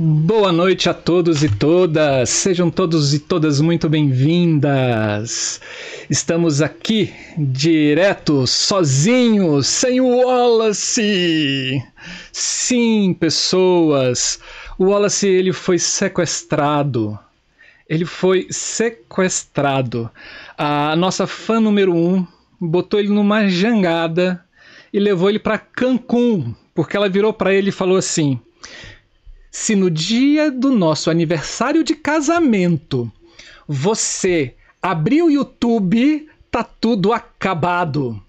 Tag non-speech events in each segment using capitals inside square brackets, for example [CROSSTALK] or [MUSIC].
Boa noite a todos e todas, sejam todos e todas muito bem-vindas. Estamos aqui direto, sozinhos, sem o Wallace. Sim, pessoas, o Wallace ele foi sequestrado. Ele foi sequestrado. A nossa fã número um botou ele numa jangada e levou ele para Cancún, porque ela virou para ele e falou assim: se no dia do nosso aniversário de casamento você abrir o YouTube, tá tudo acabado.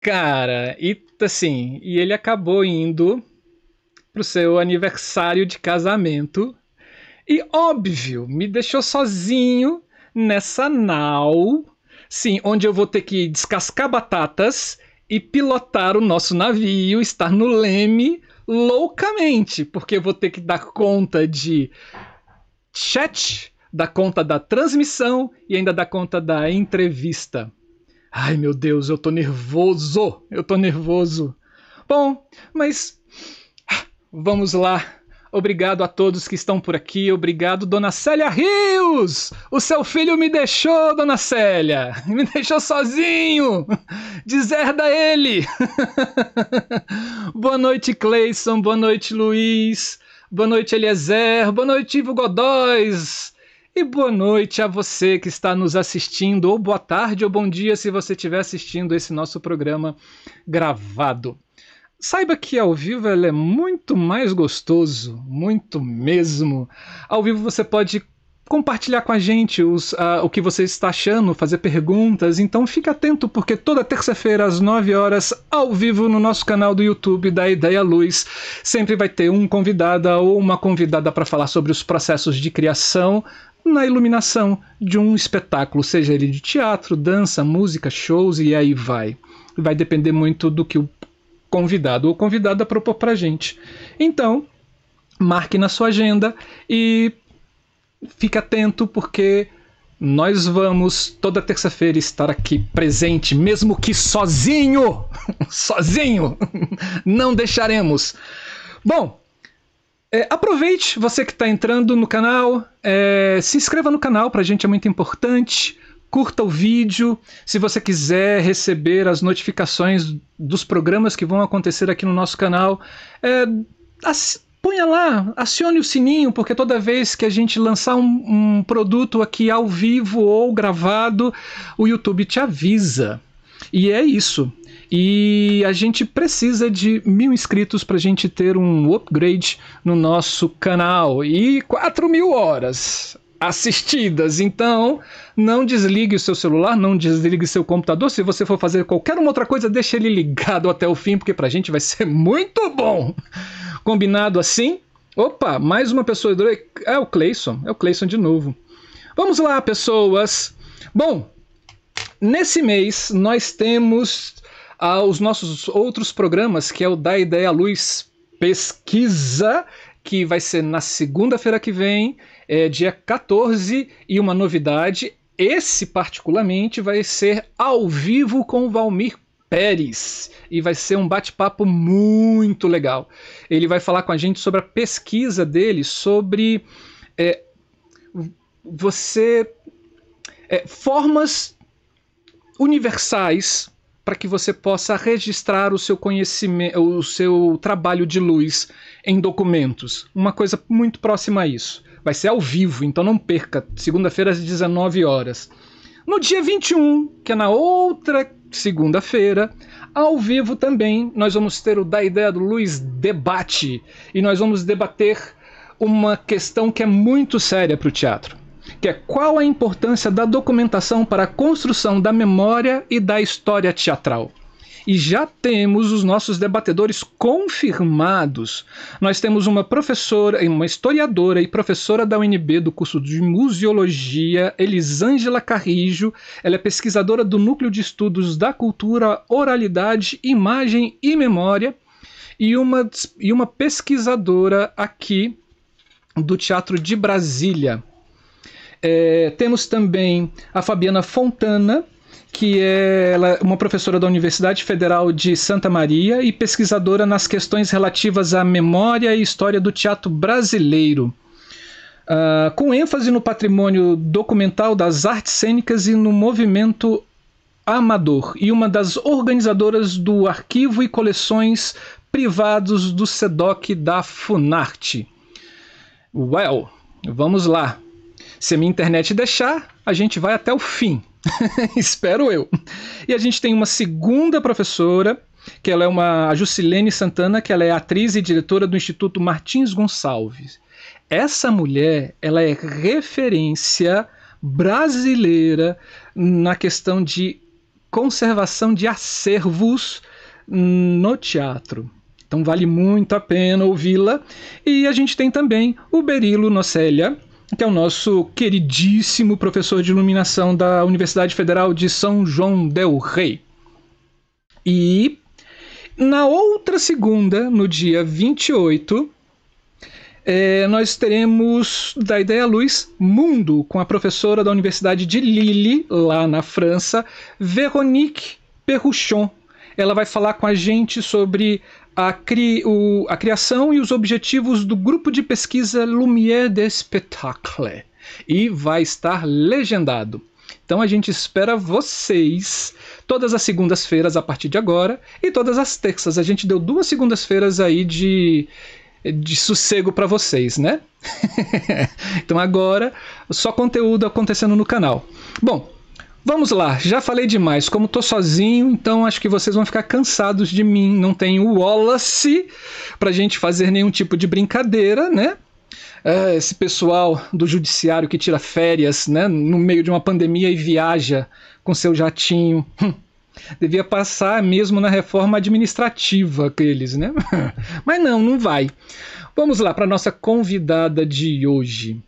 Cara, e assim, e ele acabou indo pro seu aniversário de casamento e óbvio, me deixou sozinho nessa nau, sim, onde eu vou ter que descascar batatas e pilotar o nosso navio, estar no leme loucamente, porque eu vou ter que dar conta de chat, dar conta da transmissão e ainda dar conta da entrevista. Ai meu Deus, eu tô nervoso, eu tô nervoso. Bom, mas ah, vamos lá Obrigado a todos que estão por aqui. Obrigado, Dona Célia Rios! O seu filho me deixou, Dona Célia! [LAUGHS] Me deixou sozinho! Deserda ele! [LAUGHS] boa noite, Cleison. Boa noite, Luiz. Boa noite, Eliezer. Boa noite, Ivo Godóis. E boa noite a você que está nos assistindo, ou boa tarde ou bom dia se você estiver assistindo esse nosso programa gravado. Saiba que ao vivo ele é muito mais gostoso, muito mesmo. Ao vivo você pode compartilhar com a gente os, uh, o que você está achando, fazer perguntas. Então fique atento, porque toda terça-feira, às 9 horas, ao vivo no nosso canal do YouTube da Ideia Luz, sempre vai ter um convidada ou uma convidada para falar sobre os processos de criação na iluminação de um espetáculo, seja ele de teatro, dança, música, shows e aí vai. Vai depender muito do que o convidado ou convidada propor para gente. Então, marque na sua agenda e fique atento porque nós vamos toda terça-feira estar aqui presente, mesmo que sozinho. [LAUGHS] sozinho! [LAUGHS] Não deixaremos. Bom, é, aproveite você que está entrando no canal, é, se inscreva no canal, para a gente é muito importante curta o vídeo. Se você quiser receber as notificações dos programas que vão acontecer aqui no nosso canal, é, ponha lá, acione o sininho, porque toda vez que a gente lançar um, um produto aqui ao vivo ou gravado, o YouTube te avisa. E é isso. E a gente precisa de mil inscritos para a gente ter um upgrade no nosso canal. E 4 mil horas assistidas. Então, não desligue o seu celular, não desligue seu computador. Se você for fazer qualquer outra coisa, deixe ele ligado até o fim, porque pra gente vai ser [LAUGHS] muito bom. Combinado assim? Opa, mais uma pessoa. É o Clayson, é o Clayson de novo. Vamos lá, pessoas. Bom, nesse mês nós temos ah, os nossos outros programas, que é o Da Ideia Luz Pesquisa, que vai ser na segunda-feira que vem é dia 14 e uma novidade, esse particularmente vai ser ao vivo com o Valmir Pérez e vai ser um bate-papo muito legal. Ele vai falar com a gente sobre a pesquisa dele sobre é, você é, formas universais para que você possa registrar o seu conhecimento, o seu trabalho de luz em documentos. Uma coisa muito próxima a isso. Vai ser ao vivo, então não perca. Segunda-feira às 19 horas. No dia 21, que é na outra segunda-feira, ao vivo também, nós vamos ter o Da Ideia do Luiz Debate. E nós vamos debater uma questão que é muito séria para o teatro. Que é qual a importância da documentação para a construção da memória e da história teatral e já temos os nossos debatedores confirmados. Nós temos uma professora, uma historiadora e professora da UNB do curso de Museologia, Elisângela Carrijo. Ela é pesquisadora do Núcleo de Estudos da Cultura, Oralidade, Imagem e Memória e uma, e uma pesquisadora aqui do Teatro de Brasília. É, temos também a Fabiana Fontana, que é uma professora da Universidade Federal de Santa Maria e pesquisadora nas questões relativas à memória e história do teatro brasileiro. Uh, com ênfase no patrimônio documental das artes cênicas e no movimento amador, e uma das organizadoras do arquivo e coleções privados do SEDOC da Funarte. Well, vamos lá. Se a minha internet deixar, a gente vai até o fim. [LAUGHS] Espero eu. E a gente tem uma segunda professora, que ela é uma a Jusilene Santana, que ela é atriz e diretora do Instituto Martins Gonçalves. Essa mulher, ela é referência brasileira na questão de conservação de acervos no teatro. Então vale muito a pena ouvi-la. E a gente tem também o Berilo Nocélia, que é o nosso queridíssimo professor de iluminação da Universidade Federal de São João del Rei. E na outra segunda, no dia 28, é, nós teremos da Ideia Luz Mundo, com a professora da Universidade de Lille, lá na França, Véronique Perruchon. Ela vai falar com a gente sobre a, cri, o, a criação e os objetivos do grupo de pesquisa Lumière des Spectacles e vai estar legendado. Então a gente espera vocês todas as segundas-feiras a partir de agora e todas as terças. A gente deu duas segundas-feiras aí de, de sossego para vocês, né? [LAUGHS] então agora só conteúdo acontecendo no canal. Bom, Vamos lá, já falei demais. Como tô sozinho, então acho que vocês vão ficar cansados de mim. Não tenho o Wallace pra gente fazer nenhum tipo de brincadeira, né? É, esse pessoal do judiciário que tira férias, né, no meio de uma pandemia e viaja com seu jatinho. Hum, devia passar mesmo na reforma administrativa aqueles, né? [LAUGHS] Mas não, não vai. Vamos lá para nossa convidada de hoje.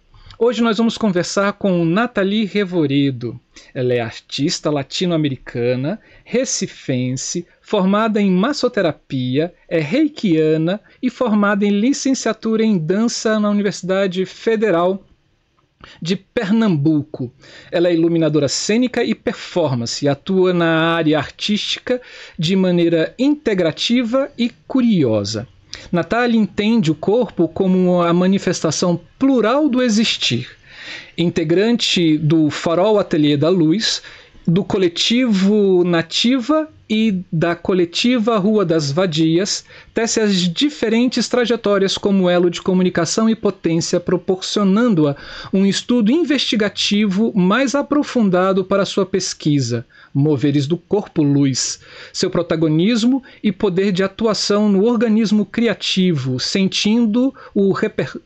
Hoje nós vamos conversar com Nathalie Revoredo. Ela é artista latino-americana, recifense, formada em massoterapia, é reikiana e formada em licenciatura em dança na Universidade Federal de Pernambuco. Ela é iluminadora cênica e performance, atua na área artística de maneira integrativa e curiosa. Natália entende o corpo como a manifestação plural do existir. Integrante do Farol Ateliê da Luz, do coletivo Nativa e da coletiva Rua das Vadias, tece as diferentes trajetórias como elo de comunicação e potência, proporcionando-a um estudo investigativo mais aprofundado para sua pesquisa, moveres do corpo luz, seu protagonismo e poder de atuação no organismo criativo, sentindo o,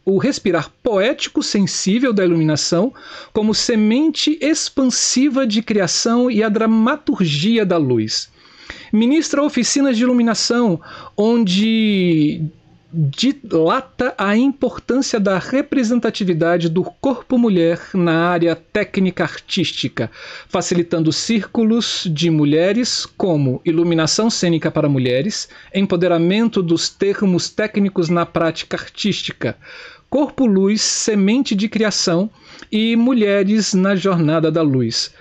o respirar poético sensível da iluminação como semente expansiva de criação e a dramaturgia da luz. Ministra oficinas de iluminação, onde dilata a importância da representatividade do corpo mulher na área técnica artística, facilitando círculos de mulheres como iluminação cênica para mulheres, empoderamento dos termos técnicos na prática artística, corpo-luz, semente de criação e mulheres na jornada da luz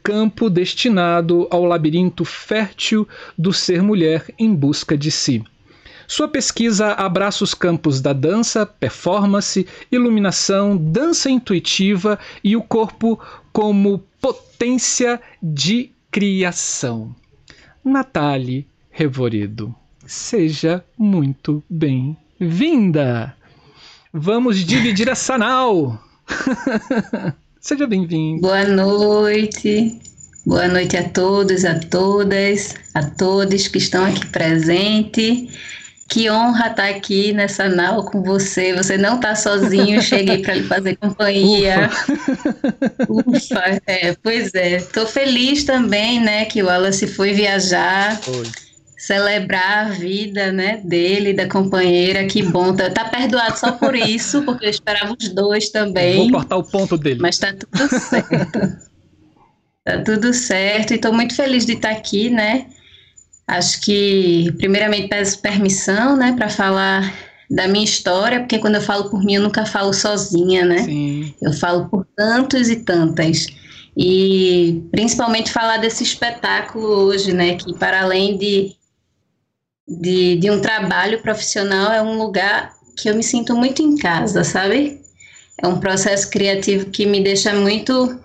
campo destinado ao labirinto fértil do ser mulher em busca de si. Sua pesquisa abraça os campos da dança, performance, iluminação, dança intuitiva e o corpo como potência de criação. Natália Revoredo, seja muito bem-vinda! Vamos dividir essa nau! [LAUGHS] Seja bem-vindo. Boa noite. Boa noite a todos, a todas, a todos que estão aqui presentes. Que honra estar aqui nessa nau com você. Você não está sozinho, cheguei para lhe fazer companhia. Ufa. Ufa, é, pois é. Estou feliz também, né, que o Wallace foi viajar. Foi celebrar a vida, né, dele, da companheira, que bom, tá, tá perdoado só por isso, porque eu esperava os dois também. Vou cortar o ponto dele. Mas tá tudo certo. tá tudo certo, e tô muito feliz de estar aqui, né, acho que, primeiramente, peço permissão, né, para falar da minha história, porque quando eu falo por mim, eu nunca falo sozinha, né, Sim. eu falo por tantos e tantas, e principalmente falar desse espetáculo hoje, né, que para além de, de, de um trabalho profissional, é um lugar que eu me sinto muito em casa, sabe? É um processo criativo que me deixa muito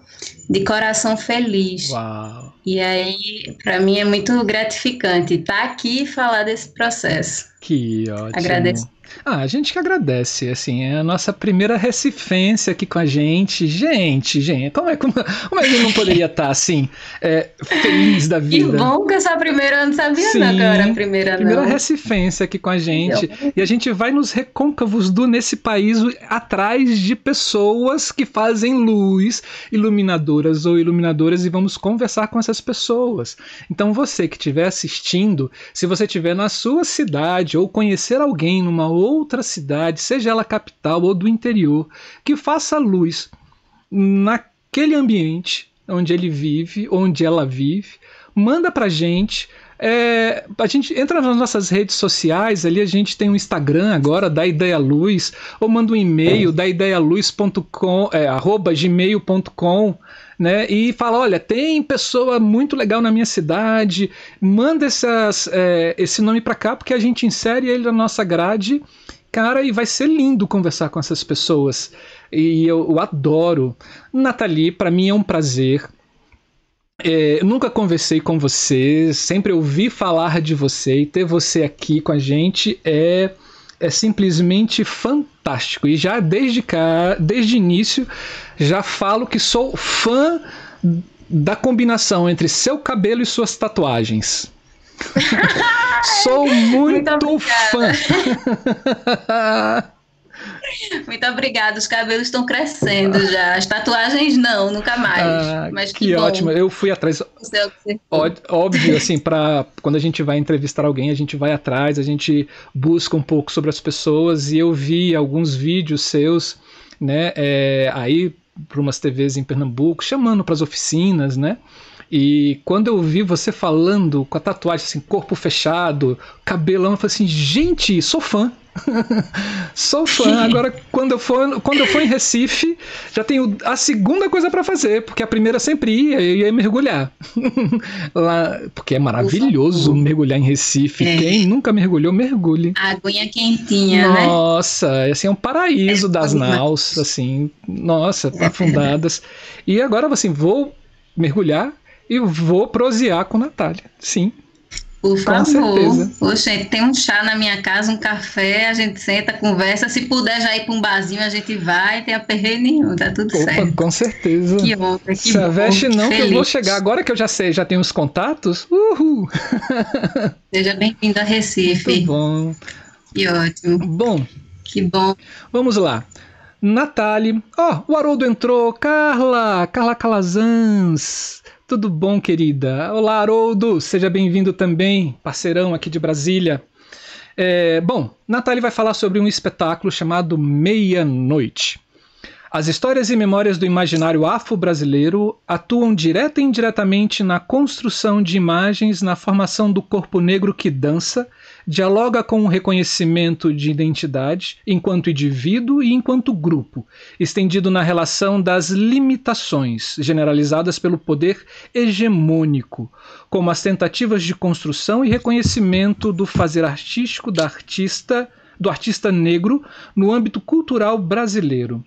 de coração feliz. Uau. E aí, para mim é muito gratificante estar aqui e falar desse processo. Que ótimo. Agradeço ah, a gente que agradece, assim, é a nossa primeira recifência aqui com a gente. Gente, gente, como é, como, como é que não poderia estar assim, é, feliz da vida? Que bom que essa primeira não sabia Sim, não que eu era a primeira Primeira recifência aqui com a gente. E a gente vai nos recôncavos do nesse país atrás de pessoas que fazem luz, iluminadoras ou iluminadoras, e vamos conversar com essas pessoas. Então você que estiver assistindo, se você estiver na sua cidade ou conhecer alguém numa outra cidade, seja ela capital ou do interior, que faça luz naquele ambiente onde ele vive, onde ela vive, manda pra gente. É, a gente entra nas nossas redes sociais, ali a gente tem um Instagram agora, da Ideia Luz, ou manda um e-mail, da ideialuz.com, é, arroba gmail.com, né? E fala: olha, tem pessoa muito legal na minha cidade, manda essas, é, esse nome para cá, porque a gente insere ele na nossa grade, cara, e vai ser lindo conversar com essas pessoas. E eu, eu adoro. Nathalie, para mim é um prazer. É, nunca conversei com você, sempre ouvi falar de você e ter você aqui com a gente é é simplesmente fantástico. E já desde cá, desde o início, já falo que sou fã da combinação entre seu cabelo e suas tatuagens. [LAUGHS] sou muito, muito fã. [LAUGHS] Muito obrigada. Os cabelos estão crescendo já. As tatuagens não, nunca mais. Ah, Mas que, que ótimo. Eu fui atrás. Óbvio, assim, para quando a gente vai entrevistar alguém, a gente vai atrás, a gente busca um pouco sobre as pessoas e eu vi alguns vídeos seus, né? É, aí para umas TVs em Pernambuco, chamando para as oficinas, né? E quando eu vi você falando com a tatuagem assim, corpo fechado, cabelão, eu falei assim, gente, sou fã. [LAUGHS] Sou fã. Agora, quando eu, for, quando eu for em Recife, já tenho a segunda coisa para fazer, porque a primeira sempre ia, eu ia mergulhar. [LAUGHS] Lá, porque é maravilhoso mergulhar em Recife. É. Quem nunca mergulhou, mergulhe. A aguinha quentinha, nossa, né? Nossa, assim, é um paraíso é, das naus, assim, nossa, é. afundadas. E agora, assim, vou mergulhar e vou prosear com Natália. Sim. Por favor. Poxa, tem um chá na minha casa, um café, a gente senta, conversa. Se puder já ir para um barzinho, a gente vai, tem aperreio nenhum, tá tudo Opa, certo. Com certeza. Que honra, que Se a veste não, que eu vou chegar. Agora que eu já sei, já tenho os contatos, uhul! [LAUGHS] Seja bem-vindo a Recife. Muito bom. Que ótimo. Bom. Que bom. Vamos lá. Natália. Ó, oh, o Haroldo entrou. Carla, Carla Calazans. Tudo bom, querida? Olá, Haroldo, seja bem-vindo também, parceirão aqui de Brasília. É, bom, Natália vai falar sobre um espetáculo chamado Meia-Noite. As histórias e memórias do imaginário afro-brasileiro atuam direta e indiretamente na construção de imagens, na formação do corpo negro que dança dialoga com o reconhecimento de identidade enquanto indivíduo e enquanto grupo, estendido na relação das limitações generalizadas pelo poder hegemônico, como as tentativas de construção e reconhecimento do fazer artístico da artista, do artista negro no âmbito cultural brasileiro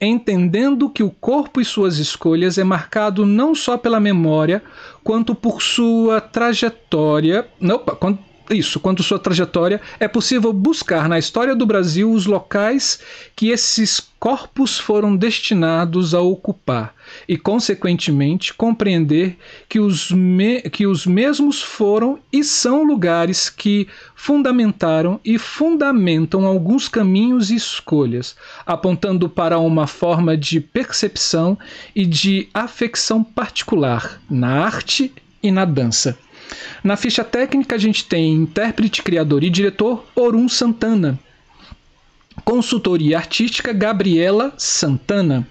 entendendo que o corpo e suas escolhas é marcado não só pela memória, quanto por sua trajetória, não, isso, quanto sua trajetória, é possível buscar na história do Brasil os locais que esses corpos foram destinados a ocupar e, consequentemente, compreender que os, me que os mesmos foram e são lugares que fundamentaram e fundamentam alguns caminhos e escolhas, apontando para uma forma de percepção e de afecção particular na arte e na dança. Na ficha técnica, a gente tem intérprete, criador e diretor Orum Santana. Consultoria artística Gabriela Santana.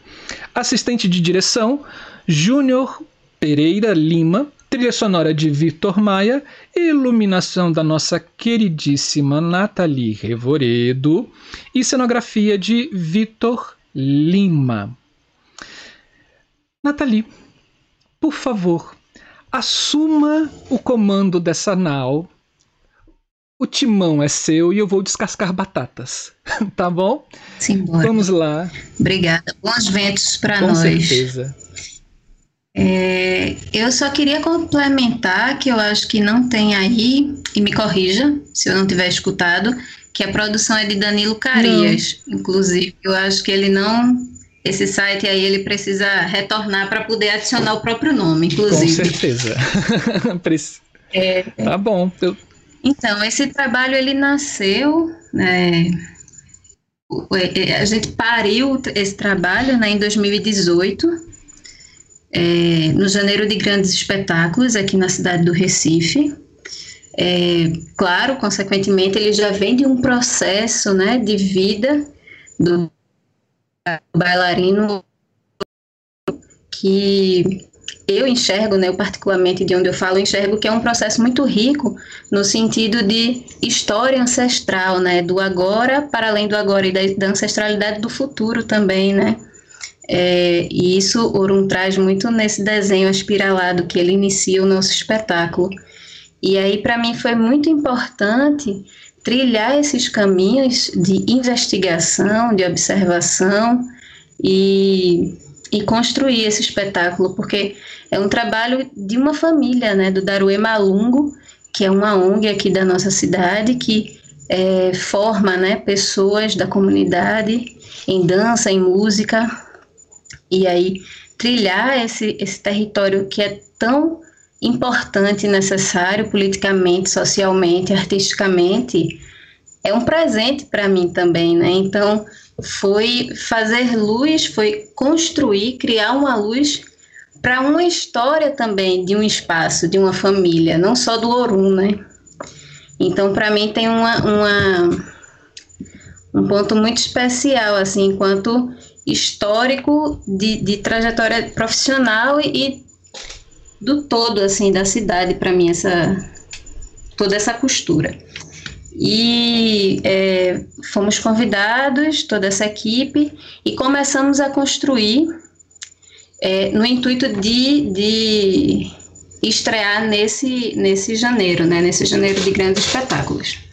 Assistente de direção Júnior Pereira Lima. Trilha sonora de Vitor Maia. Iluminação da nossa queridíssima Nathalie Revoredo. E cenografia de Vitor Lima. Nathalie, por favor, assuma o comando dessa nau. O timão é seu e eu vou descascar batatas, [LAUGHS] tá bom? Sim, Vamos lá. Obrigada. Bons ventos para nós. Com certeza. É, eu só queria complementar que eu acho que não tem aí, e me corrija se eu não tiver escutado, que a produção é de Danilo Carias, não. inclusive. Eu acho que ele não. Esse site aí ele precisa retornar para poder adicionar o próprio nome, inclusive. Com certeza. [LAUGHS] é, tá bom. Eu... Então, esse trabalho ele nasceu. Né, a gente pariu esse trabalho né, em 2018 é, no janeiro de grandes espetáculos aqui na cidade do Recife. É, claro, consequentemente, ele já vem de um processo né, de vida do bailarino que eu enxergo, né, eu particularmente de onde eu falo, enxergo que é um processo muito rico no sentido de história ancestral, né, do agora para além do agora e da, da ancestralidade do futuro também, né. É, e isso Orum traz muito nesse desenho aspiralado que ele inicia o nosso espetáculo. E aí, para mim, foi muito importante trilhar esses caminhos de investigação, de observação e, e construir esse espetáculo, porque é um trabalho de uma família, né, do Daruê Malungo, que é uma ONG aqui da nossa cidade, que é, forma né, pessoas da comunidade em dança, em música, e aí trilhar esse, esse território que é tão importante necessário politicamente, socialmente, artisticamente, é um presente para mim também, né? Então, foi fazer luz, foi construir, criar uma luz para uma história também de um espaço, de uma família, não só do Orum, né? Então, para mim tem uma, uma, um ponto muito especial, assim, enquanto histórico de, de trajetória profissional e do todo assim da cidade para mim essa toda essa costura. E é, fomos convidados toda essa equipe e começamos a construir é, no intuito de, de estrear nesse nesse janeiro né nesse janeiro de grandes espetáculos.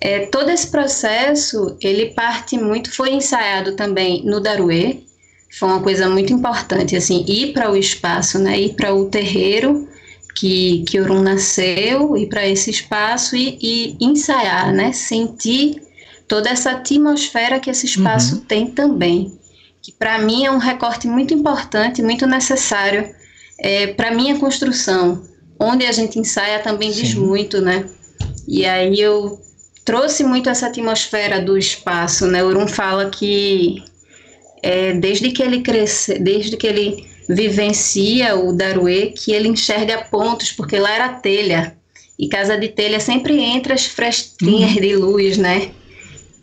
É, todo esse processo, ele parte muito, foi ensaiado também no Daruê, foi uma coisa muito importante, assim, ir para o espaço, né, ir para o terreiro que, que Orum nasceu, ir para esse espaço e, e, ensaiar, né, sentir toda essa atmosfera que esse espaço uhum. tem também, que para mim é um recorte muito importante, muito necessário é, para minha construção, onde a gente ensaia também Sim. diz muito, né, e aí eu trouxe muito essa atmosfera do espaço, né? Urum fala que é, desde que ele cresce, desde que ele vivencia o Daruê, que ele enxerga pontos, porque lá era telha, e casa de telha sempre entra as frestinhas uhum. de luz, né?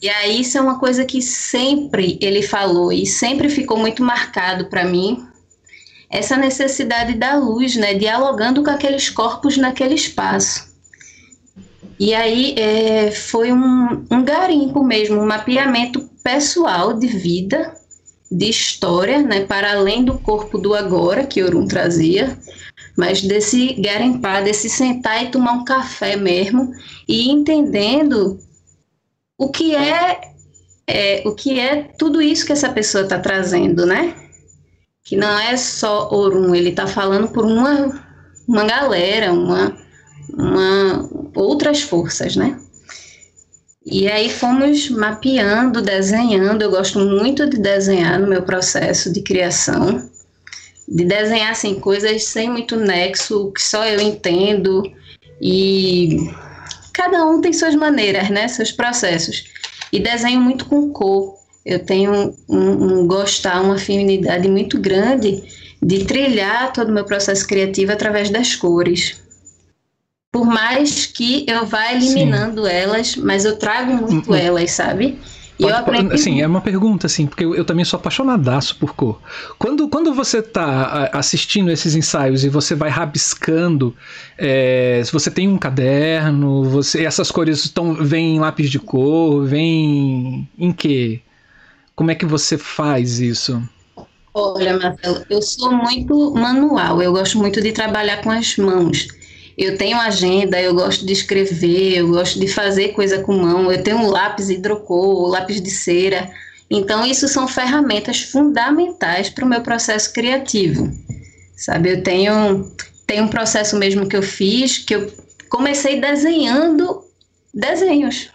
E aí isso é uma coisa que sempre ele falou e sempre ficou muito marcado para mim, essa necessidade da luz, né? Dialogando com aqueles corpos naquele espaço. E aí é, foi um, um garimpo mesmo, um mapeamento pessoal de vida, de história, né, para além do corpo do agora que Orum trazia, mas desse garimpar, desse sentar e tomar um café mesmo e entendendo o que é, é o que é tudo isso que essa pessoa está trazendo, né? Que não é só Orum, ele está falando por uma, uma galera, uma uma, outras forças, né? E aí fomos mapeando, desenhando. Eu gosto muito de desenhar no meu processo de criação, de desenhar assim coisas sem muito nexo, que só eu entendo e cada um tem suas maneiras, né? Seus processos. E desenho muito com cor. Eu tenho um, um gostar, uma afinidade muito grande de trilhar todo o meu processo criativo através das cores por mais que eu vá eliminando Sim. elas, mas eu trago muito uhum. elas, sabe? E pode, eu aprendi... Assim, é uma pergunta, assim, porque eu, eu, também sou apaixonadaço por cor. Quando, quando você está assistindo esses ensaios e você vai rabiscando, é, se você tem um caderno, você essas cores estão vêm em lápis de cor, vêm em quê? Como é que você faz isso? Olha, Marcelo, eu sou muito manual, eu gosto muito de trabalhar com as mãos. Eu tenho agenda, eu gosto de escrever, eu gosto de fazer coisa com mão, eu tenho lápis hidrocor, lápis de cera. Então, isso são ferramentas fundamentais para o meu processo criativo. Sabe, eu tenho, tenho um processo mesmo que eu fiz, que eu comecei desenhando desenhos.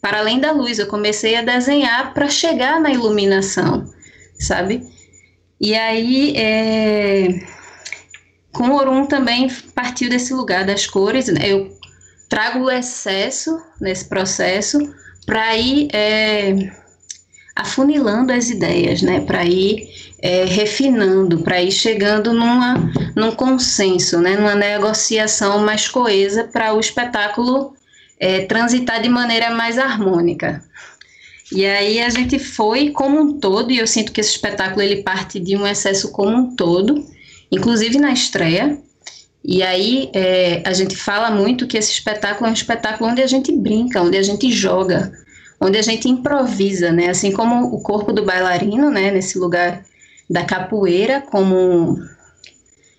Para além da luz, eu comecei a desenhar para chegar na iluminação, sabe? E aí, é... com Orum também partiu desse lugar das cores. Né? Eu trago o excesso nesse processo para ir é... afunilando as ideias, né? Para ir é, refinando, para ir chegando numa, num consenso, né? Numa negociação mais coesa para o espetáculo é, transitar de maneira mais harmônica. E aí a gente foi como um todo, e eu sinto que esse espetáculo ele parte de um excesso como um todo, inclusive na estreia. E aí é, a gente fala muito que esse espetáculo é um espetáculo onde a gente brinca, onde a gente joga, onde a gente improvisa, né? Assim como o corpo do bailarino, né? Nesse lugar da capoeira como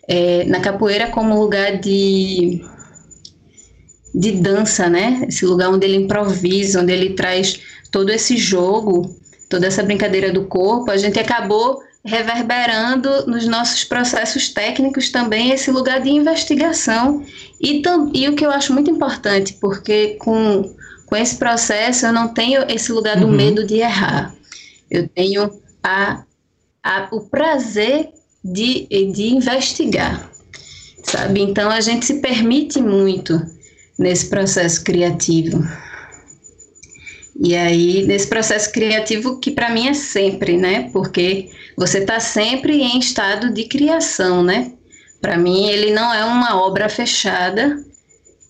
é, na capoeira como lugar de de dança, né? Esse lugar onde ele improvisa, onde ele traz todo esse jogo, toda essa brincadeira do corpo, a gente acabou reverberando nos nossos processos técnicos também esse lugar de investigação e, e o que eu acho muito importante, porque com, com esse processo eu não tenho esse lugar do uhum. medo de errar, eu tenho a, a, o prazer de, de investigar, sabe? Então a gente se permite muito nesse processo criativo. E aí, nesse processo criativo, que para mim é sempre, né? Porque você está sempre em estado de criação, né? Para mim, ele não é uma obra fechada.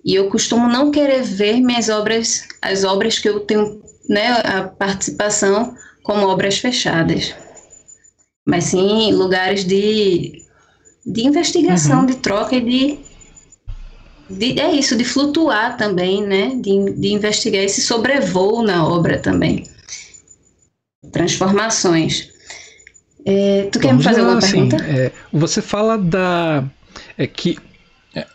E eu costumo não querer ver minhas obras, as obras que eu tenho, né, a participação, como obras fechadas. Mas sim lugares de, de investigação, uhum. de troca e de de, é isso, de flutuar também, né? De, de investigar esse sobrevoo na obra também. Transformações. É, tu quer me fazer alguma assim, pergunta? É, você fala da é que é,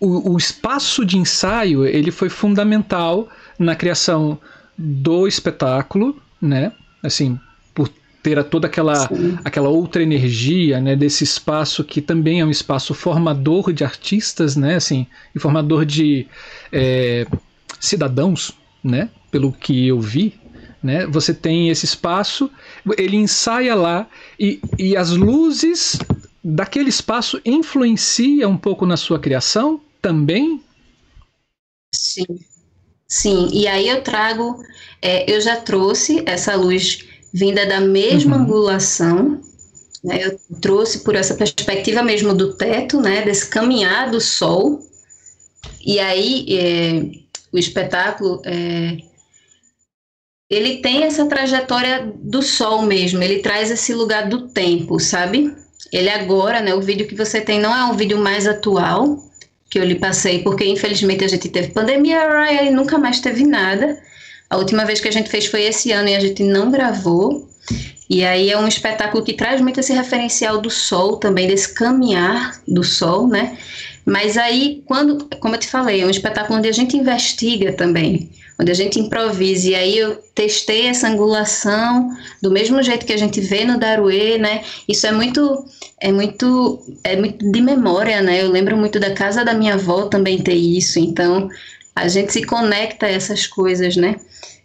o, o, espaço de ensaio ele foi fundamental na criação do espetáculo, né? Assim, ter toda aquela, aquela outra energia né, desse espaço que também é um espaço formador de artistas, né, assim, e formador de é, cidadãos, né, pelo que eu vi. Né, você tem esse espaço, ele ensaia lá e, e as luzes daquele espaço influenciam um pouco na sua criação também? Sim, sim. E aí eu trago, é, eu já trouxe essa luz vinda da mesma uhum. angulação. Né? Eu trouxe por essa perspectiva mesmo do teto, né? desse caminhar do sol. E aí é, o espetáculo é, ele tem essa trajetória do sol mesmo, ele traz esse lugar do tempo, sabe? Ele agora, né, o vídeo que você tem não é um vídeo mais atual que eu lhe passei, porque infelizmente a gente teve pandemia e nunca mais teve nada. A última vez que a gente fez foi esse ano e a gente não gravou. E aí é um espetáculo que traz muito esse referencial do sol também, desse caminhar do sol, né? Mas aí, quando, como eu te falei, é um espetáculo onde a gente investiga também, onde a gente improvisa. E aí eu testei essa angulação do mesmo jeito que a gente vê no Daruê, né? Isso é muito, é muito, é muito de memória, né? Eu lembro muito da casa da minha avó também ter isso. Então a gente se conecta a essas coisas, né?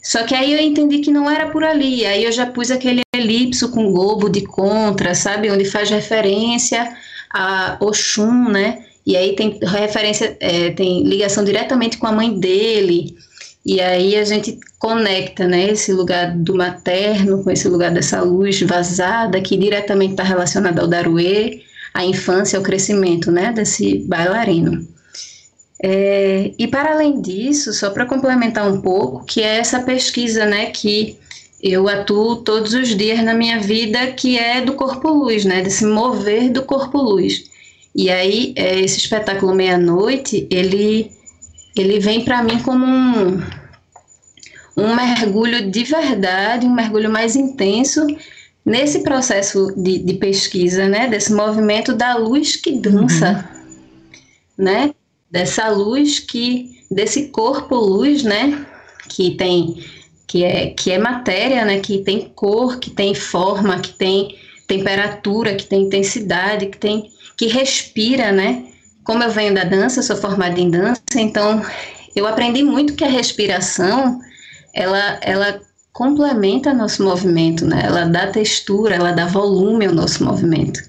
Só que aí eu entendi que não era por ali. Aí eu já pus aquele elipso com globo de contra, sabe? Onde faz referência a Oxum, né? E aí tem referência, é, tem ligação diretamente com a mãe dele. E aí a gente conecta, né? Esse lugar do materno com esse lugar dessa luz vazada que diretamente está relacionada ao Daruê, à infância, ao crescimento, né? Desse bailarino. É, e para além disso, só para complementar um pouco, que é essa pesquisa, né, que eu atuo todos os dias na minha vida, que é do corpo luz, né, desse mover do corpo luz. E aí é, esse espetáculo meia noite, ele ele vem para mim como um um mergulho de verdade, um mergulho mais intenso nesse processo de, de, pesquisa, né, desse movimento da luz que dança, uhum. né, dessa luz que, desse corpo luz, né, que tem, que é, que é matéria, né, que tem cor, que tem forma, que tem temperatura, que tem intensidade, que tem, que respira, né, como eu venho da dança, sou formada em dança, então eu aprendi muito que a respiração, ela, ela complementa nosso movimento, né? Ela dá textura, ela dá volume ao nosso movimento.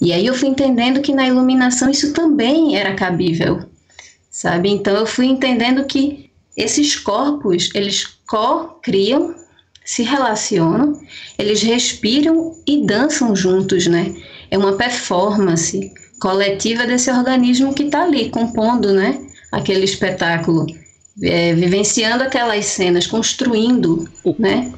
E aí eu fui entendendo que na iluminação isso também era cabível, sabe? Então eu fui entendendo que esses corpos, eles co-criam, se relacionam, eles respiram e dançam juntos, né? É uma performance coletiva desse organismo que está ali compondo, né? Aquele espetáculo é, vivenciando aquelas cenas, construindo, né?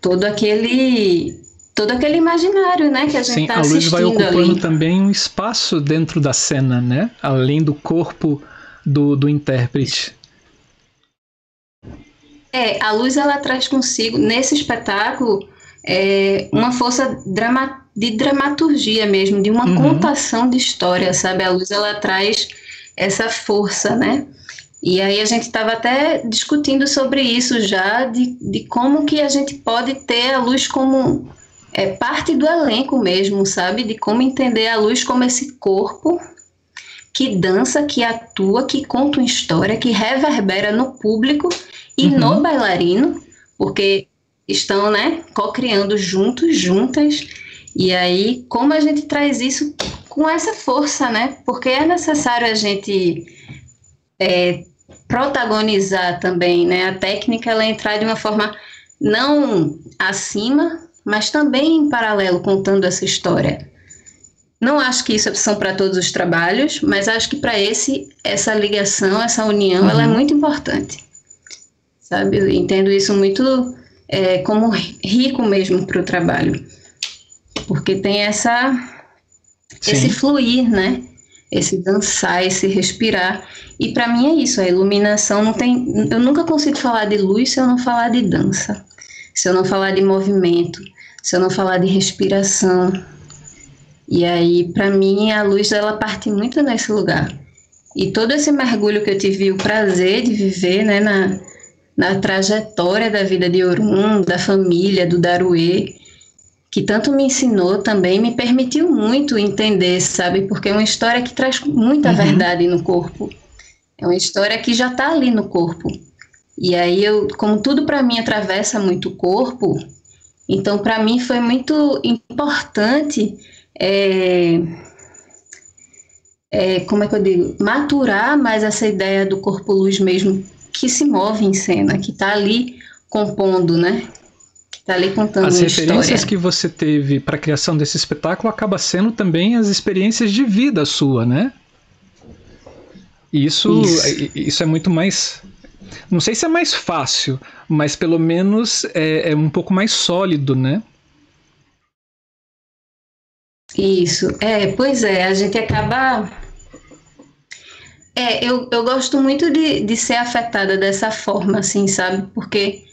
Todo aquele todo aquele imaginário, né, que a gente está assistindo a luz vai ocupando ali. também um espaço dentro da cena, né? Além do corpo do, do intérprete. É, a luz ela traz consigo nesse espetáculo é, uma força drama, de dramaturgia mesmo, de uma uhum. contação de história, sabe? A luz ela traz essa força, né? E aí a gente estava até discutindo sobre isso já, de, de como que a gente pode ter a luz como é, parte do elenco mesmo, sabe? De como entender a luz como esse corpo que dança, que atua, que conta uma história, que reverbera no público e uhum. no bailarino, porque estão, né, co-criando juntos, juntas. E aí, como a gente traz isso com essa força, né? Porque é necessário a gente é, protagonizar também, né? A técnica ela entrar de uma forma não acima, mas também em paralelo contando essa história. Não acho que isso é opção para todos os trabalhos, mas acho que para esse essa ligação, essa união, uhum. ela é uhum. muito importante. Sabe? Eu entendo isso muito é, como rico mesmo para o trabalho, porque tem essa Sim. esse fluir, né? esse dançar, esse respirar. E para mim é isso, a iluminação não tem. Eu nunca consigo falar de luz se eu não falar de dança, se eu não falar de movimento, se eu não falar de respiração. E aí, para mim, a luz ela parte muito nesse lugar. E todo esse mergulho que eu tive o prazer de viver, né, na, na trajetória da vida de Orum, da família, do Daruê, que tanto me ensinou também, me permitiu muito entender, sabe? Porque é uma história que traz muita uhum. verdade no corpo. É uma história que já está ali no corpo. E aí eu, como tudo para mim atravessa muito o corpo, então para mim foi muito importante, é, é, como é que eu digo, maturar mais essa ideia do corpo luz mesmo que se move em cena, que está ali compondo, né? Tá ali contando As referências história. que você teve para a criação desse espetáculo acaba sendo também as experiências de vida sua, né? Isso, isso, isso é muito mais. Não sei se é mais fácil, mas pelo menos é, é um pouco mais sólido, né? Isso, é, pois é, a gente acaba. É, eu, eu gosto muito de, de ser afetada dessa forma, assim, sabe? Porque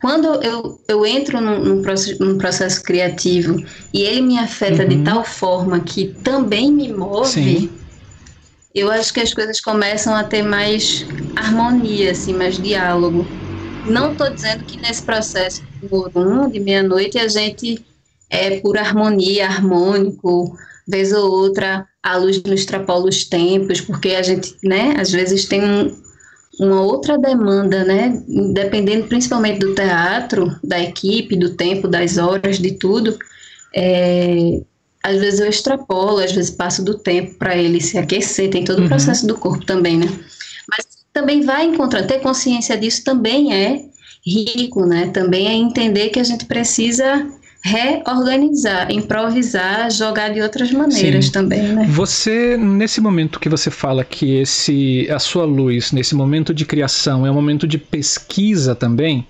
quando eu, eu entro num, num, processo, num processo criativo e ele me afeta uhum. de tal forma que também me move, Sim. eu acho que as coisas começam a ter mais harmonia, assim, mais diálogo. Não estou dizendo que nesse processo por um, de meia-noite, a gente é por harmonia, harmônico, vez ou outra a luz nos extrapola os tempos, porque a gente, né, às vezes tem um, uma outra demanda, né? Dependendo principalmente do teatro, da equipe, do tempo, das horas, de tudo. É, às vezes eu extrapolo, às vezes passo do tempo para ele se aquecer, tem todo o uhum. processo do corpo também, né? Mas também vai encontrar, ter consciência disso também é rico, né? Também é entender que a gente precisa reorganizar, improvisar, jogar de outras maneiras Sim. também, né? Você nesse momento que você fala que esse a sua luz nesse momento de criação é um momento de pesquisa também.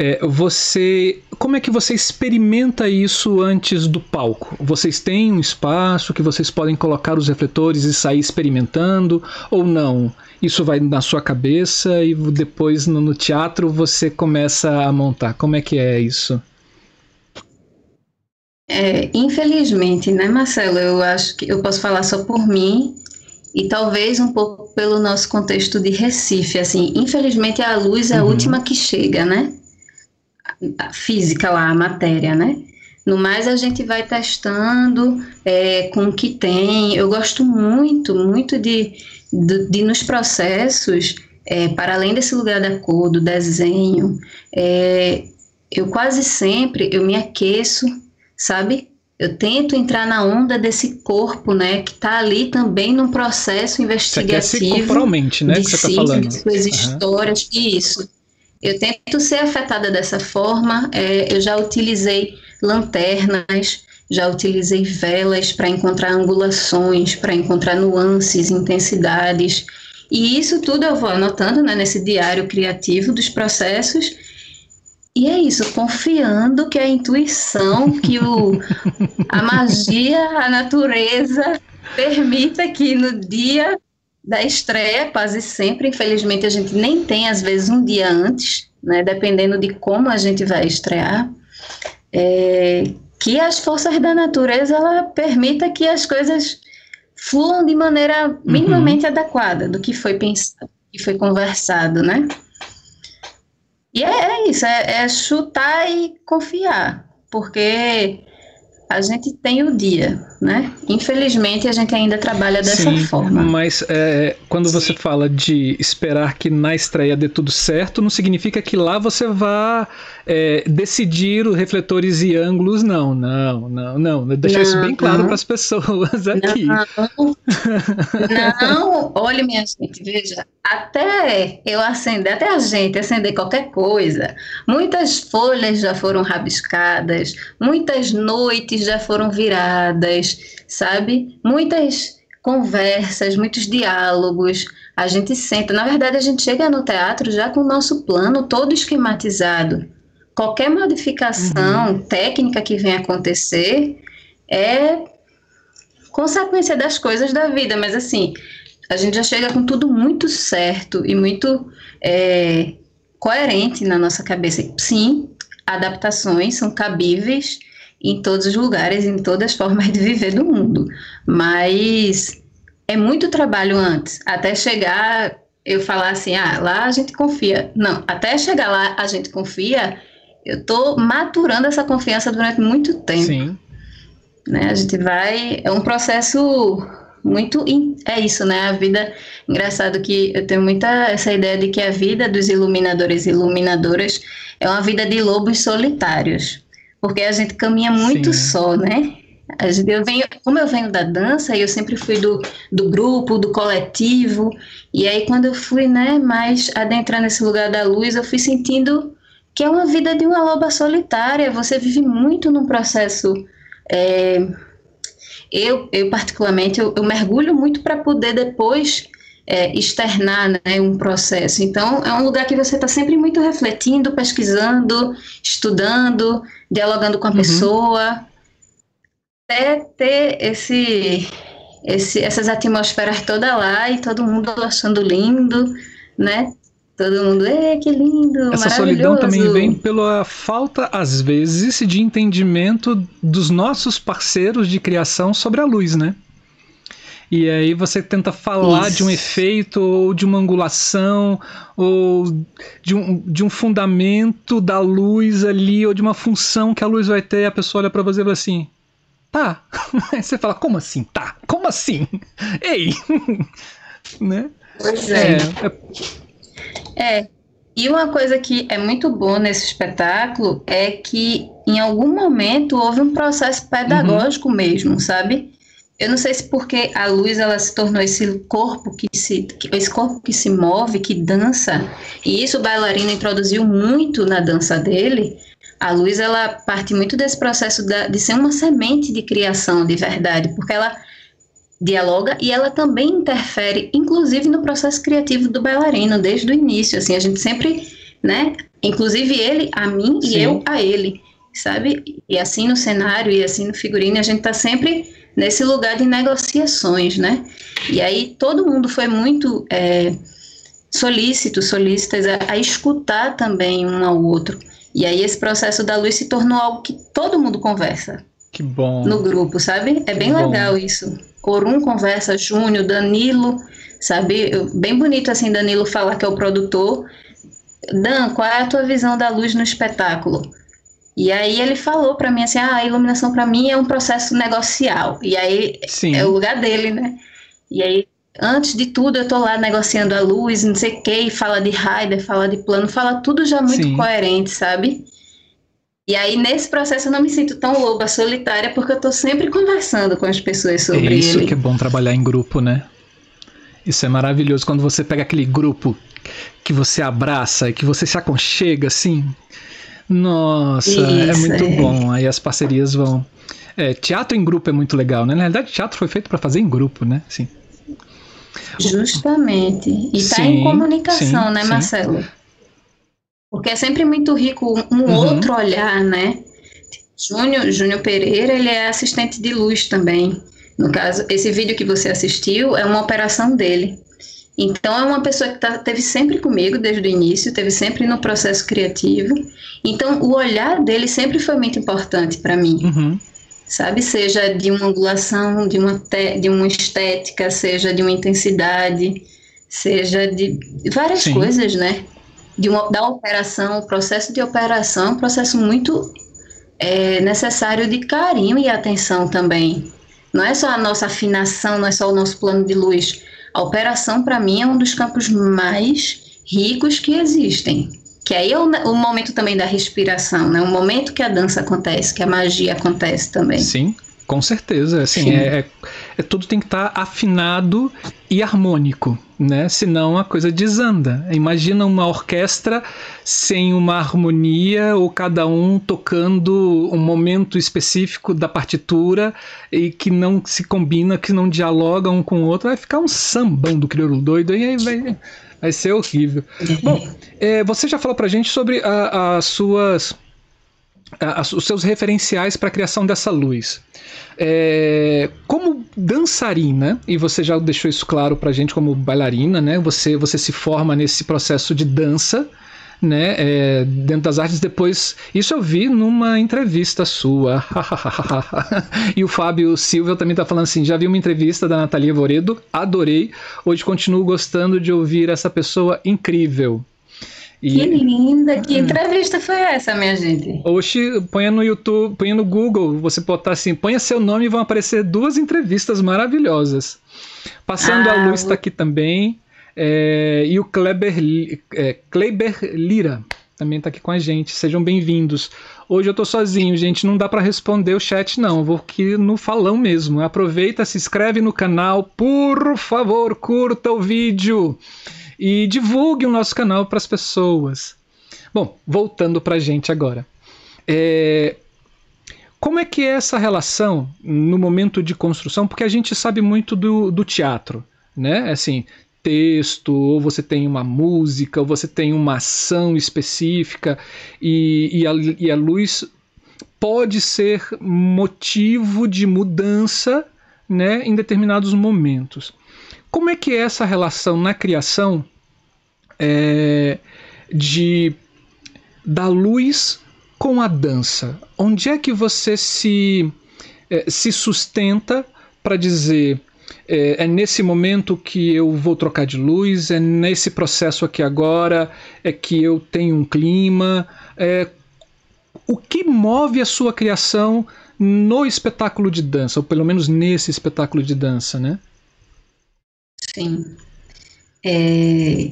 É, você, como é que você experimenta isso antes do palco? Vocês têm um espaço que vocês podem colocar os refletores e sair experimentando ou não? Isso vai na sua cabeça e depois no, no teatro você começa a montar. Como é que é isso? É, infelizmente, né, Marcelo? Eu acho que eu posso falar só por mim e talvez um pouco pelo nosso contexto de Recife. Assim, infelizmente a luz é a uhum. última que chega, né? A física lá, a matéria, né? No mais, a gente vai testando é, com o que tem. Eu gosto muito, muito de, de, de nos processos, é, para além desse lugar da cor, do desenho, é, eu quase sempre eu me aqueço, sabe? Eu tento entrar na onda desse corpo, né, que está ali também num processo investigativo. Você corporalmente, né, de que você está falando. De suas uhum. histórias, isso. Eu tento ser afetada dessa forma. É, eu já utilizei lanternas, já utilizei velas para encontrar angulações, para encontrar nuances, intensidades. E isso tudo eu vou anotando né, nesse diário criativo dos processos e é isso, confiando que a intuição, que o, a magia, a natureza permita que no dia da estreia, quase sempre, infelizmente a gente nem tem às vezes um dia antes, né, dependendo de como a gente vai estrear, é, que as forças da natureza ela permita que as coisas fluam de maneira minimamente uhum. adequada do que foi pensado, que foi conversado, né? E é, é isso, é, é chutar e confiar, porque a gente tem o dia, né? Infelizmente a gente ainda trabalha dessa Sim, forma. Mas é, quando você fala de esperar que na estreia dê tudo certo, não significa que lá você vá é, decidir os refletores e ângulos, não, não, não, não. Deixar isso bem claro para as pessoas aqui. Não, não, [LAUGHS] olha minha gente, veja, até eu acender, até a gente acender qualquer coisa, muitas folhas já foram rabiscadas, muitas noites já foram viradas, sabe? Muitas conversas, muitos diálogos. A gente senta, na verdade, a gente chega no teatro já com o nosso plano todo esquematizado. Qualquer modificação uhum. técnica que venha acontecer é consequência das coisas da vida, mas assim, a gente já chega com tudo muito certo e muito é, coerente na nossa cabeça. Sim, adaptações são cabíveis em todos os lugares, em todas as [LAUGHS] formas de viver do mundo, mas é muito trabalho antes, até chegar eu falar assim, ah, lá a gente confia. Não, até chegar lá a gente confia, eu estou maturando essa confiança durante muito tempo. Sim. Né? A gente vai. É um processo muito é isso, né? A vida engraçado que eu tenho muita essa ideia de que a vida dos iluminadores e iluminadoras é uma vida de lobos solitários, porque a gente caminha muito Sim. só, né? Eu venho, como eu venho da dança, eu sempre fui do, do grupo, do coletivo, e aí quando eu fui, né, mais adentrar nesse lugar da luz, eu fui sentindo que é uma vida de uma loba solitária. Você vive muito num processo é, eu, eu particularmente, eu, eu mergulho muito para poder depois é, externar né, um processo. Então, é um lugar que você está sempre muito refletindo, pesquisando, estudando, dialogando com a uhum. pessoa, até ter esse, esse, essas atmosferas toda lá e todo mundo achando lindo, né? Todo mundo, é que lindo, Essa solidão também vem pela falta, às vezes, de entendimento dos nossos parceiros de criação sobre a luz, né? E aí você tenta falar Isso. de um efeito, ou de uma angulação, ou de um, de um fundamento da luz ali, ou de uma função que a luz vai ter, a pessoa olha para você e fala assim, tá. [LAUGHS] Aí você fala, como assim, tá? Como assim? Ei! [LAUGHS] né? Pois é. é, é é. E uma coisa que é muito boa nesse espetáculo é que em algum momento houve um processo pedagógico uhum. mesmo, sabe? Eu não sei se porque a luz ela se tornou esse corpo que se esse corpo que se move, que dança, e isso o bailarino introduziu muito na dança dele. A luz ela parte muito desse processo da, de ser uma semente de criação de verdade, porque ela dialoga e ela também interfere, inclusive no processo criativo do bailarino desde o início. Assim, a gente sempre, né? Inclusive ele a mim Sim. e eu a ele, sabe? E assim no cenário e assim no figurino a gente está sempre nesse lugar de negociações, né? E aí todo mundo foi muito é, solícito, solícitas a, a escutar também um ao outro. E aí esse processo da luz se tornou algo que todo mundo conversa, Que bom. No grupo, sabe? É que bem bom. legal isso. Corum conversa, Júnior, Danilo, sabe? Bem bonito assim, Danilo falar que é o produtor. Dan, qual é a tua visão da luz no espetáculo? E aí ele falou para mim assim, ah, a iluminação para mim é um processo negocial. E aí Sim. é o lugar dele, né? E aí, antes de tudo, eu tô lá negociando a luz, não sei o que, fala de rider, fala de plano, fala tudo já muito Sim. coerente, sabe? E aí, nesse processo, eu não me sinto tão loba, solitária, porque eu tô sempre conversando com as pessoas sobre é isso que é bom trabalhar em grupo, né? Isso é maravilhoso quando você pega aquele grupo que você abraça e que você se aconchega assim. Nossa, é Isso, é muito é. bom. Aí as parcerias vão. É, teatro em grupo é muito legal, né? Na realidade, teatro foi feito para fazer em grupo, né? Sim. Justamente. E está em comunicação, sim, né, sim. Marcelo? Porque é sempre muito rico um uhum. outro olhar, né? Júnior, Júnior Pereira, ele é assistente de luz também. No caso, esse vídeo que você assistiu é uma operação dele. Então, é uma pessoa que tá, teve sempre comigo desde o início, teve sempre no processo criativo. Então, o olhar dele sempre foi muito importante para mim. Uhum. Sabe? Seja de uma angulação, de uma, te, de uma estética, seja de uma intensidade, seja de várias Sim. coisas, né? De uma, da operação, o processo de operação é um processo muito é, necessário de carinho e atenção também. Não é só a nossa afinação, não é só o nosso plano de luz a operação, para mim, é um dos campos mais ricos que existem. Que aí é o, o, momento também da respiração, né? O momento que a dança acontece, que a magia acontece também. Sim, com certeza. Assim, é, é, é, tudo tem que estar tá afinado e harmônico, né? Senão a coisa desanda. Imagina uma orquestra sem uma harmonia ou cada um tocando um momento específico da partitura e que não se combina, que não dialoga um com o outro, vai ficar um sambão do crioulo doido e aí vai, vai ser horrível. Bom, é, você já falou pra gente sobre as suas os seus referenciais para a criação dessa luz. É, como dançarina, e você já deixou isso claro para a gente como bailarina, né? Você, você se forma nesse processo de dança, né? É, dentro das artes. Depois, isso eu vi numa entrevista sua. [LAUGHS] e o Fábio Silva também está falando assim: já vi uma entrevista da Natalia Voredo, adorei. Hoje continuo gostando de ouvir essa pessoa incrível. E... Que linda! Que entrevista foi essa, minha gente? Oxi, ponha no YouTube, ponha no Google, você botar assim, ponha seu nome e vão aparecer duas entrevistas maravilhosas. Passando ah, a Luz está aqui também. É, e o Kleber, é, Kleber Lira também está aqui com a gente. Sejam bem-vindos. Hoje eu estou sozinho, gente. Não dá para responder o chat, não. Vou aqui no falão mesmo. Aproveita, se inscreve no canal. Por favor, curta o vídeo e divulgue o nosso canal para as pessoas. Bom, voltando para a gente agora. É, como é que é essa relação no momento de construção? Porque a gente sabe muito do, do teatro, né? Assim, texto, ou você tem uma música, ou você tem uma ação específica, e, e, a, e a luz pode ser motivo de mudança né, em determinados momentos. Como é que é essa relação na criação é, de da luz com a dança? Onde é que você se, é, se sustenta para dizer é, é, nesse momento que eu vou trocar de luz, é nesse processo aqui agora, é que eu tenho um clima. É, o que move a sua criação no espetáculo de dança, ou pelo menos nesse espetáculo de dança, né? Sim. É,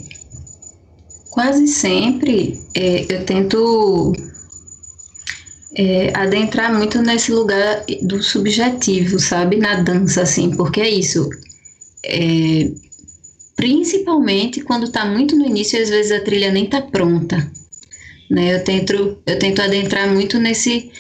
quase sempre é, eu tento é, adentrar muito nesse lugar do subjetivo, sabe? Na dança, assim, porque é isso. É, principalmente quando está muito no início, às vezes a trilha nem está pronta. Né? Eu, tento, eu tento adentrar muito nesse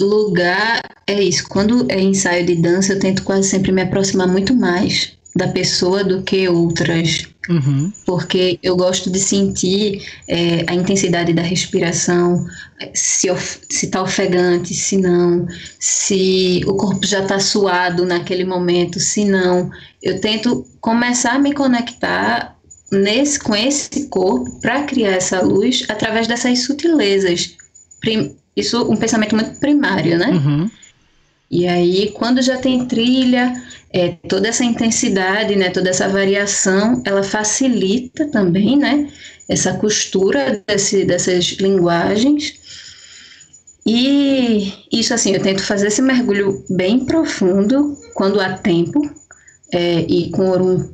lugar. É isso. Quando é ensaio de dança, eu tento quase sempre me aproximar muito mais da pessoa do que outras. Uhum. Porque eu gosto de sentir é, a intensidade da respiração, se está ofegante, se não, se o corpo já está suado naquele momento, se não. Eu tento começar a me conectar nesse, com esse corpo para criar essa luz através dessas sutilezas. Prim, isso um pensamento muito primário, né? Uhum. E aí, quando já tem trilha, é, toda essa intensidade, né, toda essa variação, ela facilita também, né, essa costura desse, dessas linguagens. E isso, assim, eu tento fazer esse mergulho bem profundo quando há tempo, é, e com Orum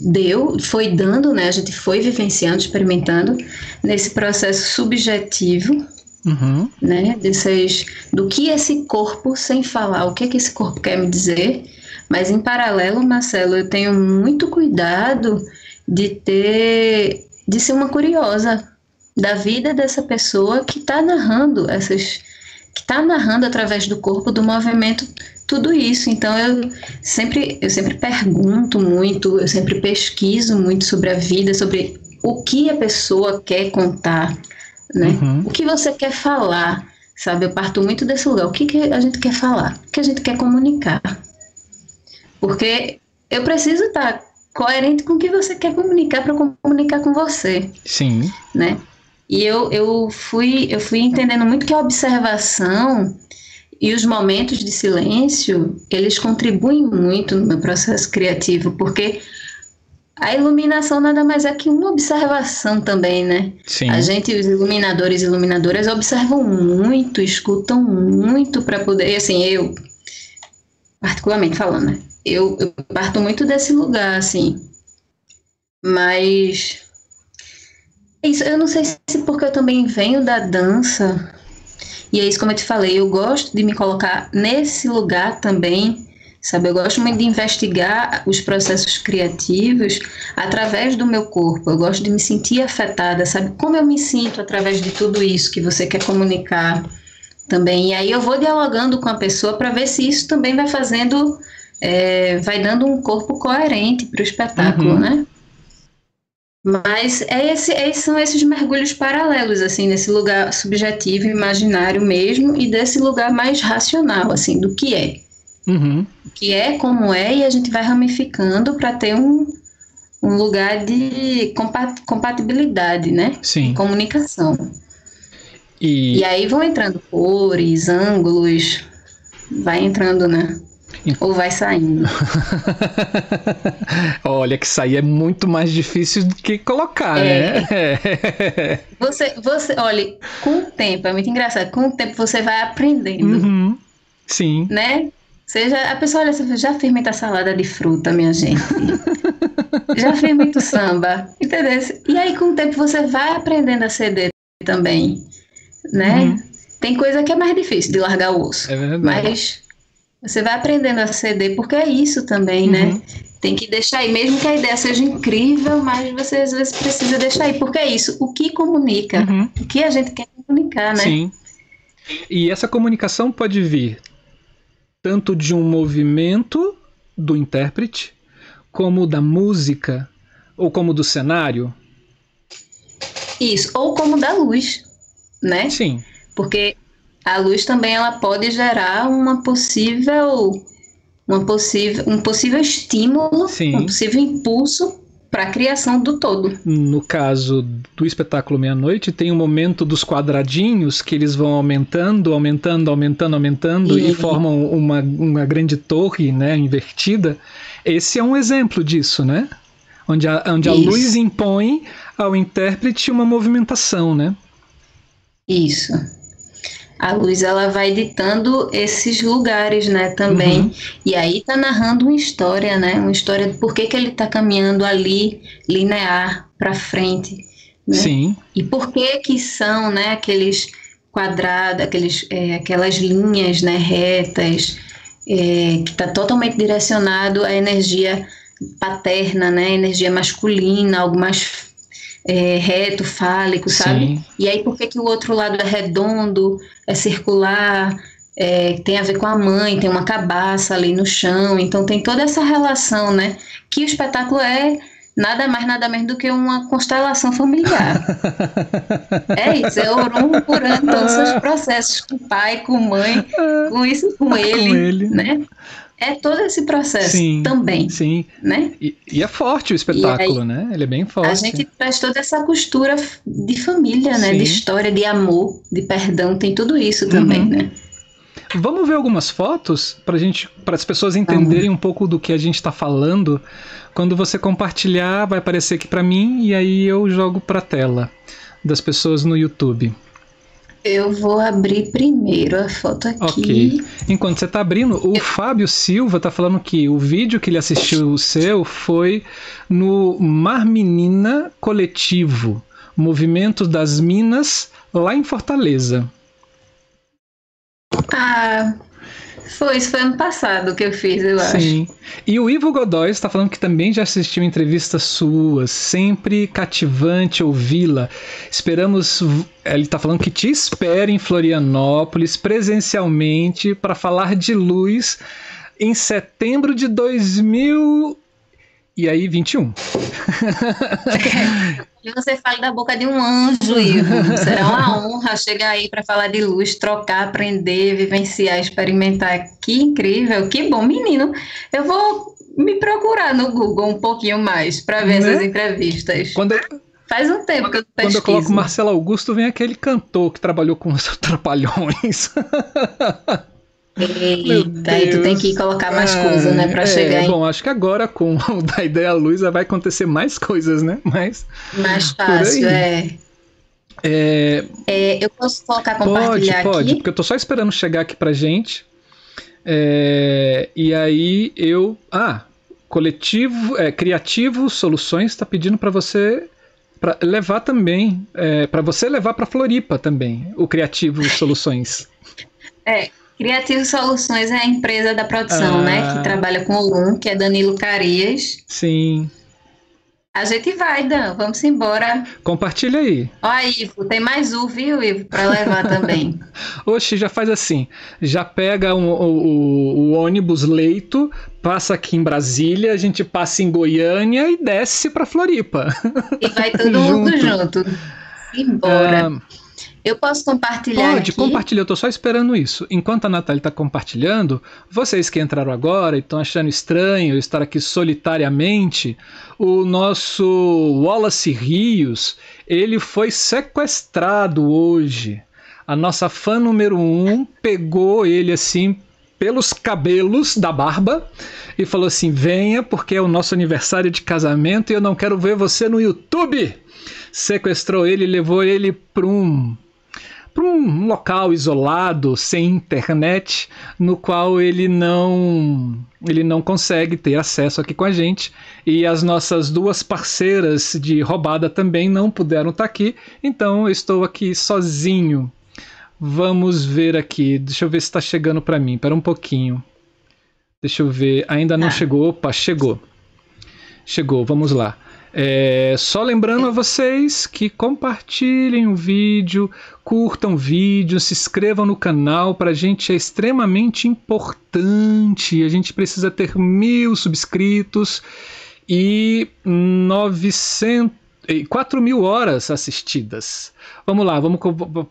deu, foi dando, né, a gente foi vivenciando, experimentando nesse processo subjetivo Uhum. Né, desses, do que esse corpo, sem falar o que, que esse corpo quer me dizer, mas em paralelo, Marcelo, eu tenho muito cuidado de ter, de ser uma curiosa da vida dessa pessoa que está narrando essas, que está narrando através do corpo, do movimento, tudo isso. Então eu sempre, eu sempre pergunto muito, eu sempre pesquiso muito sobre a vida, sobre o que a pessoa quer contar, né? Uhum. O que você quer falar, sabe? Eu parto muito desse lugar. O que, que a gente quer falar? O que a gente quer comunicar? Porque eu preciso estar coerente com o que você quer comunicar para comunicar com você. Sim. Né? E eu, eu, fui, eu fui entendendo muito que a observação e os momentos de silêncio, eles contribuem muito no meu processo criativo, porque a iluminação nada mais é que uma observação também, né? Sim. A gente, os iluminadores e iluminadoras, observam muito, escutam muito para poder. E assim, eu, particularmente falando, né? Eu, eu parto muito desse lugar, assim. Mas. Isso, eu não sei se porque eu também venho da dança. E é isso, como eu te falei, eu gosto de me colocar nesse lugar também sabe? Eu gosto muito de investigar os processos criativos através do meu corpo. Eu gosto de me sentir afetada, sabe? Como eu me sinto através de tudo isso que você quer comunicar também. E aí eu vou dialogando com a pessoa para ver se isso também vai fazendo, é, vai dando um corpo coerente para o espetáculo, uhum. né? Mas é esse, é, são esses mergulhos paralelos, assim, nesse lugar subjetivo, imaginário mesmo, e desse lugar mais racional, assim, do que é. Uhum. Que é como é, e a gente vai ramificando para ter um, um lugar de compat compatibilidade, né? Sim. Comunicação. E... e aí vão entrando cores, ângulos, vai entrando, né? Ou vai saindo? [LAUGHS] Olha, que sair é muito mais difícil do que colocar, é. né? [LAUGHS] você, você, olha, com o tempo, é muito engraçado, com o tempo você vai aprendendo. Uhum. Sim. Né? Seja, a pessoa olha, você já fiz muita salada de fruta, minha gente. [LAUGHS] já fiz muito samba, entendeu? E aí, com o tempo, você vai aprendendo a ceder também, né? Uhum. Tem coisa que é mais difícil de largar o osso. É verdade. Mas você vai aprendendo a ceder, porque é isso também, né? uhum. né? Tem que deixar aí, mesmo que a ideia seja incrível, mas você às vezes precisa deixar aí, porque é isso, o que comunica, uhum. o que a gente quer comunicar, né? Sim. E essa comunicação pode vir tanto de um movimento do intérprete, como da música, ou como do cenário? Isso, ou como da luz, né? Sim. Porque a luz também ela pode gerar uma possível, uma possível, um possível estímulo, Sim. um possível impulso para a criação do todo. No caso do espetáculo Meia-Noite, tem um momento dos quadradinhos que eles vão aumentando, aumentando, aumentando, aumentando e, e formam uma, uma grande torre né, invertida. Esse é um exemplo disso, né? Onde a, onde a luz impõe ao intérprete uma movimentação, né? Isso a luz ela vai ditando esses lugares, né, também. Uhum. E aí tá narrando uma história, né, uma história de por que, ele tá caminhando ali linear para frente, né? Sim. E por que que são, né, aqueles quadrados, aqueles, é, aquelas linhas, né, retas, é, que tá totalmente direcionado à energia paterna, né, energia masculina, algo mais é, reto, fálico, sabe? Sim. E aí por que, que o outro lado é redondo, é circular, é, tem a ver com a mãe, tem uma cabaça ali no chão, então tem toda essa relação, né? Que o espetáculo é nada mais, nada menos do que uma constelação familiar. [LAUGHS] é isso, é Orum curando todos os processos com o pai, com a mãe, com isso, com, ele, [LAUGHS] com ele, né? É todo esse processo sim, também. Sim. Né? E, e é forte o espetáculo, aí, né? Ele é bem forte. A gente traz toda essa costura de família, né? Sim. De história, de amor, de perdão, tem tudo isso também, uhum. né? Vamos ver algumas fotos para gente, para as pessoas entenderem um pouco do que a gente está falando. Quando você compartilhar, vai aparecer aqui para mim e aí eu jogo para a tela das pessoas no YouTube. Eu vou abrir primeiro a foto aqui. Ok. Enquanto você está abrindo, o Fábio Silva está falando que o vídeo que ele assistiu o seu foi no Mar Menina Coletivo, Movimento das Minas, lá em Fortaleza. Ah, foi, isso foi ano passado que eu fiz, eu acho. Sim. E o Ivo Godoy está falando que também já assistiu entrevistas suas, sempre cativante ouvi-la. Esperamos. Ele está falando que te espera em Florianópolis presencialmente para falar de luz em setembro de 2000 e aí 21. E [LAUGHS] você fala da boca de um anjo, Ivo. Será uma honra chegar aí para falar de luz, trocar, aprender, vivenciar, experimentar. Que incrível, que bom, menino. Eu vou me procurar no Google um pouquinho mais para ver né? essas entrevistas. Quando Faz um tempo que eu pesquiso. Quando eu coloco Marcelo Augusto, vem aquele cantor que trabalhou com os [LAUGHS] Trapalhões. Eita, aí tu tem que colocar mais é, coisas, né, pra é, chegar em... Bom, acho que agora com [LAUGHS] o da ideia Luiza vai acontecer mais coisas, né? Mas, mais fácil, é. É... é. Eu posso colocar compartilhar pode, pode, aqui? porque eu tô só esperando chegar aqui pra gente. É, e aí eu. Ah, coletivo, é, criativo soluções está pedindo para você para levar também, é, para você levar para Floripa também o criativo soluções. [LAUGHS] É, Criativo Soluções é a empresa da produção, ah. né? Que ah. trabalha com o LUM, que é Danilo Carias. Sim. A gente vai, Dan. Vamos embora. Compartilha aí. Ó, Ivo, tem mais um, viu, Ivo? Para levar também. [LAUGHS] Oxe, já faz assim. Já pega um, o, ônibus leito, passa aqui em Brasília, a gente passa em Goiânia e desce para Floripa. E vai todo [LAUGHS] mundo junto. Embora. Ah, eu posso compartilhar Pode, aqui? compartilha. Eu estou só esperando isso. Enquanto a Natália está compartilhando, vocês que entraram agora e estão achando estranho estar aqui solitariamente, o nosso Wallace Rios, ele foi sequestrado hoje. A nossa fã número um pegou ele assim pelos cabelos da barba e falou assim: venha porque é o nosso aniversário de casamento e eu não quero ver você no YouTube. Sequestrou ele e levou ele para um para um local isolado, sem internet, no qual ele não ele não consegue ter acesso aqui com a gente. E as nossas duas parceiras de roubada também não puderam estar tá aqui, então eu estou aqui sozinho. Vamos ver aqui, deixa eu ver se está chegando para mim. Espera um pouquinho. Deixa eu ver, ainda não ah. chegou. Opa, chegou. Chegou, vamos lá. É, só lembrando a vocês que compartilhem o vídeo, curtam o vídeo, se inscrevam no canal. Para a gente é extremamente importante. A gente precisa ter mil subscritos e 900, 4 mil horas assistidas. Vamos lá, vamos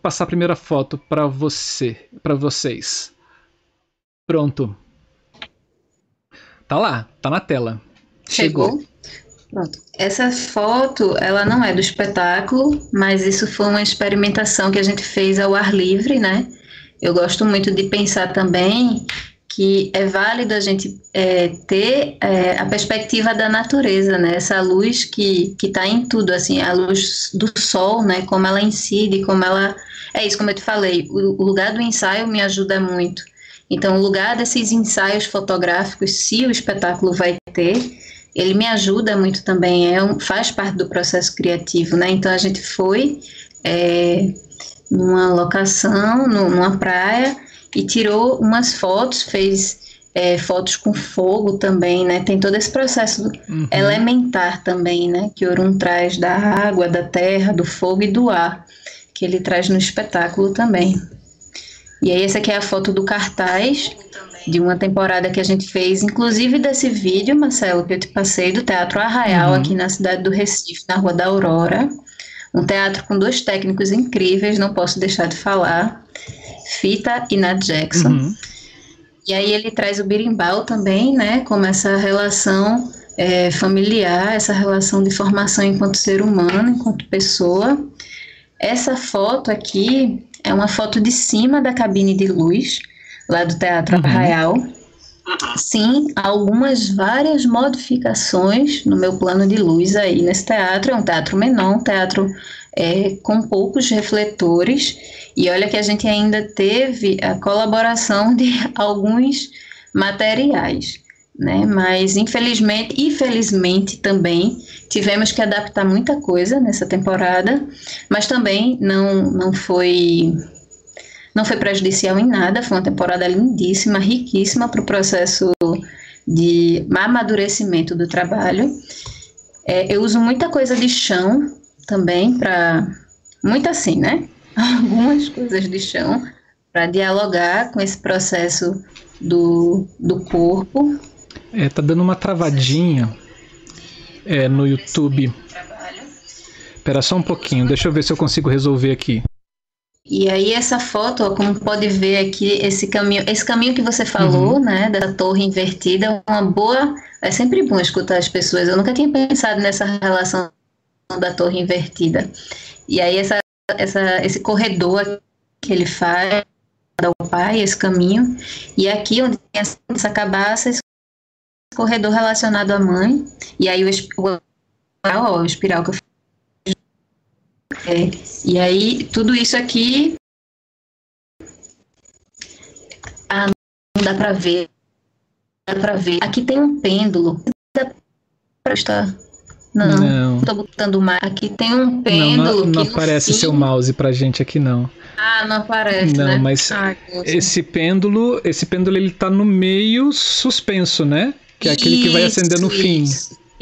passar a primeira foto para você, para vocês. Pronto. Tá lá, tá na tela. Chegou. Chegou. Pronto. Essa foto, ela não é do espetáculo, mas isso foi uma experimentação que a gente fez ao ar livre, né? Eu gosto muito de pensar também que é válido a gente é, ter é, a perspectiva da natureza, né? Essa luz que que está em tudo, assim, a luz do sol, né? Como ela incide, como ela é isso, como eu te falei. O, o lugar do ensaio me ajuda muito. Então, o lugar desses ensaios fotográficos, se o espetáculo vai ter, ele me ajuda muito também, é um, faz parte do processo criativo, né? Então a gente foi é, numa locação, numa praia, e tirou umas fotos, fez é, fotos com fogo também, né? Tem todo esse processo uhum. elementar também, né? Que Orun traz da água, da terra, do fogo e do ar, que ele traz no espetáculo também. E aí essa aqui é a foto do cartaz de uma temporada que a gente fez, inclusive desse vídeo, Marcelo, que eu te passei do Teatro Arraial, uhum. aqui na cidade do Recife, na Rua da Aurora. Um teatro com dois técnicos incríveis, não posso deixar de falar, Fita e Nat Jackson. Uhum. E aí ele traz o birimbau também, né, como essa relação é, familiar, essa relação de formação enquanto ser humano, enquanto pessoa. Essa foto aqui é uma foto de cima da cabine de luz, lá do Teatro uhum. Arraial. Sim, algumas várias modificações no meu plano de luz aí nesse teatro. É um teatro menor, um teatro é, com poucos refletores. E olha que a gente ainda teve a colaboração de [LAUGHS] alguns materiais, né? Mas infelizmente e felizmente também tivemos que adaptar muita coisa nessa temporada, mas também não, não foi não foi prejudicial em nada, foi uma temporada lindíssima, riquíssima para o processo de amadurecimento do trabalho. É, eu uso muita coisa de chão também para. Muito assim, né? [LAUGHS] Algumas coisas de chão para dialogar com esse processo do, do corpo. É, tá dando uma travadinha é, no YouTube. Espera só um pouquinho, deixa eu ver se eu consigo resolver aqui. E aí essa foto, ó, como pode ver aqui, esse caminho, esse caminho que você falou, uhum. né, da torre invertida, é uma boa, é sempre bom escutar as pessoas. Eu nunca tinha pensado nessa relação da torre invertida. E aí essa, essa esse corredor que ele faz o pai, esse caminho, e aqui onde tem essa cabaça, esse corredor relacionado à mãe, e aí o, ó, o espiral que eu é, e aí, tudo isso aqui. Ah, não dá para ver. Dá para ver. Aqui tem um pêndulo. Dá pra estar. Não, não. Tô botando mais. Aqui tem um pêndulo. Não, não, não aparece fim... seu mouse pra gente aqui, não. Ah, não aparece, não, né? mas Ai, esse pêndulo, esse pêndulo ele tá no meio suspenso, né? Que é aquele isso, que vai acender no fim.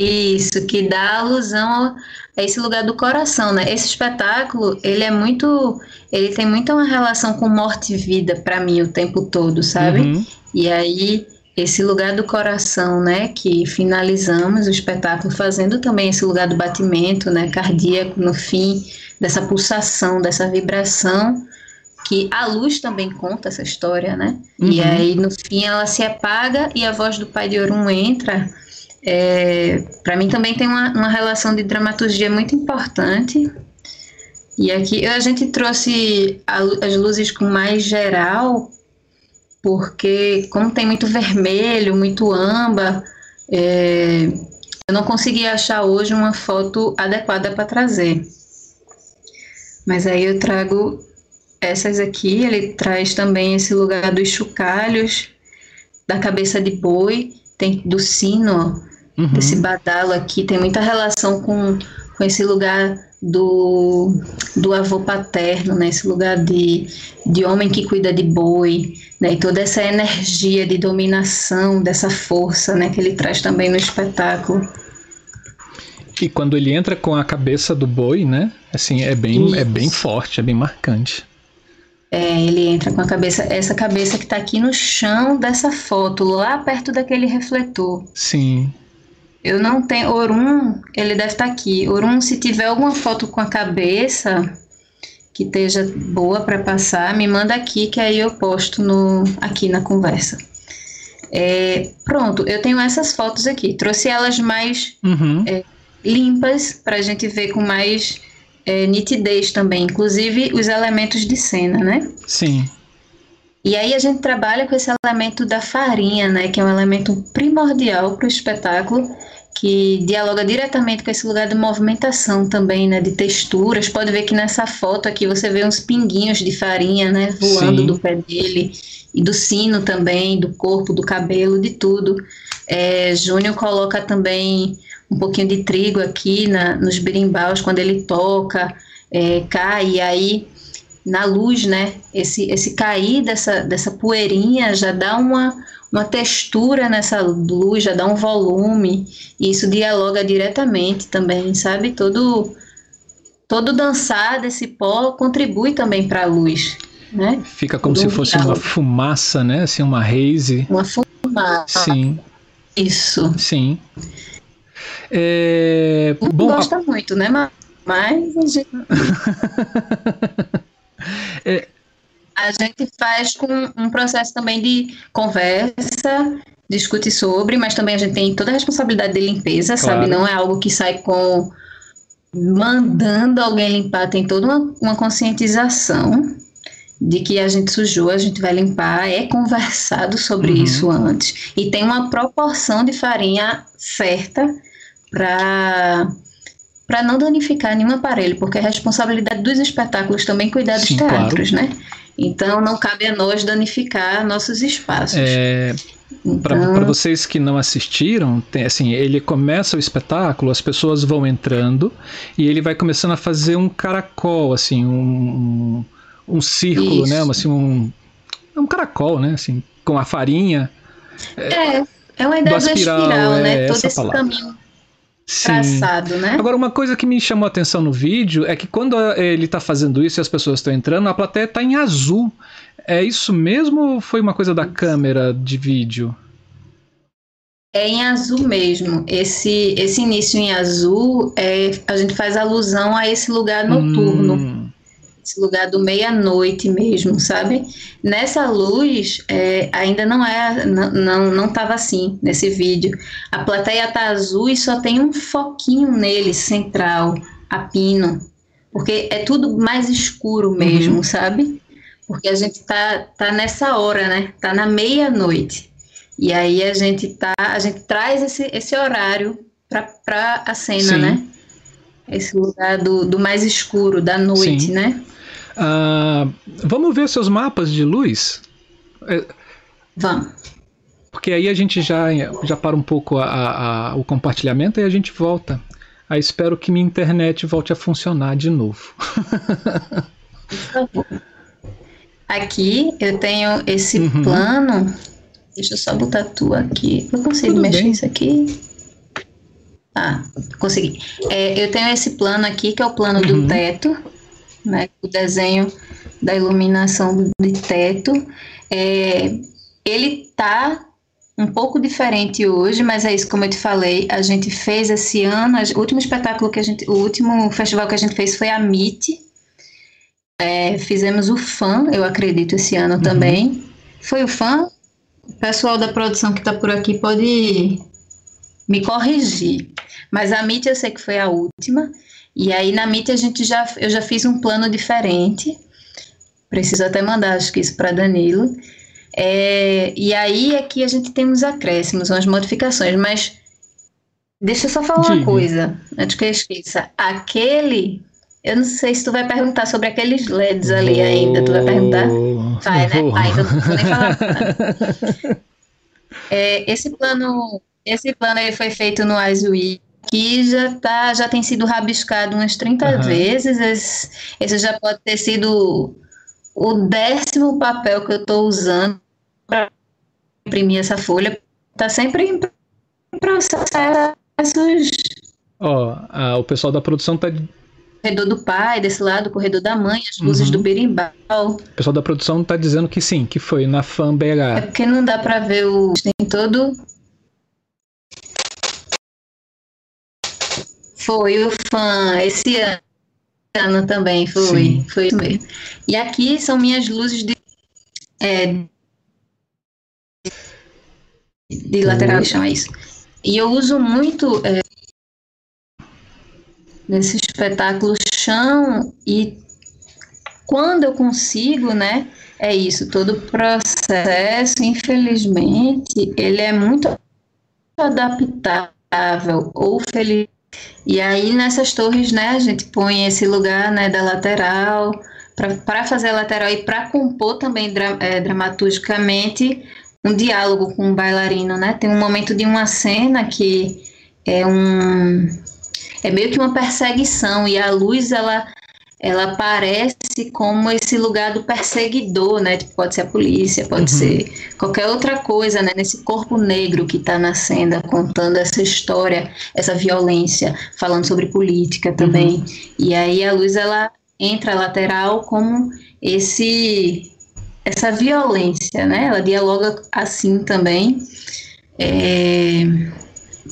Isso, que dá alusão a esse lugar do coração, né? Esse espetáculo, ele é muito, ele tem muito uma relação com morte e vida para mim o tempo todo, sabe? Uhum. E aí esse lugar do coração, né, que finalizamos o espetáculo fazendo também esse lugar do batimento, né, cardíaco no fim, dessa pulsação, dessa vibração, que a luz também conta essa história, né? Uhum. E aí no fim ela se apaga e a voz do Pai de Orum entra é, para mim também tem uma, uma relação de dramaturgia muito importante. E aqui a gente trouxe a, as luzes com mais geral, porque como tem muito vermelho, muito âmbar, é, eu não consegui achar hoje uma foto adequada para trazer. Mas aí eu trago essas aqui, ele traz também esse lugar dos chocalhos, da cabeça de boi, tem do sino, uhum. esse badalo aqui tem muita relação com, com esse lugar do, do avô paterno, né? Esse lugar de, de homem que cuida de boi, né? E toda essa energia de dominação, dessa força, né? Que ele traz também no espetáculo. E quando ele entra com a cabeça do boi, né? Assim, é bem, é bem forte, é bem marcante. É, ele entra com a cabeça, essa cabeça que está aqui no chão dessa foto, lá perto daquele refletor. Sim. Eu não tenho. Orum, ele deve estar tá aqui. Orum, se tiver alguma foto com a cabeça que esteja boa para passar, me manda aqui que aí eu posto no, aqui na conversa. É, pronto, eu tenho essas fotos aqui. Trouxe elas mais uhum. é, limpas para a gente ver com mais é, nitidez também, inclusive os elementos de cena, né? Sim. E aí a gente trabalha com esse elemento da farinha, né, que é um elemento primordial para o espetáculo, que dialoga diretamente com esse lugar de movimentação também, né, de texturas. Pode ver que nessa foto aqui você vê uns pinguinhos de farinha, né, voando Sim. do pé dele e do sino também, do corpo, do cabelo, de tudo. É, Júnior coloca também um pouquinho de trigo aqui na, nos birimbaus quando ele toca, é, cai, e aí na luz, né? Esse, esse cair dessa, dessa poeirinha já dá uma, uma textura nessa luz, já dá um volume, e isso dialoga diretamente também, sabe? Todo, todo dançar desse pó contribui também para a luz. Né? Fica como se fosse uma fumaça, né? Assim, uma haze. Uma fumaça. Sim. Isso. Sim. É... Bom, gosta a... muito, né? Mas a gente... [LAUGHS] É... A gente faz com um processo também de conversa, discute sobre, mas também a gente tem toda a responsabilidade de limpeza, claro. sabe? Não é algo que sai com mandando alguém limpar, tem toda uma, uma conscientização. de que a gente sujou, a gente vai limpar, é conversado sobre uhum. isso antes. E tem uma proporção de farinha certa para para não danificar nenhum aparelho, porque é responsabilidade dos espetáculos também cuidar dos Sim, teatros, claro. né? Então não cabe a nós danificar nossos espaços. É, então... Para vocês que não assistiram, tem, assim, ele começa o espetáculo, as pessoas vão entrando e ele vai começando a fazer um caracol, assim, um, um círculo, né? Isso. né? Assim, um, um caracol, né? Assim, com a farinha. É, é uma ideia da espiral, espiral né? É Todo esse palavra. caminho traçado, né? Agora, uma coisa que me chamou a atenção no vídeo é que quando ele está fazendo isso e as pessoas estão entrando, a plateia está em azul. É isso mesmo ou foi uma coisa da câmera de vídeo? É em azul mesmo. Esse, esse início em azul, é, a gente faz alusão a esse lugar noturno. Hum esse lugar do meia-noite mesmo, sabe? Nessa luz, é, ainda não é, não, não, não tava assim nesse vídeo. A plateia tá azul e só tem um foquinho nele, central, a pino. Porque é tudo mais escuro mesmo, uhum. sabe? Porque a gente tá, tá nessa hora, né? Tá na meia-noite. E aí a gente tá, a gente traz esse, esse horário para a cena, Sim. né? Esse lugar do, do mais escuro, da noite, Sim. né? Uh, vamos ver seus mapas de luz? É, vamos. Porque aí a gente já, já para um pouco a, a, o compartilhamento e a gente volta. Aí espero que minha internet volte a funcionar de novo. Por favor. Aqui eu tenho esse uhum. plano. Deixa eu só botar tu aqui. Eu consigo Tudo mexer bem. isso aqui? Ah, consegui. É, eu tenho esse plano aqui, que é o plano uhum. do teto né, o desenho da iluminação de teto. É, ele tá um pouco diferente hoje, mas é isso, como eu te falei, a gente fez esse ano, o último espetáculo que a gente, o último festival que a gente fez foi a MIT. É, fizemos o fã, eu acredito, esse ano uhum. também. Foi o fã. O pessoal da produção que está por aqui pode me corrigir. Mas a MIT eu sei que foi a última. E aí na MIT a gente já, eu já fiz um plano diferente. Preciso até mandar, acho que isso para Danilo. É, e aí aqui a gente tem uns acréscimos, umas modificações, mas deixa eu só falar Diga. uma coisa, antes que eu esqueça. Aquele, eu não sei se tu vai perguntar sobre aqueles LEDs ali vou, ainda, tu vai perguntar? Vai, né? Vou. Ah, então não vou nem falar. [LAUGHS] é, esse plano, esse plano ele foi feito no Azui que já tá, já tem sido rabiscado umas 30 uhum. vezes. Esse, esse, já pode ter sido o décimo papel que eu estou usando para imprimir essa folha. Está sempre em processos. Ó, oh, o pessoal da produção está corredor do pai, desse lado, corredor da mãe, as luzes uhum. do berimbau. O pessoal da produção está dizendo que sim, que foi na FAM BH. É porque não dá para ver o. Tem todo Foi o fã esse ano também, foi. Sim. Foi isso mesmo. E aqui são minhas luzes de. É, de lateral, chama isso. E eu uso muito é, nesse espetáculo chão e quando eu consigo, né? É isso, todo o processo, infelizmente, ele é muito adaptável ou feliz e aí nessas torres, né, a gente põe esse lugar, né, da lateral para fazer a lateral e para compor também dra é, dramaturgicamente um diálogo com o bailarino, né? Tem um momento de uma cena que é um é meio que uma perseguição e a luz ela ela aparece como esse lugar do perseguidor, né? Tipo, pode ser a polícia, pode uhum. ser qualquer outra coisa, né? Nesse corpo negro que está na cena, contando essa história, essa violência, falando sobre política também. Uhum. E aí a luz ela entra lateral como esse essa violência, né? Ela dialoga assim também. É,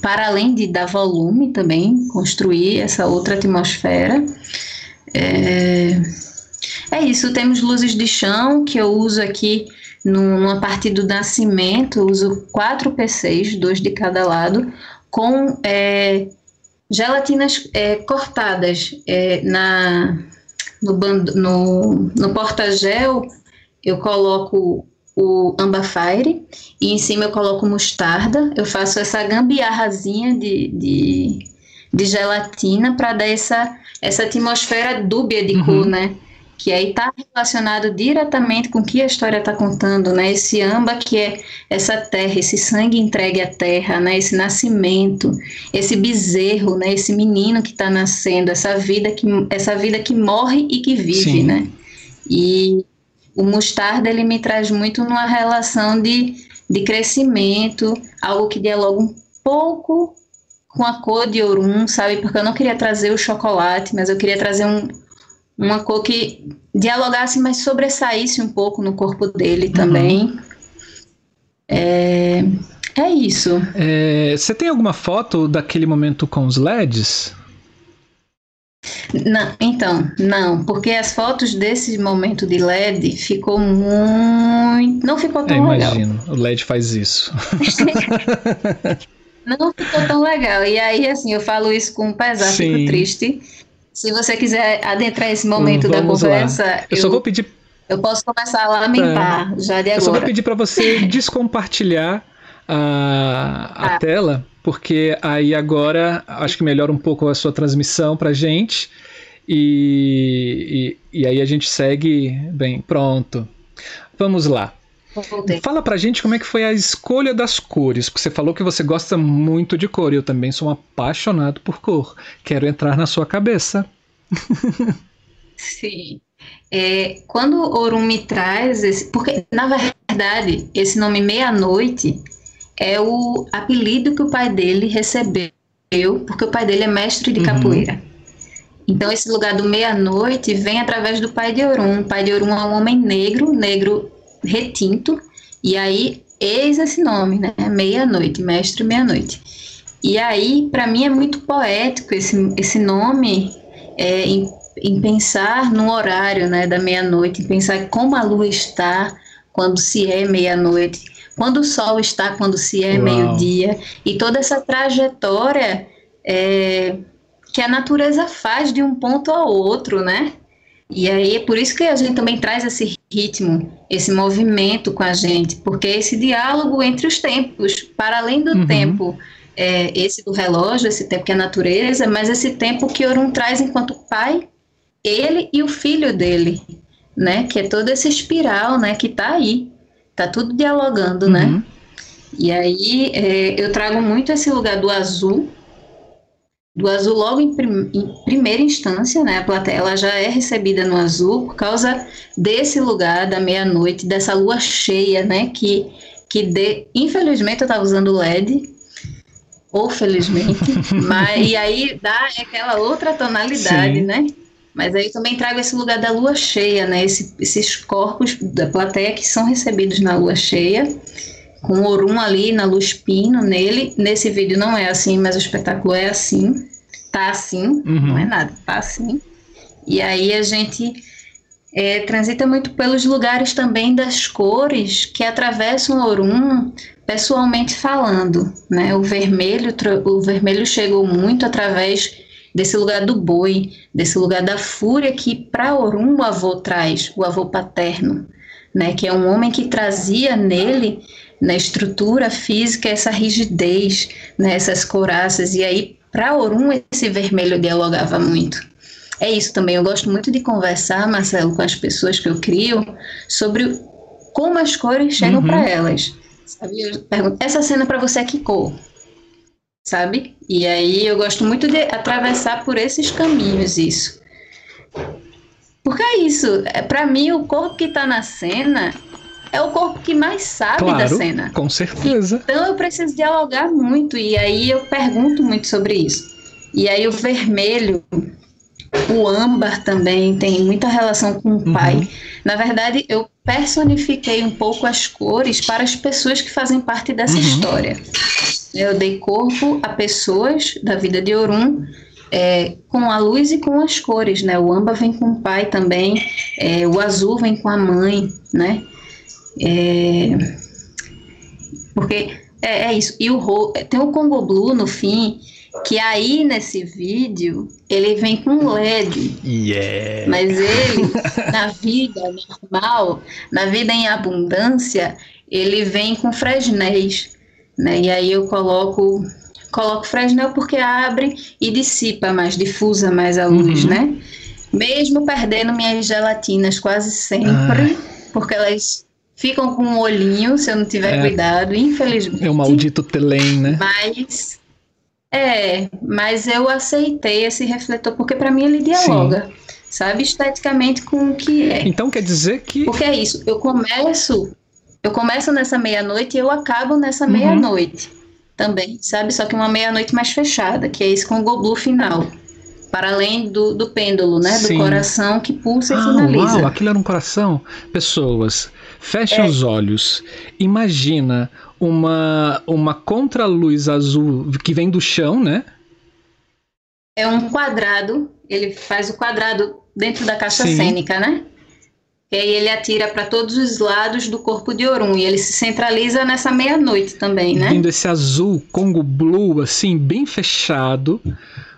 para além de dar volume também, construir essa outra atmosfera. É, é isso, temos luzes de chão que eu uso aqui numa parte do nascimento, uso quatro PCs, dois de cada lado, com é, gelatinas é, cortadas é, na no, no, no porta-gel, eu coloco o Ambafire e em cima eu coloco mostarda. Eu faço essa gambiarrazinha de, de, de gelatina para dar essa, essa atmosfera dúbia de uhum. cor, né? que aí está relacionado diretamente com o que a história está contando, né? Esse amba que é essa terra, esse sangue entregue à terra, né? Esse nascimento, esse bezerro, né? Esse menino que está nascendo, essa vida que essa vida que morre e que vive, Sim. né? E o mostarda ele me traz muito numa relação de, de crescimento, algo que dialoga um pouco com a cor de Orum, sabe? Porque eu não queria trazer o chocolate, mas eu queria trazer um uma cor que dialogasse, mas sobressaísse um pouco no corpo dele uhum. também. Uhum. É, é isso. É, você tem alguma foto daquele momento com os LEDs? Não, então, não, porque as fotos desse momento de LED ficou muito. Não ficou tão é, imagino, legal. o LED faz isso. [LAUGHS] [LAUGHS] não ficou tão legal. E aí, assim, eu falo isso com um pesar, Sim. fico triste se você quiser adentrar esse momento Vamos da conversa, lá. eu, eu só vou pedir. Eu posso começar a lamentar é. já de agora. Eu só vou pedir para você [LAUGHS] descompartilhar a, a ah. tela, porque aí agora acho que melhora um pouco a sua transmissão para gente. E, e, e aí a gente segue bem. Pronto. Vamos lá. Voltei. Fala pra gente como é que foi a escolha das cores, porque você falou que você gosta muito de cor, e eu também sou um apaixonado por cor. Quero entrar na sua cabeça. Sim. É, quando Orum me traz esse, porque na verdade esse nome meia-noite é o apelido que o pai dele recebeu, porque o pai dele é mestre de uhum. capoeira. Então esse lugar do meia-noite vem através do pai de Orum. O pai de Orum é um homem negro, negro retinto, e aí eis esse nome, né? Meia-noite, mestre meia-noite. E aí, para mim é muito poético esse, esse nome é, em, em pensar no horário né, da meia-noite, em pensar como a lua está quando se é meia-noite, quando o sol está quando se é meio-dia, e toda essa trajetória é, que a natureza faz de um ponto ao outro, né? E aí é por isso que a gente também traz esse ritmo, esse movimento com a gente, porque esse diálogo entre os tempos, para além do uhum. tempo, é, esse do relógio, esse tempo que é a natureza, mas esse tempo que Orun traz enquanto pai, ele e o filho dele, né? Que é toda essa espiral, né? Que tá aí, tá tudo dialogando, né? uhum. né? E aí é, eu trago muito esse lugar do azul, do azul logo em, prim, em, primeira instância, né? A plateia ela já é recebida no azul por causa desse lugar da meia-noite, dessa lua cheia, né? Que, que de, infelizmente eu estava usando LED, ou felizmente, [LAUGHS] mas e aí dá aquela outra tonalidade, Sim. né? Mas aí também trago esse lugar da lua cheia, né? Esse, esses corpos da plateia que são recebidos na lua cheia com Orum ali na luz pino nele. Nesse vídeo não é assim, mas o espetáculo é assim. Tá assim, uhum. não é nada, tá assim. E aí a gente é, transita muito pelos lugares também das cores que atravessam Orum pessoalmente falando, né? O vermelho, o vermelho chegou muito através desse lugar do boi, desse lugar da fúria que para Orum o avô traz, o avô paterno, né? Que é um homem que trazia nele na estrutura física essa rigidez, né, essas coraças. E aí, para Orum, esse vermelho dialogava muito. É isso também. Eu gosto muito de conversar, Marcelo, com as pessoas que eu crio sobre como as cores chegam uhum. para elas. Sabe? Eu pergunto, essa cena para você é que cor? Sabe? E aí eu gosto muito de atravessar por esses caminhos isso. Porque é isso. É, para mim, o corpo que está na cena é o corpo que mais sabe claro, da cena. Com certeza. Então eu preciso dialogar muito e aí eu pergunto muito sobre isso. E aí o vermelho, o âmbar também tem muita relação com o uhum. pai. Na verdade, eu personifiquei um pouco as cores para as pessoas que fazem parte dessa uhum. história. Eu dei corpo a pessoas da vida de Orum é, com a luz e com as cores, né? O âmbar vem com o pai também, é, o azul vem com a mãe, né? É, porque é, é, isso. E o tem o Congo Blue no fim, que aí nesse vídeo ele vem com LED. Yeah. Mas ele, na vida normal, na vida em abundância, ele vem com fresnéis. Né? E aí eu coloco coloco fresnel porque abre e dissipa mais, difusa mais a luz, uhum. né? Mesmo perdendo minhas gelatinas quase sempre, ah. porque elas ficam com um olhinho se eu não tiver é, cuidado, infelizmente. É o maldito telém, né? Mas é, mas eu aceitei esse refletor porque para mim ele dialoga, Sim. sabe, esteticamente com o que é. Então quer dizer que Porque é isso, eu começo eu começo nessa meia-noite e eu acabo nessa uhum. meia-noite também, sabe? Só que uma meia-noite mais fechada, que é esse com o goblu final. Para além do, do pêndulo, né? Sim. Do coração que pulsa ah, e finaliza. Uau, aquilo era um coração? Pessoas, fechem é. os olhos. Imagina uma, uma contraluz azul que vem do chão, né? É um quadrado, ele faz o quadrado dentro da caixa Sim. cênica, né? E aí ele atira para todos os lados do corpo de Orun e ele se centraliza nessa meia-noite também, né? Vindo esse azul Congo Blue, assim, bem fechado,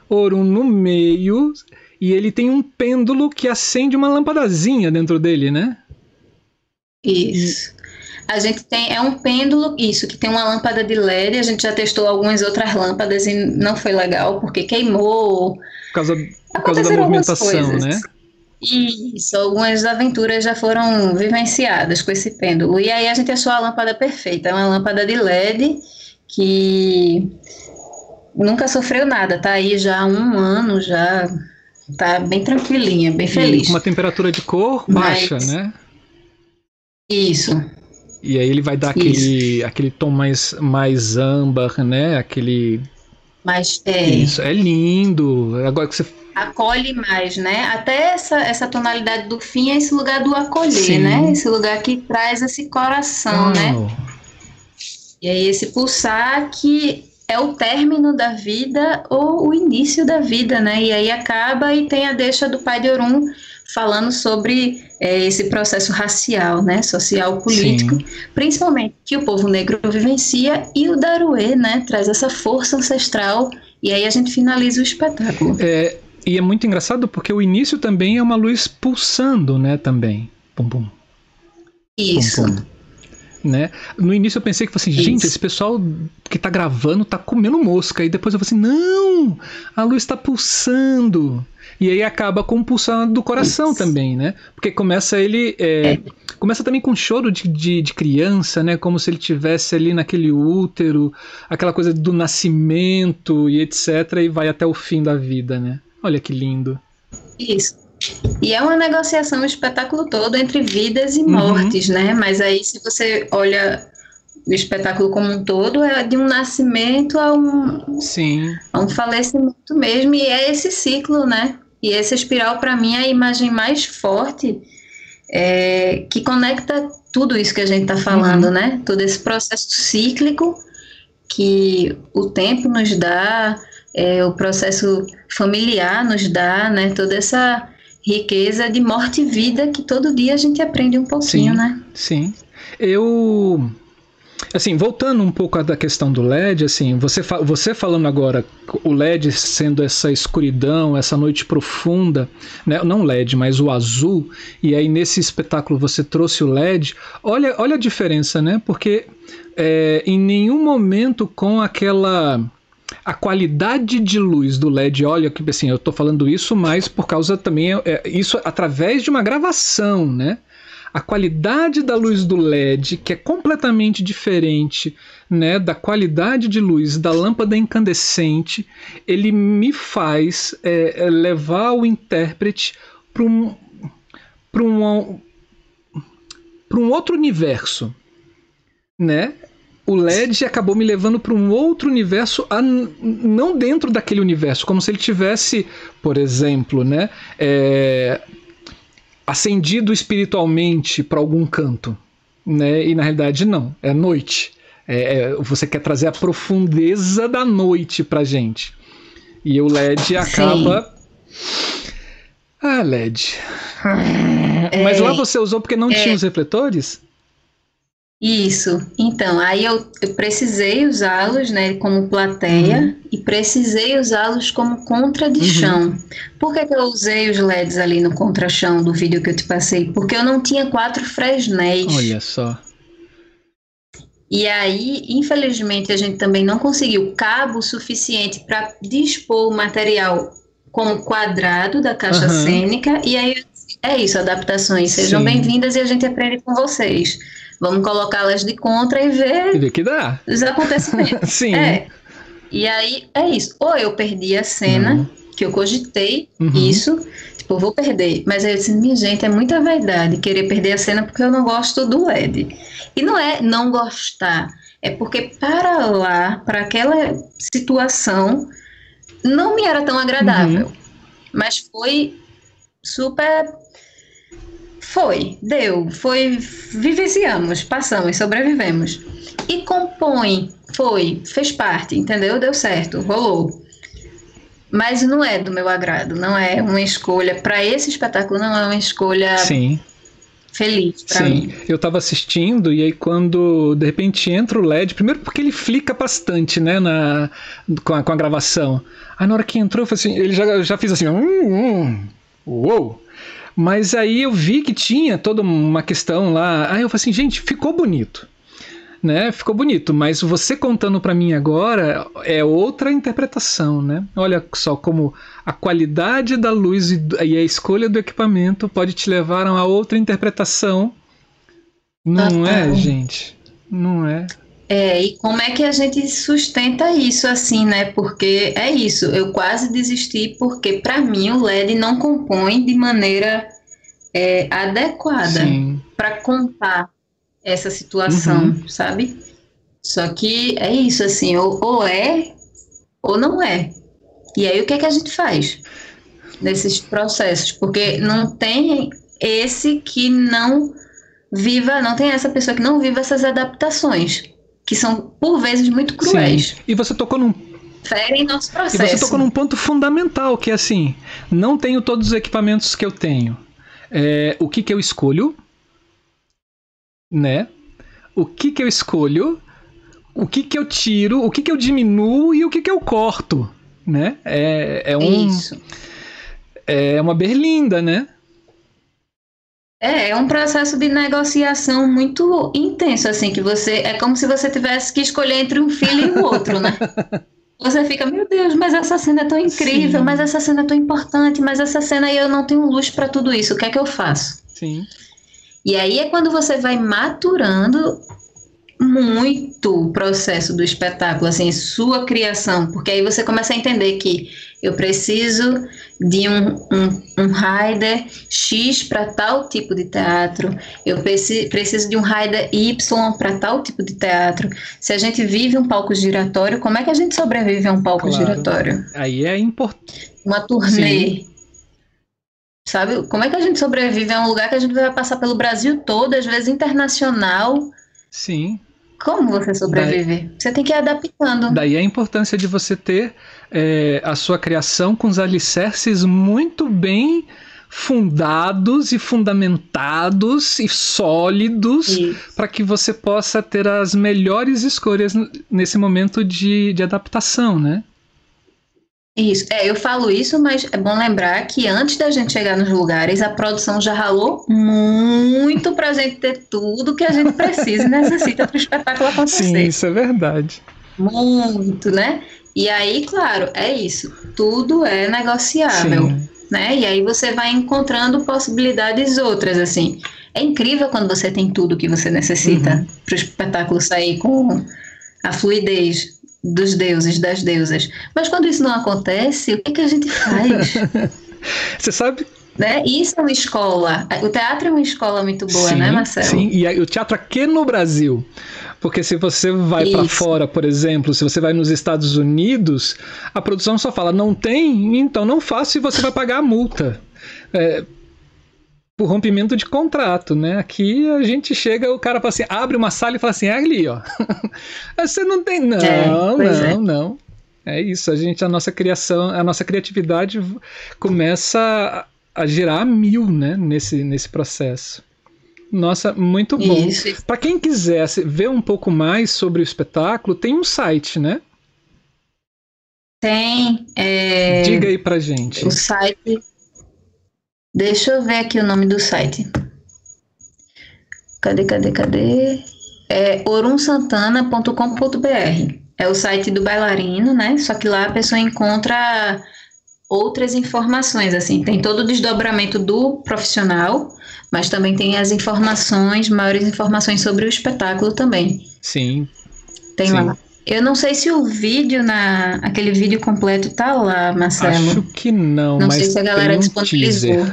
Orun no meio, e ele tem um pêndulo que acende uma lampadazinha dentro dele, né? Isso. A gente tem, é um pêndulo, isso, que tem uma lâmpada de LED, a gente já testou algumas outras lâmpadas e não foi legal, porque queimou. Por causa, por causa da movimentação, né? Isso, algumas aventuras já foram vivenciadas com esse pêndulo. E aí a gente achou a lâmpada perfeita, é uma lâmpada de LED que nunca sofreu nada, tá aí já há um ano, já tá bem tranquilinha, bem feliz. com uma temperatura de cor baixa, Mas... né? Isso. E aí ele vai dar aquele, aquele tom mais, mais âmbar, né? Aquele. Mas é. Isso, é lindo. Agora que você acolhe mais, né? Até essa, essa tonalidade do fim é esse lugar do acolher, Sim. né? Esse lugar que traz esse coração, oh. né? E aí esse pulsar que é o término da vida ou o início da vida, né? E aí acaba e tem a deixa do pai de Orum falando sobre é, esse processo racial, né, social, político, Sim. principalmente que o povo negro vivencia e o Daruê, né, traz essa força ancestral e aí a gente finaliza o espetáculo. É, e é muito engraçado porque o início também é uma luz pulsando, né? Também. Pum, pum. Isso. Pum, pum. Né? No início eu pensei que assim, Isso. gente, esse pessoal que tá gravando tá comendo mosca. E depois eu falei assim, não, a luz está pulsando. E aí acaba com o pulsar do coração Isso. também, né? Porque começa ele. É, é. Começa também com choro de, de, de, criança, né? Como se ele tivesse ali naquele útero, aquela coisa do nascimento e etc. E vai até o fim da vida, né? Olha que lindo. Isso. E é uma negociação o espetáculo todo entre vidas e uhum. mortes, uhum. né? Mas aí, se você olha o espetáculo como um todo, é de um nascimento a um, Sim. A um falecimento mesmo. E é esse ciclo, né? E essa espiral, para mim, é a imagem mais forte é, que conecta tudo isso que a gente está falando, uhum. né? Todo esse processo cíclico que o tempo nos dá, é, o processo familiar nos dá, né, toda essa riqueza de morte e vida que todo dia a gente aprende um pouquinho, sim, né? Sim. Eu assim, voltando um pouco da questão do LED, assim, você, fa você falando agora o LED sendo essa escuridão, essa noite profunda, né? não LED, mas o azul, e aí nesse espetáculo você trouxe o LED, olha, olha a diferença, né? Porque é, em nenhum momento com aquela a qualidade de luz do LED, olha que assim, eu estou falando isso, mas por causa também é, isso através de uma gravação, né? A qualidade da luz do LED, que é completamente diferente, né, da qualidade de luz da lâmpada incandescente, ele me faz é, é levar o intérprete para um um, um outro universo, né? o LED acabou me levando para um outro universo, não dentro daquele universo, como se ele tivesse, por exemplo, né, é, ascendido espiritualmente para algum canto, né? E na realidade não, é noite. É, é, você quer trazer a profundeza da noite para gente. E o LED acaba. Sim. Ah, LED. É, Mas lá você usou porque não é. tinha os refletores? Isso. Então, aí eu, eu precisei usá-los, né, como plateia uhum. e precisei usá-los como contra de uhum. chão. Por que, que, eu usei os LEDs ali no contrachão do vídeo que eu te passei? Porque eu não tinha quatro Fresnéis. Olha só. E aí, infelizmente, a gente também não conseguiu cabo suficiente para dispor o material como quadrado da caixa uhum. cênica. E aí, é isso, adaptações. Sejam bem-vindas e a gente aprende com vocês. Vamos colocá-las de contra e ver, e ver que dá. os acontecimentos. [LAUGHS] Sim. É. E aí é isso. Ou eu perdi a cena, uhum. que eu cogitei uhum. isso, tipo, vou perder. Mas aí eu disse, minha gente, é muita verdade querer perder a cena porque eu não gosto do LED. E não é não gostar, é porque para lá, para aquela situação, não me era tão agradável. Uhum. Mas foi super foi, deu, foi, vivenciamos, passamos, sobrevivemos. E compõe, foi, fez parte, entendeu? Deu certo, rolou. Mas não é do meu agrado, não é uma escolha. Para esse espetáculo, não é uma escolha Sim. feliz para mim. Eu estava assistindo e aí quando de repente entra o LED, primeiro porque ele flica bastante, né, na, com, a, com a gravação. Aí na hora que entrou, assim, ele já, já fez assim, hum, hum, uou. Mas aí eu vi que tinha toda uma questão lá. Aí eu falei assim, gente, ficou bonito. Né? Ficou bonito, mas você contando para mim agora é outra interpretação, né? Olha só como a qualidade da luz e a escolha do equipamento pode te levar a uma outra interpretação. Não é, gente? Não é. É, e como é que a gente sustenta isso assim, né? Porque é isso, eu quase desisti porque para mim o LED não compõe de maneira é, adequada para contar essa situação, uhum. sabe? Só que é isso, assim, ou, ou é ou não é. E aí o que é que a gente faz nesses processos? Porque não tem esse que não viva, não tem essa pessoa que não viva essas adaptações que são, por vezes, muito cruéis. Sim. E você tocou num ferem nosso processo. E você tocou num ponto fundamental, que é assim, não tenho todos os equipamentos que eu tenho. É, o que que eu escolho, né? O que que eu escolho, o que que eu tiro, o que que eu diminuo e o que que eu corto, né? É, é um... Isso. É uma berlinda, né? É, é um processo de negociação muito intenso, assim, que você. É como se você tivesse que escolher entre um filho e o outro, né? [LAUGHS] Você fica, meu Deus, mas essa cena é tão incrível, Sim. mas essa cena é tão importante, mas essa cena aí eu não tenho luz para tudo isso, o que é que eu faço? Sim. E aí é quando você vai maturando muito o processo do espetáculo, assim, sua criação, porque aí você começa a entender que eu preciso de um, um, um rider X para tal tipo de teatro, eu preci, preciso de um rider Y para tal tipo de teatro. Se a gente vive um palco giratório, como é que a gente sobrevive a um palco claro. giratório? Aí é importante. Uma turnê. Sim. Sabe? Como é que a gente sobrevive a um lugar que a gente vai passar pelo Brasil todo, às vezes internacional? Sim. Como você sobrevive? Daí, você tem que ir adaptando. Daí a importância de você ter é, a sua criação com os alicerces muito bem fundados e fundamentados e sólidos para que você possa ter as melhores escolhas nesse momento de, de adaptação, né? Isso, é, eu falo isso, mas é bom lembrar que antes da gente chegar nos lugares, a produção já ralou muito para a gente ter tudo que a gente precisa e necessita para o espetáculo acontecer. Sim, isso é verdade. Muito, né? E aí, claro, é isso. Tudo é negociável, Sim. né? E aí você vai encontrando possibilidades outras, assim. É incrível quando você tem tudo que você necessita uhum. para o espetáculo sair com a fluidez dos deuses, das deusas. Mas quando isso não acontece, o que, que a gente faz? [LAUGHS] Você sabe né? Isso é uma escola. O teatro é uma escola muito boa, sim, né, Marcelo? Sim, e o teatro aqui no Brasil. Porque se você vai para fora, por exemplo, se você vai nos Estados Unidos, a produção só fala não tem, então não faça e você vai pagar a multa. É, por rompimento de contrato, né? Aqui a gente chega, o cara fala assim, abre uma sala e fala assim, é ali, ó. [LAUGHS] Você não tem, não, é, não, é. não. É isso, a gente, a nossa criação, a nossa criatividade começa a girar a mil, né? Nesse, nesse processo. Nossa, muito bom. Para quem quiser ver um pouco mais sobre o espetáculo, tem um site, né? Tem. É... Diga aí pra gente. O site. Deixa eu ver aqui o nome do site. Cadê, cadê, cadê? É orunsantana.com.br. É o site do bailarino, né? Só que lá a pessoa encontra outras informações, assim, tem todo o desdobramento do profissional, mas também tem as informações, maiores informações sobre o espetáculo também. Sim. Tem Sim. lá. Eu não sei se o vídeo na aquele vídeo completo tá lá, Marcelo. Acho que não, não sei se a galera tem disponibilizou. Um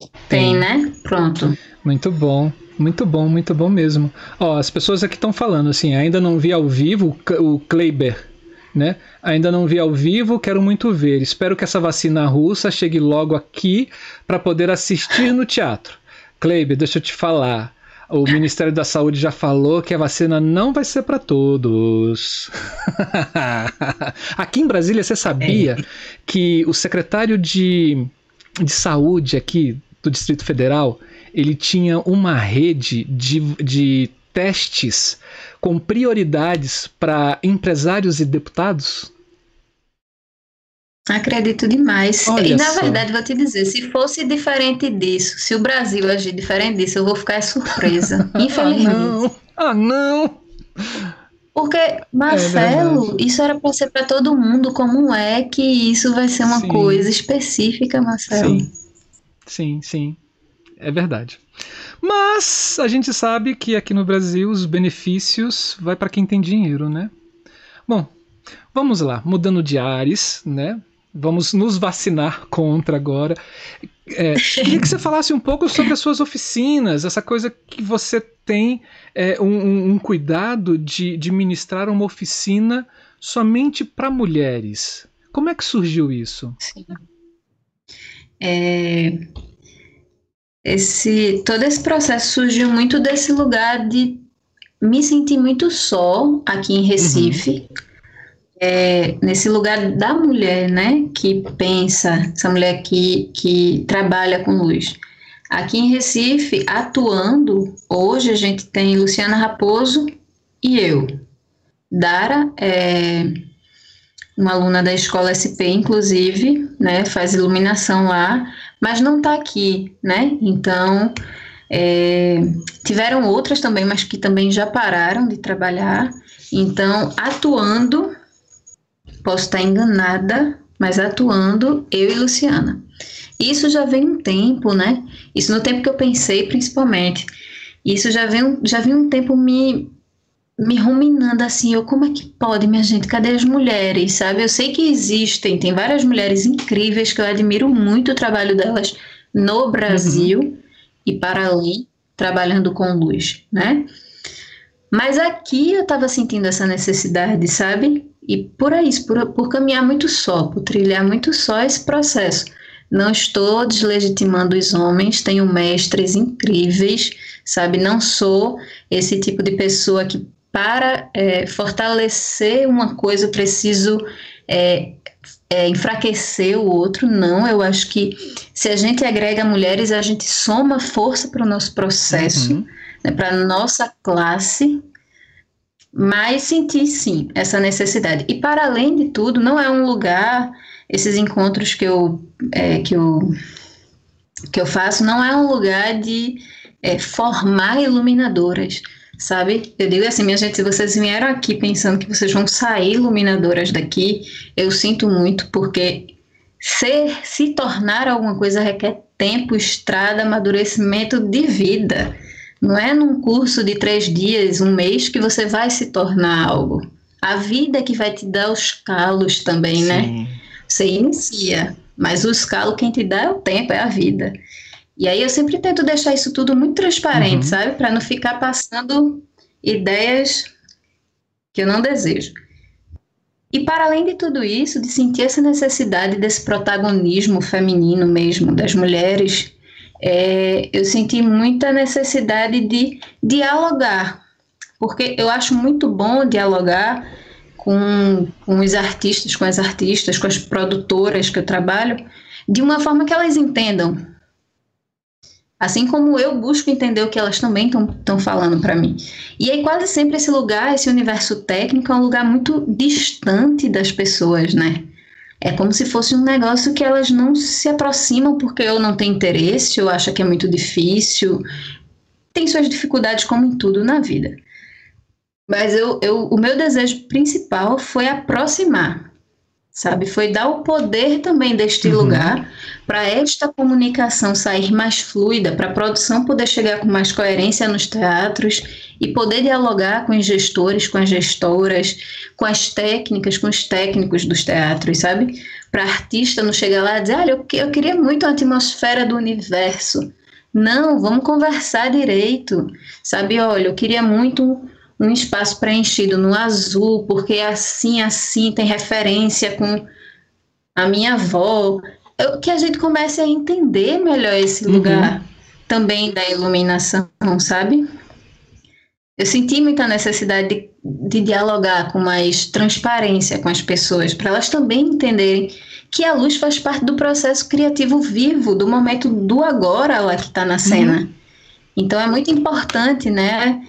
tem, tem, né? Pronto. Muito bom. Muito bom, muito bom mesmo. Ó, as pessoas aqui estão falando assim, ainda não vi ao vivo o Kleiber, né? Ainda não vi ao vivo, quero muito ver. Espero que essa vacina russa chegue logo aqui para poder assistir no teatro. Kleiber, deixa eu te falar. O Ministério da Saúde já falou que a vacina não vai ser para todos. [LAUGHS] aqui em Brasília, você sabia é. que o secretário de, de saúde aqui do Distrito Federal ele tinha uma rede de, de testes com prioridades para empresários e deputados? Acredito demais. Olha e na só. verdade, vou te dizer, se fosse diferente disso, se o Brasil agir diferente disso, eu vou ficar surpresa. [LAUGHS] infelizmente. ah, não! Ah, não! Porque, Marcelo, é isso era para ser para todo mundo. Como é que isso vai ser uma sim. coisa específica, Marcelo? Sim, sim, sim. É verdade. Mas a gente sabe que aqui no Brasil os benefícios vai para quem tem dinheiro, né? Bom, vamos lá, mudando de ares, né? Vamos nos vacinar contra agora. É, queria que você falasse um pouco sobre as suas oficinas, essa coisa que você tem é, um, um, cuidado de, de ministrar uma oficina somente para mulheres. Como é que surgiu isso? Sim. É, esse todo esse processo surgiu muito desse lugar de me sentir muito só aqui em Recife. Uhum. É, nesse lugar da mulher, né, que pensa, essa mulher que, que trabalha com luz. Aqui em Recife, atuando, hoje a gente tem Luciana Raposo e eu. Dara é uma aluna da escola SP, inclusive, né, faz iluminação lá mas não está aqui, né? Então, é, tiveram outras também, mas que também já pararam de trabalhar. Então, atuando, posso estar enganada, mas atuando eu e Luciana. Isso já vem um tempo, né? Isso no tempo que eu pensei, principalmente. Isso já vem, já vem um tempo me, me ruminando assim, eu como é que pode, minha gente? Cadê as mulheres, sabe? Eu sei que existem, tem várias mulheres incríveis que eu admiro muito o trabalho delas no Brasil uhum. e para além, trabalhando com luz, né? Mas aqui eu estava sentindo essa necessidade, sabe? E por isso, por, por caminhar muito só, por trilhar muito só esse processo. Não estou deslegitimando os homens, tenho mestres incríveis, sabe? Não sou esse tipo de pessoa que para é, fortalecer uma coisa, preciso é, é, enfraquecer o outro. Não, eu acho que se a gente agrega mulheres, a gente soma força para o nosso processo, uhum. né, para a nossa classe, mas sentir sim essa necessidade. E para além de tudo, não é um lugar, esses encontros que eu, é, que eu, que eu faço, não é um lugar de é, formar iluminadoras sabe? Eu digo assim, minha gente, se vocês vieram aqui pensando que vocês vão sair iluminadoras daqui, eu sinto muito, porque ser, se tornar alguma coisa requer tempo, estrada, amadurecimento de vida. Não é num curso de três dias, um mês, que você vai se tornar algo. A vida que vai te dar os calos também, né? Sim. né? Você inicia, mas os calos quem te dá é o tempo, é a vida. E aí eu sempre tento deixar isso tudo muito transparente, uhum. sabe? Para não ficar passando ideias que eu não desejo. E para além de tudo isso, de sentir essa necessidade desse protagonismo feminino mesmo, das mulheres, é, eu senti muita necessidade de dialogar, porque eu acho muito bom dialogar com, com os artistas, com as artistas, com as produtoras que eu trabalho, de uma forma que elas entendam Assim como eu busco entender o que elas também estão falando para mim. E aí, quase sempre, esse lugar, esse universo técnico, é um lugar muito distante das pessoas, né? É como se fosse um negócio que elas não se aproximam porque eu não tenho interesse, eu acho que é muito difícil. Tem suas dificuldades, como em tudo na vida. Mas eu, eu, o meu desejo principal foi aproximar sabe? Foi dar o poder também deste uhum. lugar para esta comunicação sair mais fluida, para a produção poder chegar com mais coerência nos teatros e poder dialogar com os gestores, com as gestoras, com as técnicas, com os técnicos dos teatros, sabe? Para artista não chegar lá e dizer, olha, eu, eu queria muito a atmosfera do universo. Não, vamos conversar direito, sabe? Olha, eu queria muito um espaço preenchido no azul, porque assim, assim, tem referência com a minha avó. Eu, que a gente comece a entender melhor esse uhum. lugar também da iluminação, sabe? Eu senti muita necessidade de, de dialogar com mais transparência com as pessoas, para elas também entenderem que a luz faz parte do processo criativo vivo, do momento do agora lá que está na cena. Uhum. Então é muito importante, né?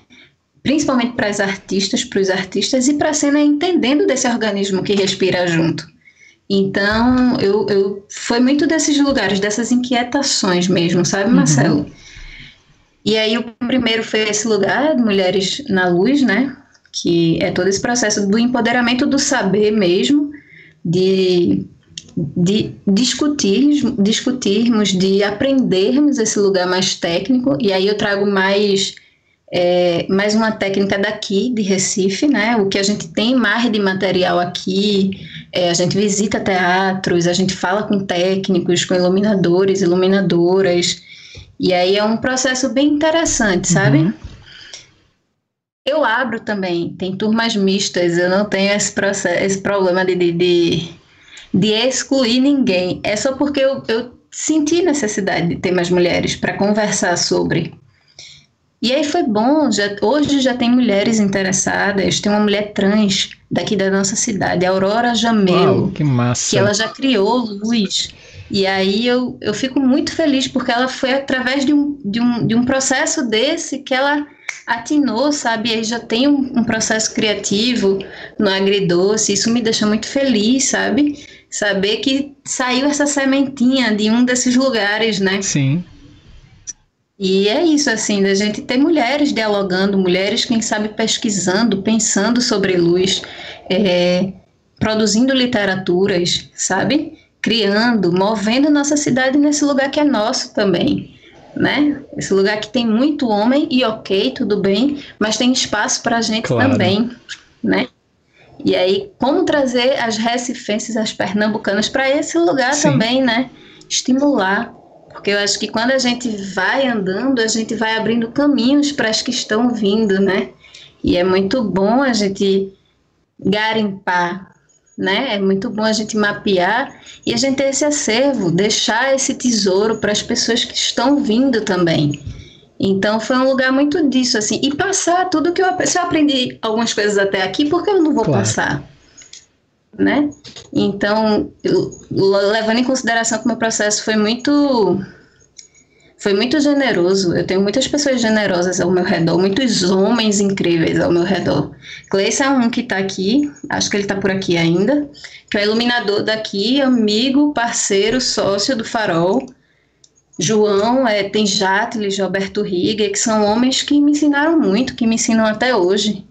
Principalmente para as artistas, para os artistas e para a cena entendendo desse organismo que respira junto. Então, eu, eu foi muito desses lugares, dessas inquietações mesmo, sabe, uhum. Marcelo? Uhum. E aí o primeiro foi esse lugar, Mulheres na Luz, né? Que é todo esse processo do empoderamento do saber mesmo, de, de discutir, discutirmos, de aprendermos esse lugar mais técnico. E aí eu trago mais é, mais uma técnica daqui, de Recife, né? O que a gente tem mais de material aqui, é, a gente visita teatros, a gente fala com técnicos, com iluminadores, iluminadoras, e aí é um processo bem interessante, sabe? Uhum. Eu abro também, tem turmas mistas, eu não tenho esse, processo, esse problema de, de, de, de excluir ninguém. É só porque eu, eu senti necessidade de ter mais mulheres para conversar sobre. E aí foi bom, já, hoje já tem mulheres interessadas, tem uma mulher trans daqui da nossa cidade, Aurora Jamelo. Uau, que massa. Que ela já criou luz. E aí eu, eu fico muito feliz porque ela foi através de um, de um, de um processo desse que ela atinou, sabe? E aí já tem um, um processo criativo no agridoce, isso me deixa muito feliz, sabe? Saber que saiu essa sementinha de um desses lugares, né? Sim. E é isso, assim, da gente ter mulheres dialogando, mulheres, quem sabe, pesquisando, pensando sobre luz, é, produzindo literaturas, sabe? Criando, movendo nossa cidade nesse lugar que é nosso também, né? Esse lugar que tem muito homem e ok, tudo bem, mas tem espaço para a gente claro. também, né? E aí, como trazer as recifenses, as pernambucanas para esse lugar Sim. também, né? Estimular porque eu acho que quando a gente vai andando, a gente vai abrindo caminhos para as que estão vindo, né? E é muito bom a gente garimpar, né? É muito bom a gente mapear e a gente ter esse acervo, deixar esse tesouro para as pessoas que estão vindo também. Então foi um lugar muito disso, assim, e passar tudo que eu, se eu aprendi algumas coisas até aqui, por que eu não vou claro. passar? Né? Então, levando em consideração que o meu processo foi muito foi muito generoso. Eu tenho muitas pessoas generosas ao meu redor, muitos homens incríveis ao meu redor. Cleice é um que está aqui, acho que ele está por aqui ainda, que é iluminador daqui, amigo, parceiro, sócio do Farol. João, é, tem Jatles, Roberto Riga, que são homens que me ensinaram muito, que me ensinam até hoje.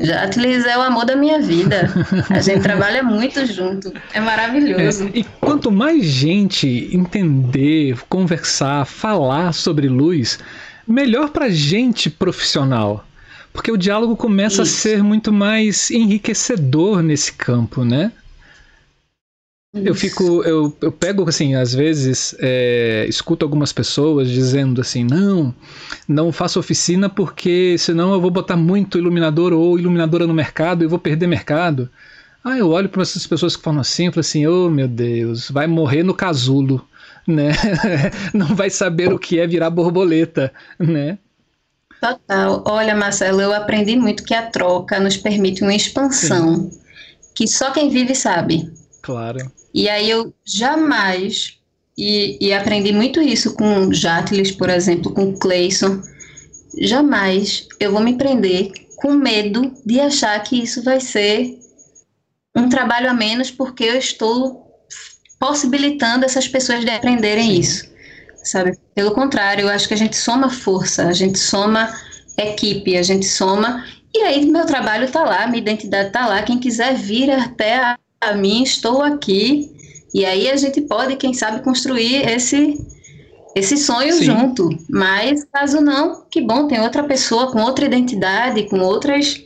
Jatlis é o amor da minha vida. A gente [LAUGHS] trabalha muito junto. É maravilhoso. É, e quanto mais gente entender, conversar, falar sobre luz, melhor pra gente profissional. Porque o diálogo começa Isso. a ser muito mais enriquecedor nesse campo, né? Eu fico, eu, eu pego assim, às vezes, é, escuto algumas pessoas dizendo assim, não, não faço oficina porque senão eu vou botar muito iluminador ou iluminadora no mercado e vou perder mercado. Ah, eu olho para essas pessoas que falam assim, eu falo assim, oh meu Deus, vai morrer no casulo, né? [LAUGHS] não vai saber o que é virar borboleta, né? Total. Olha, Marcelo, eu aprendi muito que a troca nos permite uma expansão Sim. que só quem vive sabe. Claro. E aí eu jamais e, e aprendi muito isso com Jatles, por exemplo, com Clayson. Jamais eu vou me prender com medo de achar que isso vai ser um trabalho a menos porque eu estou possibilitando essas pessoas de aprenderem Sim. isso, sabe? Pelo contrário, eu acho que a gente soma força, a gente soma equipe, a gente soma e aí meu trabalho está lá, minha identidade está lá. Quem quiser vir até a, a mim, estou aqui. E aí a gente pode, quem sabe, construir esse esse sonho Sim. junto. Mas caso não, que bom, tem outra pessoa com outra identidade, com outras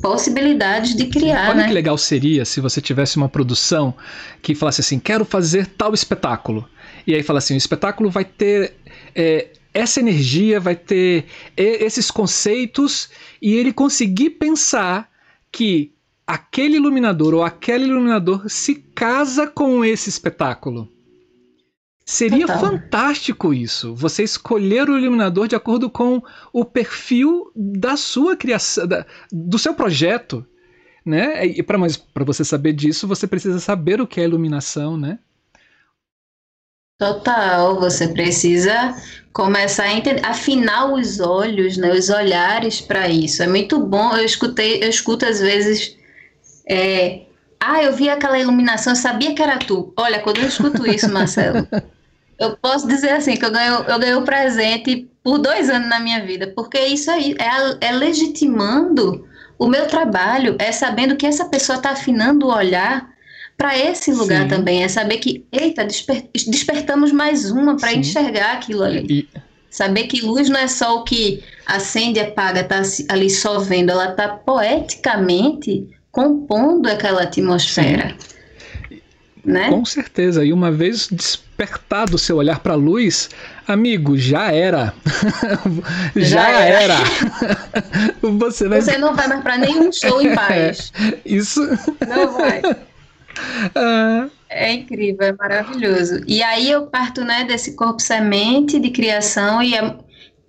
possibilidades de criar, Olha né? que legal seria se você tivesse uma produção que falasse assim, quero fazer tal espetáculo. E aí fala assim, o espetáculo vai ter é, essa energia, vai ter esses conceitos e ele conseguir pensar que aquele iluminador ou aquele iluminador se casa com esse espetáculo. Seria Total. fantástico isso. Você escolher o iluminador de acordo com o perfil da sua criação, da, do seu projeto, né? E para você saber disso, você precisa saber o que é iluminação, né? Total, você precisa começar a entender, afinar os olhos, né, os olhares para isso. É muito bom. Eu escutei, eu escuto às vezes, é, ah, eu vi aquela iluminação, eu sabia que era tu. Olha, quando eu escuto isso, Marcelo, [LAUGHS] eu posso dizer assim que eu ganhei, eu ganhei o presente por dois anos na minha vida, porque isso aí é, é legitimando o meu trabalho, é sabendo que essa pessoa está afinando o olhar para esse lugar Sim. também. É saber que, eita, desper despertamos mais uma para enxergar aquilo ali. E... Saber que luz não é só o que acende e apaga, tá ali só vendo, ela tá poeticamente compondo aquela atmosfera. Né? Com certeza. E uma vez despertado o seu olhar para a luz, amigo, já era. [LAUGHS] já, já, era. era. [LAUGHS] Você, vai... Você não vai mais para nenhum show em [LAUGHS] paz. É, isso. Não vai. É incrível, é maravilhoso. E aí eu parto né, desse corpo semente de criação e é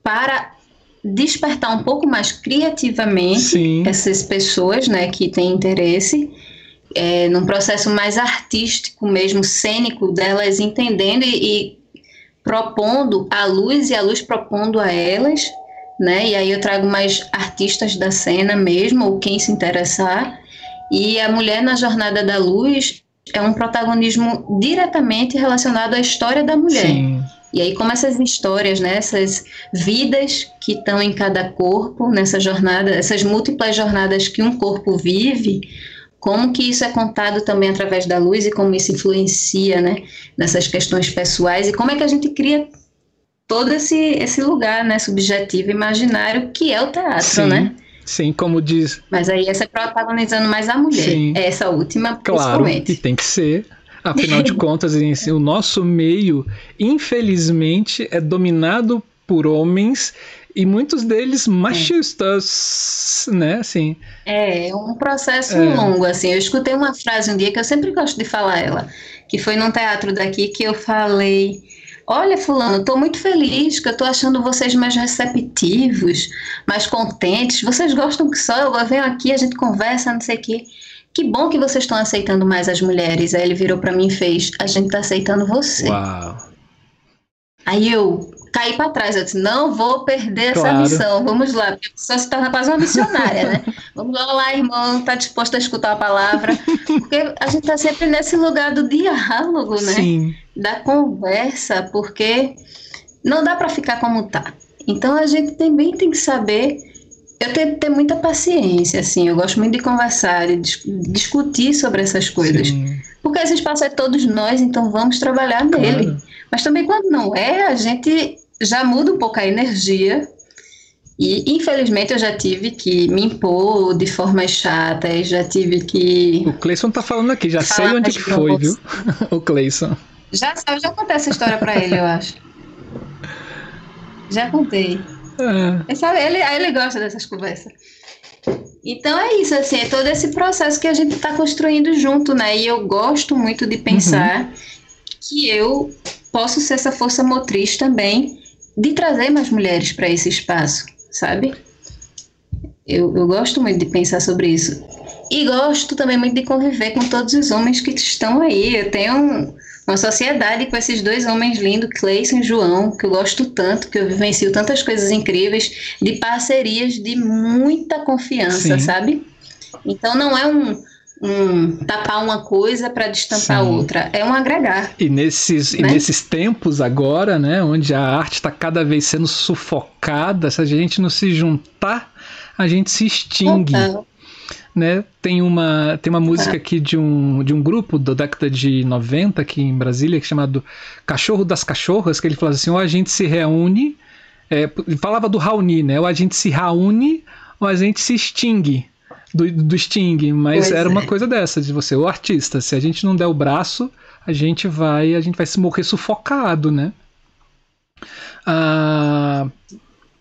para despertar um pouco mais criativamente Sim. essas pessoas né, que têm interesse, é, num processo mais artístico mesmo, cênico delas, entendendo e, e propondo a luz e a luz propondo a elas, né? E aí eu trago mais artistas da cena mesmo, ou quem se interessar, e a mulher na jornada da luz é um protagonismo diretamente relacionado à história da mulher. Sim. E aí, como essas histórias, né, essas vidas que estão em cada corpo, nessa jornada, essas múltiplas jornadas que um corpo vive, como que isso é contado também através da luz e como isso influencia, né, nessas questões pessoais e como é que a gente cria todo esse, esse lugar, né, subjetivo, imaginário que é o teatro, Sim. né? Sim, como diz. Mas aí essa é protagonizando mais a mulher. Sim. É essa última, claro, e tem que ser. Afinal de contas, o nosso meio, infelizmente, é dominado por homens e muitos deles machistas, é. né? Assim. É, é um processo é. longo, assim. Eu escutei uma frase um dia que eu sempre gosto de falar ela, que foi num teatro daqui que eu falei Olha, Fulano, estou muito feliz que eu estou achando vocês mais receptivos, mais contentes. Vocês gostam que só eu venho aqui, a gente conversa, não sei o quê. Que bom que vocês estão aceitando mais as mulheres. Aí ele virou para mim e fez: A gente está aceitando você. Uau. Aí eu caí para trás. Eu disse: Não vou perder essa claro. missão. Vamos lá. Só se torna quase uma missionária, né? [LAUGHS] Vamos lá, irmão. Está disposto a escutar a palavra? Porque a gente está sempre nesse lugar do diálogo, né? Sim da conversa, porque não dá para ficar como tá. Então a gente também tem que saber. Eu tenho que ter muita paciência, assim. Eu gosto muito de conversar, de dis discutir sobre essas coisas. Sim. Porque esse espaço é todos nós, então vamos trabalhar claro. nele. Mas também quando não é, a gente já muda um pouco a energia. E infelizmente eu já tive que me impor de formas chatas, já tive que. O Cleison tá falando aqui, já sei onde que foi, viu? [LAUGHS] o Cleison. Já, eu já contei essa história pra ele, eu acho. Já contei. É. Ele, ele gosta dessas conversas. Então é isso, assim, é todo esse processo que a gente está construindo junto, né? E eu gosto muito de pensar uhum. que eu posso ser essa força motriz também de trazer mais mulheres para esse espaço, sabe? Eu, eu gosto muito de pensar sobre isso. E gosto também muito de conviver com todos os homens que estão aí. Eu tenho um, uma sociedade com esses dois homens lindos, Cleison e João, que eu gosto tanto, que eu vivencio tantas coisas incríveis, de parcerias de muita confiança, Sim. sabe? Então não é um, um tapar uma coisa para destampar Sim. outra, é um agregar. E nesses, né? e nesses tempos agora, né, onde a arte está cada vez sendo sufocada, se a gente não se juntar, a gente se extingue. Total né? Tem uma, tem uma música aqui de um, de um grupo da década de 90 aqui em Brasília, que é chamado Cachorro das Cachorras, que ele fala assim, ou a gente se reúne, é, falava do Raoni, né? Ou a gente se reúne, ou a gente se extingue. Do, do Sting, mas pois era é. uma coisa dessa, de você, o artista, se a gente não der o braço, a gente vai, a gente vai se morrer sufocado, né? Ah,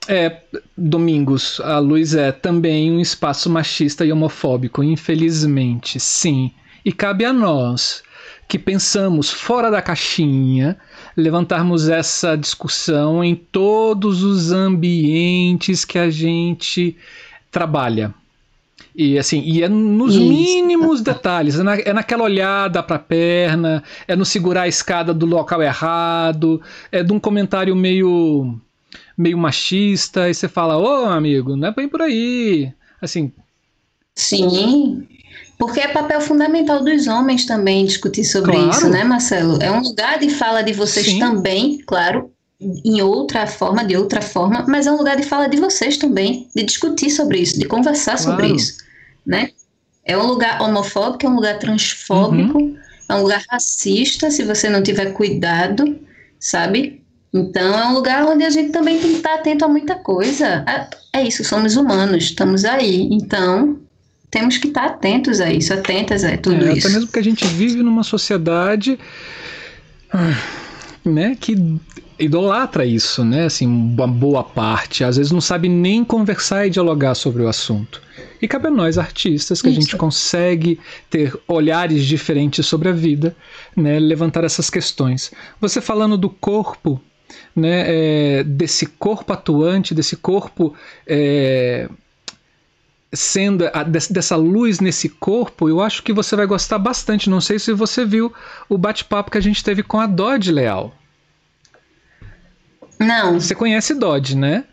é, Domingos, a luz é também um espaço machista e homofóbico, infelizmente, sim. E cabe a nós, que pensamos fora da caixinha, levantarmos essa discussão em todos os ambientes que a gente trabalha. E assim, e é nos Isso. mínimos detalhes, é, na, é naquela olhada para a perna, é no segurar a escada do local errado, é de um comentário meio meio machista, e você fala, ô amigo, não é bem por aí. Assim. Sim. Porque é papel fundamental dos homens também discutir sobre claro. isso, né, Marcelo? É um lugar de fala de vocês Sim. também, claro, em outra forma, de outra forma, mas é um lugar de fala de vocês também, de discutir sobre isso, de conversar claro. sobre isso, né? É um lugar homofóbico, é um lugar transfóbico, uhum. é um lugar racista, se você não tiver cuidado, sabe? Então é um lugar onde a gente também tem que estar atento a muita coisa. É, é isso, somos humanos, estamos aí. Então temos que estar atentos a isso, atentas a tudo é, isso. Até mesmo que a gente vive numa sociedade ah, né, que idolatra isso, né? Assim, uma boa parte. Às vezes não sabe nem conversar e dialogar sobre o assunto. E cabe a nós, artistas, que isso. a gente consegue ter olhares diferentes sobre a vida, né? levantar essas questões. Você falando do corpo né, é, desse corpo atuante, desse corpo é, sendo a, dessa luz nesse corpo, eu acho que você vai gostar bastante. Não sei se você viu o bate-papo que a gente teve com a Dodge Leal. Não. Você conhece Dodge, né?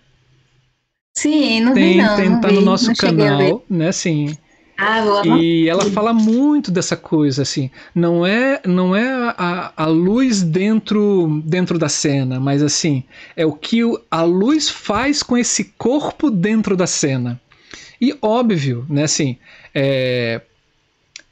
Sim, não tem, vi não. Tem, não tá vi, no nosso canal, né? Sim. Ah, vou e ela fala muito dessa coisa, assim. Não é, não é a, a luz dentro, dentro da cena, mas assim, é o que a luz faz com esse corpo dentro da cena. E óbvio, né, assim, é,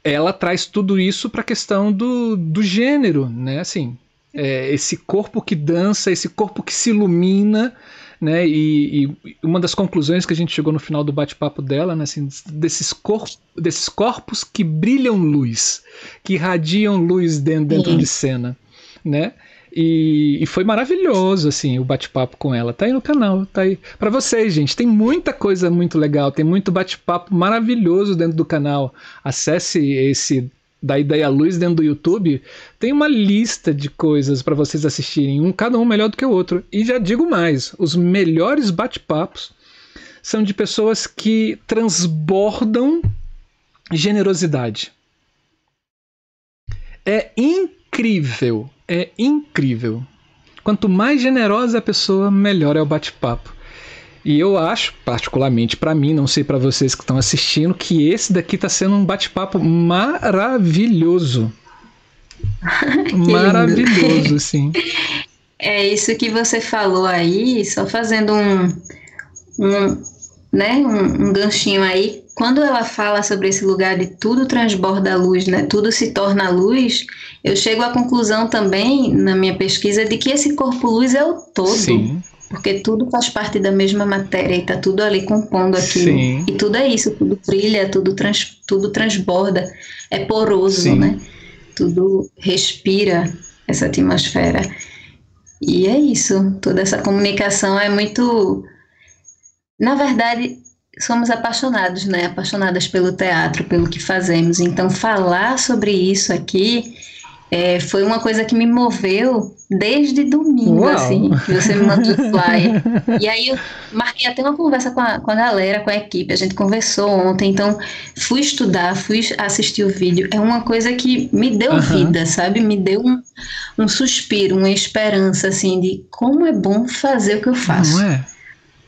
ela traz tudo isso para a questão do, do gênero, né, assim, é, esse corpo que dança, esse corpo que se ilumina, né? E, e, uma das conclusões que a gente chegou no final do bate-papo dela, né? Assim, desses, corpos, desses corpos que brilham luz, que irradiam luz dentro, dentro de cena, né? E, e, foi maravilhoso, assim, o bate-papo com ela. Tá aí no canal, tá aí. Para vocês, gente, tem muita coisa muito legal, tem muito bate-papo maravilhoso dentro do canal. Acesse esse da Ideia Luz dentro do YouTube, tem uma lista de coisas para vocês assistirem, um cada um melhor do que o outro. E já digo mais, os melhores bate-papos são de pessoas que transbordam generosidade. É incrível, é incrível. Quanto mais generosa a pessoa, melhor é o bate-papo. E eu acho, particularmente para mim, não sei para vocês que estão assistindo, que esse daqui está sendo um bate-papo maravilhoso. [LAUGHS] maravilhoso, [LAUGHS] sim. É isso que você falou aí, só fazendo um, um né, um, um ganchinho aí. Quando ela fala sobre esse lugar de tudo transborda a luz, né, tudo se torna luz, eu chego à conclusão também, na minha pesquisa, de que esse corpo luz é o todo. Sim porque tudo faz parte da mesma matéria e está tudo ali compondo aquilo. Sim. E tudo é isso, tudo brilha, tudo, trans, tudo transborda, é poroso, Sim. né? Tudo respira essa atmosfera. E é isso, toda essa comunicação é muito. Na verdade, somos apaixonados, né? Apaixonadas pelo teatro, pelo que fazemos. Então, falar sobre isso aqui é, foi uma coisa que me moveu desde domingo, Uau. assim, que você me mandou o [LAUGHS] flyer. E aí eu marquei até uma conversa com a, com a galera, com a equipe, a gente conversou ontem, então fui estudar, fui assistir o vídeo. É uma coisa que me deu Aham. vida, sabe? Me deu um, um suspiro, uma esperança, assim, de como é bom fazer o que eu faço. Não é?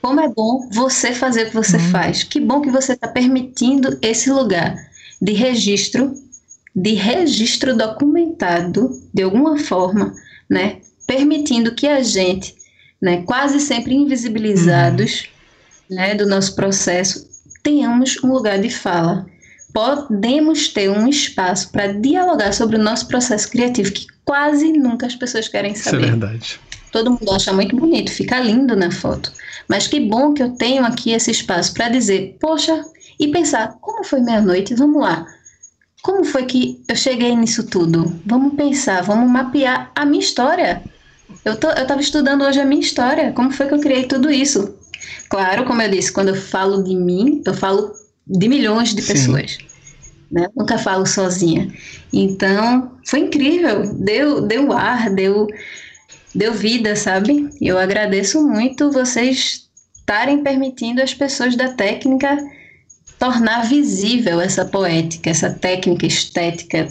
Como é bom você fazer o que você Hum. faz. Que bom que você está permitindo esse lugar de registro, de registro documentado, de alguma forma, né? Permitindo que a gente, né, quase sempre invisibilizados, né, do nosso processo, tenhamos um lugar de fala. Podemos ter um espaço para dialogar sobre o nosso processo criativo, que quase nunca as pessoas querem Isso é saber. verdade. Todo mundo acha muito bonito, fica lindo na foto. Mas que bom que eu tenho aqui esse espaço para dizer, poxa, e pensar, como foi meia-noite? Vamos lá. Como foi que eu cheguei nisso tudo? Vamos pensar, vamos mapear a minha história. Eu tô, eu estava estudando hoje a minha história, como foi que eu criei tudo isso? Claro, como eu disse, quando eu falo de mim, eu falo de milhões de Sim. pessoas. Né? Nunca falo sozinha. Então, foi incrível. Deu, deu ar, deu, deu vida, sabe? Eu agradeço muito vocês estarem permitindo as pessoas da técnica tornar visível essa poética, essa técnica estética,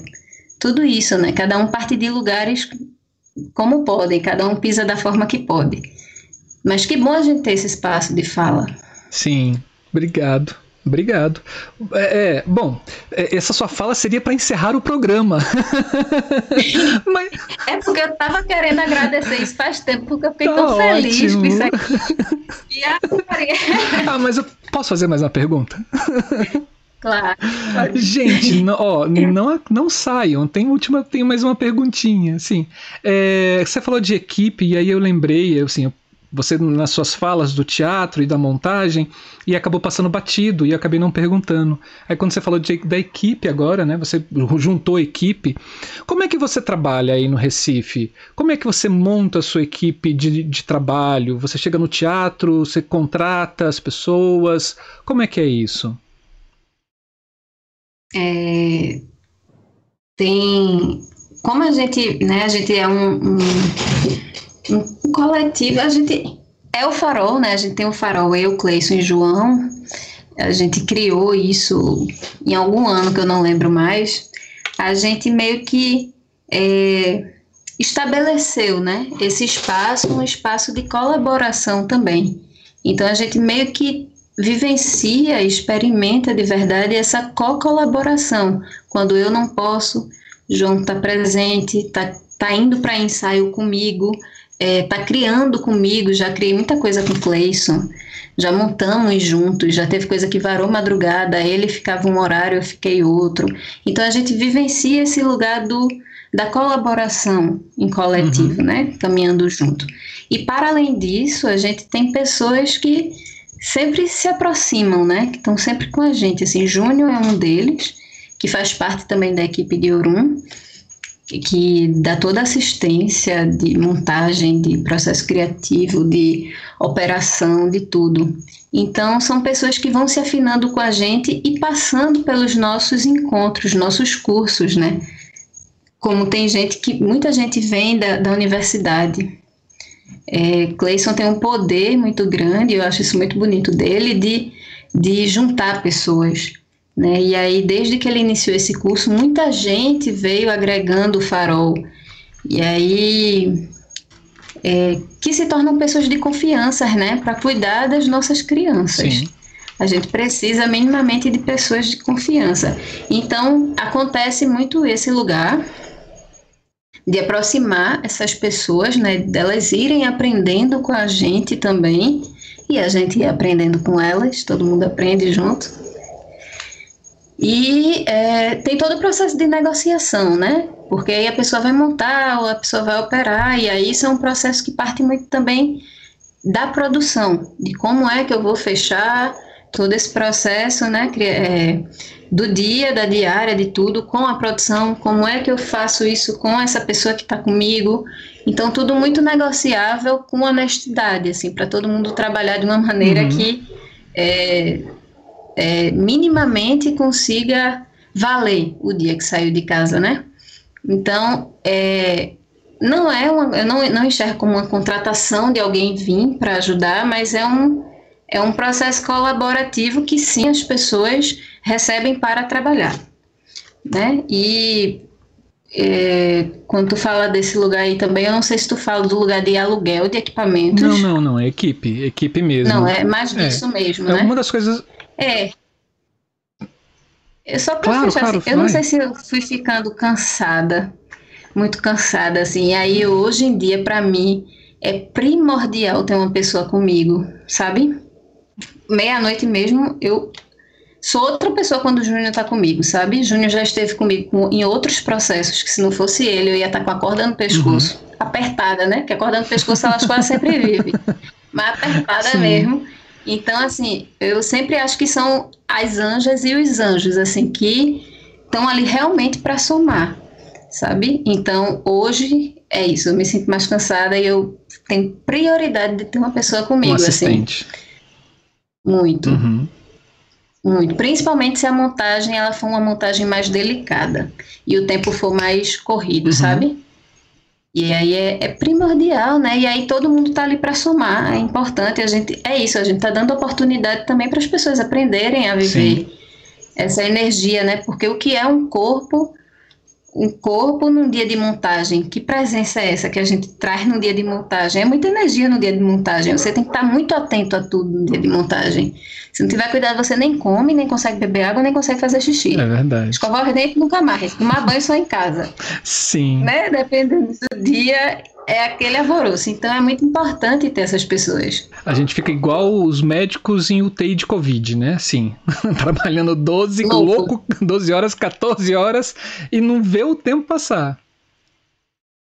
tudo isso, né? Cada um parte de lugares como podem, cada um pisa da forma que pode. Mas que bom a gente ter esse espaço de fala. Sim, obrigado. Obrigado. É, é, bom, é, essa sua fala seria para encerrar o programa. [LAUGHS] Mas É porque eu tava querendo agradecer isso faz tempo, porque eu fiquei Tá tão feliz ótimo. com isso aqui. E agora, ah, mas eu posso fazer mais uma pergunta? claro. Gente, não, ó, não, não saiam. Tem última, tem mais uma perguntinha. Assim, é, você falou de equipe e aí eu lembrei, assim, você nas suas falas do teatro e da montagem e acabou passando batido e eu acabei não perguntando. Aí quando você falou de, da equipe agora, né? Você juntou a equipe. Como é que você trabalha aí no Recife? Como é que você monta a sua equipe de, de trabalho? Você chega no teatro, você contrata as pessoas? Como é que é isso? É, tem como a gente, né, a gente é um, um, um coletivo, a gente é o farol, né? A gente tem o farol, eu, Cleison e João. A gente criou isso em algum ano que eu não lembro mais. A gente meio que é, estabeleceu, né, esse espaço, um espaço de colaboração também. Então a gente meio que vivencia, experimenta de verdade essa co-colaboração. Quando eu não posso, João está presente, está tá indo para ensaio comigo, está é, criando comigo. Já criei muita coisa com o Cleison, já montamos juntos, já teve coisa que varou madrugada, ele ficava um horário, eu fiquei outro. Então a gente vivencia esse lugar do, da colaboração em coletivo, uhum. né? Caminhando junto. E para além disso, a gente tem pessoas que sempre se aproximam, né? Que estão sempre com a gente. Assim, Júnior é um deles, que faz parte também da equipe de Orum, que, dá toda assistência de montagem, de processo criativo, de operação, de tudo. Então, são pessoas que vão se afinando com a gente e passando pelos nossos encontros, nossos cursos, né? Como tem gente que, muita gente vem da, da universidade, é, Cleison tem um poder muito grande, eu acho isso muito bonito dele, de, de juntar pessoas. Né? E aí, desde que ele iniciou esse curso, muita gente veio agregando o farol. E aí, é, que se tornam pessoas de confiança, né? Para cuidar das nossas crianças. Sim. A gente precisa minimamente de pessoas de confiança. Então, acontece muito esse lugar de aproximar essas pessoas, né, delas irem aprendendo com a gente também e a gente ir aprendendo com elas, todo mundo aprende junto. E é, tem todo o processo de negociação, né? Porque aí a pessoa vai montar, ou a pessoa vai operar, e aí isso é um processo que parte muito também da produção, de como é que eu vou fechar todo esse processo, né? É, do dia, da diária, de tudo, com a produção, como é que eu faço isso com essa pessoa que está comigo. Então, tudo muito negociável com honestidade, assim, para todo mundo trabalhar de uma maneira uhum. que é, é, minimamente consiga valer o dia que saiu de casa, né? Então, é, não é uma, eu não, não enxergo como uma contratação de alguém vir para ajudar, mas é um, é um processo colaborativo que sim as pessoas recebem para trabalhar. Né? E é, quando tu fala desse lugar aí também, eu não sei se tu fala do lugar de aluguel de equipamentos. Não, não, não, é equipe, equipe mesmo. Não, é mais disso é. mesmo, é né? Uma das coisas. É. Eu só pra claro, fechar, claro, assim, eu não sei se eu fui ficando cansada, muito cansada, assim. E aí, hoje em dia, para mim, é primordial ter uma pessoa comigo, sabe? Meia-noite mesmo, eu sou outra pessoa quando o Júnior tá comigo, sabe? Júnior já esteve comigo em outros processos, que se não fosse ele, eu ia estar tá com a corda no pescoço, uhum. apertada, né? Que a corda no pescoço elas quase sempre vivem, [LAUGHS] mas apertada Sim. mesmo. Então, assim, eu sempre acho que são as anjas e os anjos, assim, que estão ali realmente para somar, sabe? Então, hoje é isso, eu me sinto mais cansada e eu tenho prioridade de ter uma pessoa comigo, um assim. assistente. assim. Muito. Uhum. Muito, principalmente se a montagem ela for uma montagem mais delicada e o tempo for mais corrido, uhum. sabe? E aí é, é, primordial, né? E aí todo mundo tá ali para somar, é importante. A gente é isso, a gente tá dando oportunidade também para as pessoas aprenderem a viver Sim. essa energia, né? Porque o que é um corpo um corpo num dia de montagem, que presença é essa que a gente traz no dia de montagem? É muita energia no dia de montagem. Você tem que estar muito atento a tudo no dia de montagem. Se não tiver cuidado, você nem come, nem consegue beber água, nem consegue fazer xixi. É verdade. Escovar o dente nunca mais. Tomar banho só em casa. Sim. Né? Dependendo do dia, é aquele alvoroço. Então é muito importante ter essas pessoas. A gente fica igual os médicos em UTI de Covid, né? Assim, [LAUGHS] trabalhando 12, louco. louco, 12 horas, 14 horas e não vê o tempo passar.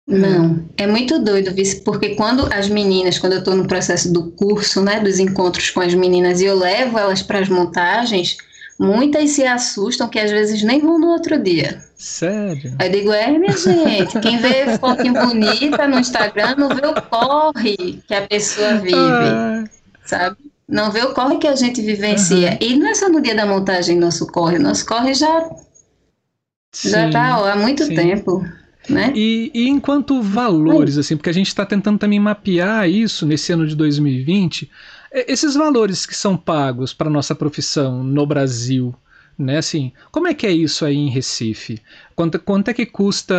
Não, é muito doido, porque quando as meninas, quando eu estou no processo do curso, né, dos encontros com as meninas e eu levo elas para as montagens, muitas se assustam que às vezes nem vão no outro dia. Sério? Aí eu digo, é, minha gente, quem vê fotinho bonita no Instagram não vê o corre que a pessoa vive, ah. sabe? Não vê o corre que a gente vivencia. Uhum. E não é só no dia da montagem nosso corre, nosso corre já, sim, já tá ó, há muito sim. tempo. Né? E, e enquanto valores, assim, porque a gente está tentando também mapear isso nesse ano de 2020, esses valores que são pagos para nossa profissão no Brasil, né? Assim, como é que é isso aí em Recife? Quanto, quanto é que custa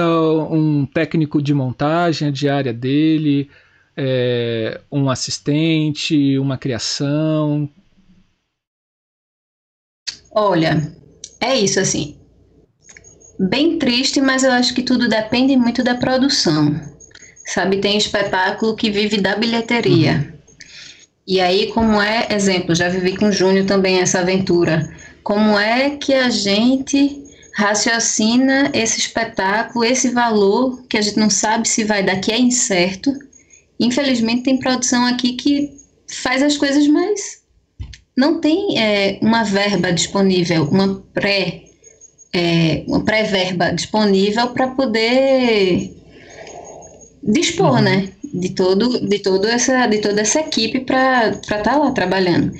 um técnico de montagem, a diária dele, é, um assistente, uma criação? Olha, é isso assim. Bem triste, mas eu acho que tudo depende muito da produção. Sabe, tem espetáculo que vive da bilheteria. Uhum. E aí, como é, exemplo, já vivi com o Júnior também essa aventura como é que a gente raciocina esse espetáculo, esse valor que a gente não sabe se vai dar, que é incerto. Infelizmente, tem produção aqui que faz as coisas, mas não tem é, uma verba disponível, uma pré é, uma pré-verba disponível para poder dispor, uhum. né, de todo de todo essa de toda essa equipe para estar tá lá trabalhando.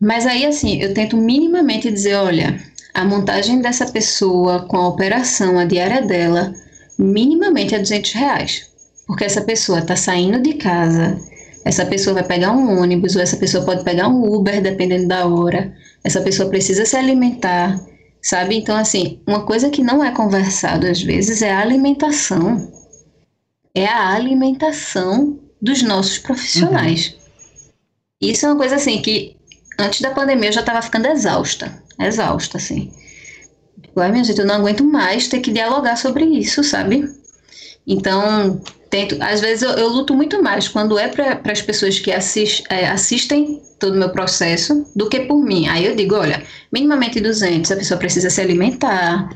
Mas aí, assim, eu tento minimamente dizer: olha, a montagem dessa pessoa com a operação, a diária dela, minimamente é 200 reais. Porque essa pessoa está saindo de casa, essa pessoa vai pegar um ônibus, ou essa pessoa pode pegar um Uber, dependendo da hora, essa pessoa precisa se alimentar, sabe? Então, assim, uma coisa que não é conversado às vezes é a alimentação. É a alimentação dos nossos profissionais. Uhum. Isso é uma coisa assim que antes da pandemia eu já estava ficando exausta. Exausta, assim. Ai, minha gente, eu não aguento mais ter que dialogar sobre isso, sabe? Então, tento. Às vezes eu, eu luto muito mais quando é para as pessoas que assist, é, assistem todo o meu processo do que por mim. Aí eu digo: olha, minimamente 200, a pessoa precisa se alimentar,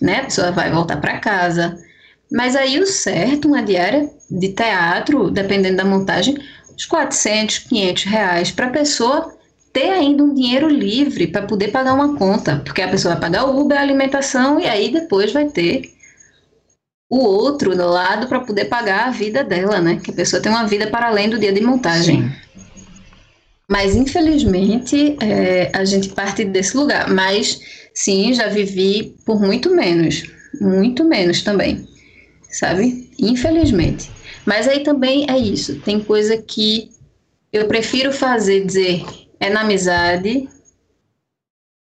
né? A pessoa vai voltar para casa. Mas aí o certo, uma diária de teatro, dependendo da montagem, uns 400, 500 reais para a pessoa ter ainda um dinheiro livre para poder pagar uma conta, porque a pessoa vai pagar o Uber, a alimentação e aí depois vai ter o outro do lado para poder pagar a vida dela, né? Que a pessoa tem uma vida para além do dia de montagem. Sim. Mas infelizmente é, a gente parte desse lugar. Mas sim, já vivi por muito menos. muito menos também, sabe? Infelizmente. Mas aí também é isso, tem coisa que eu prefiro fazer, dizer, é na amizade,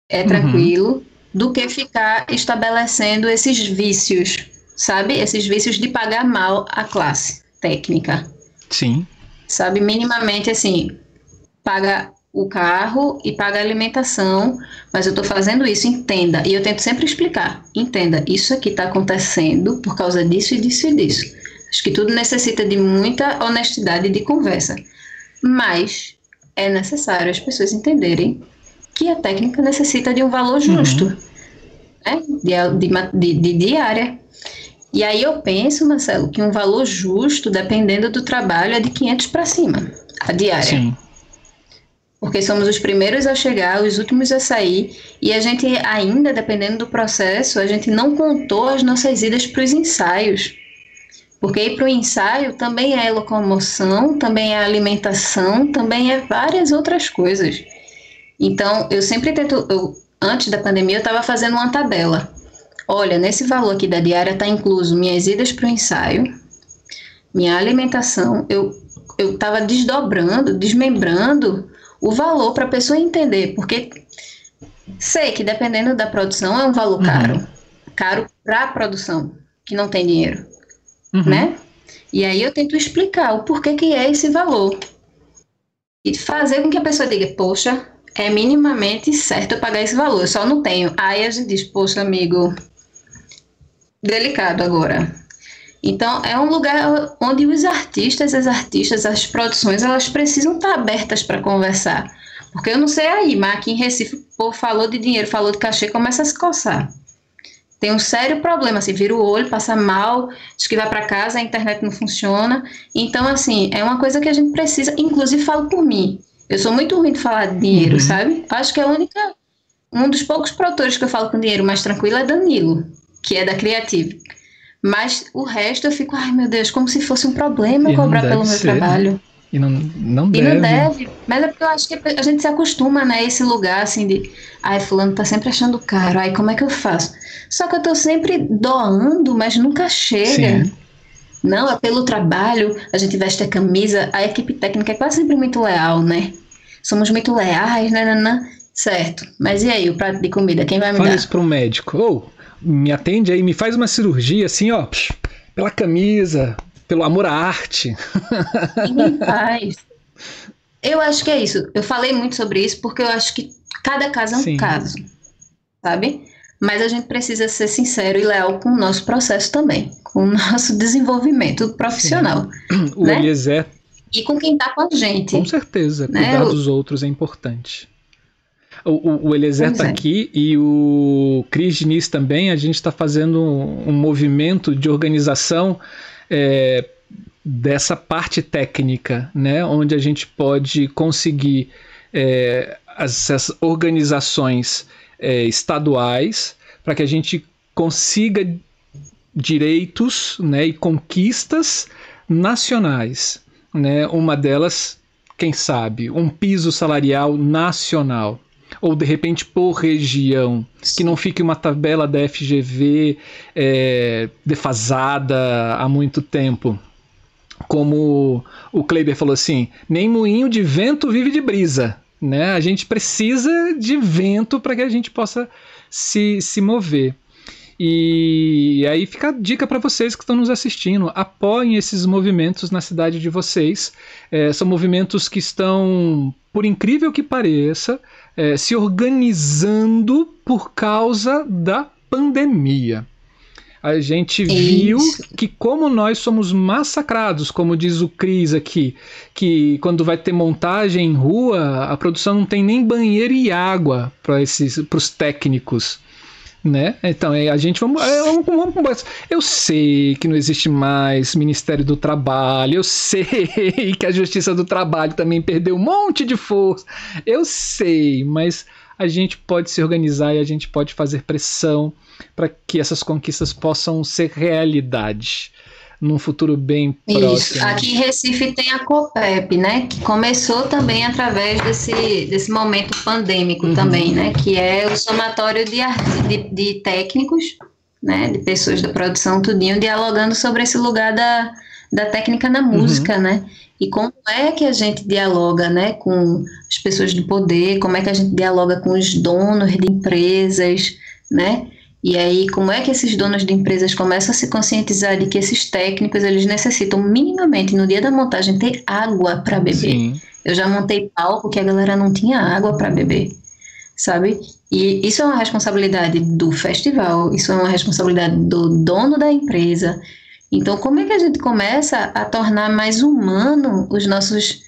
é uhum. tranquilo, uhum. do que ficar estabelecendo esses vícios, sabe? Esses vícios de pagar mal a classe técnica. Sim. Sabe, minimamente assim, paga o carro e paga a alimentação, mas eu estou fazendo isso, entenda. E eu tento sempre explicar, entenda, isso aqui está acontecendo por causa disso e disso e disso. Acho que tudo necessita de muita honestidade de conversa. Mas é necessário as pessoas entenderem que a técnica necessita de um valor justo, uhum. né? de, de, de, diária. E aí eu penso, Marcelo, que um valor justo, dependendo do trabalho, é de 500 para cima, a diária. Sim. Porque somos os primeiros a chegar, os últimos a sair, e a gente ainda, dependendo do processo, a gente não contou as nossas idas para os ensaios. Porque ir para o ensaio também é locomoção, também é alimentação, também é várias outras coisas. Então, eu sempre tento, eu, antes da pandemia, eu estava fazendo uma tabela. Olha, nesse valor aqui da diária está incluso minhas idas para o ensaio, minha alimentação. Eu eu estava desdobrando, desmembrando o valor para a pessoa entender, porque sei que dependendo da produção é um valor uhum. caro, caro para a produção que não tem dinheiro uhum. né? E aí eu tento explicar o porquê que é esse valor. E fazer com que a pessoa diga, poxa, é minimamente certo eu pagar esse valor, eu só não tenho. Aí a gente diz, poxa, amigo, delicado agora. Então, é um lugar onde os artistas, as artistas, as produções, elas precisam estar abertas para conversar. Porque eu não sei aí, mas aqui em Recife, o povo falou de dinheiro, falou de cachê, começa a se coçar tem um sério problema, assim, vira o olho, passa mal, diz que vai para casa, a internet não funciona. Então, assim, é uma coisa que a gente precisa, inclusive falo por mim. Eu sou muito ruim de falar de dinheiro, uhum. sabe? Acho que a única, um dos poucos produtores que eu falo com dinheiro mais tranquilo é Danilo, que é da Creative. Mas o resto eu fico, ai meu Deus, como se fosse um problema cobrar pelo meu ser. trabalho. E não, não deve. E não deve. Mas é porque eu acho que a gente se acostuma, né? Esse lugar assim de. Ai, fulano tá sempre achando caro. Ai, como é que eu faço? Só que eu tô sempre doando, mas nunca chega. Sim. Não, é pelo trabalho, a gente veste a camisa, a equipe técnica é quase sempre muito leal, né? Somos muito leais, né? Certo. Mas e aí, o prato de comida, quem vai me Fala dar? isso pro médico. Ou, oh, me atende aí, me faz uma cirurgia assim, ó, pela camisa, pelo amor à arte. Ninguém faz. Eu acho que é isso. Eu falei muito sobre isso porque eu acho que cada caso é um Sim. caso, sabe? Mas a gente precisa ser sincero e leal com o nosso processo também, com o nosso desenvolvimento profissional. Sim. O né? Eliezer. E com quem está com a gente. Com certeza, né? cuidar dos outros é importante. O, o, Eliezer está é. aqui e o Cris Diniz também. A gente está fazendo um, um movimento de organização é, dessa parte técnica, né, onde a gente pode conseguir é, essas organizações é, estaduais para que a gente consiga direitos né, e conquistas nacionais. Né? Uma delas, quem sabe, um piso salarial nacional ou de repente por região, que não fique uma tabela da FGV é, defasada há muito tempo. Como o Kleber falou assim, nem moinho de vento vive de brisa. Né? A gente precisa de vento para que a gente possa se, se mover. E aí fica a dica para vocês que estão nos assistindo: apoiem esses movimentos na cidade de vocês. É, são movimentos que estão, por incrível que pareça, é, se organizando por causa da pandemia. A gente viu que como nós somos massacrados, como diz o Cris aqui, que quando vai ter montagem em rua, a produção não tem nem banheiro e água para os técnicos né? Então, é, a gente vamos, é, vamos, vamos, Eu sei que não existe mais Ministério do Trabalho, eu sei [LAUGHS] que a Justiça do Trabalho também perdeu um monte de força. Eu sei, mas a gente pode se organizar e a gente pode fazer pressão para que essas conquistas possam ser realidade num futuro bem próximo. Isso. Aqui em Recife tem a COPEP, né? Que começou também através desse, desse momento pandêmico uhum. também, né? Que é o somatório de, de, de técnicos né, de pessoas da produção, tudinho, dialogando sobre esse lugar da, da técnica na música, uhum. né? E como é que a gente dialoga, né, com as pessoas de poder, como é que a gente dialoga com os donos de empresas, né? E aí, como é que esses donos de empresas começam a se conscientizar de que esses técnicos, eles necessitam minimamente, no dia da montagem, ter água para beber. Sim. Eu já montei palco que a galera não tinha água para beber, sabe? E isso é uma responsabilidade do festival, isso é uma responsabilidade do dono da empresa. Então, como é que a gente começa a tornar mais humano os nossos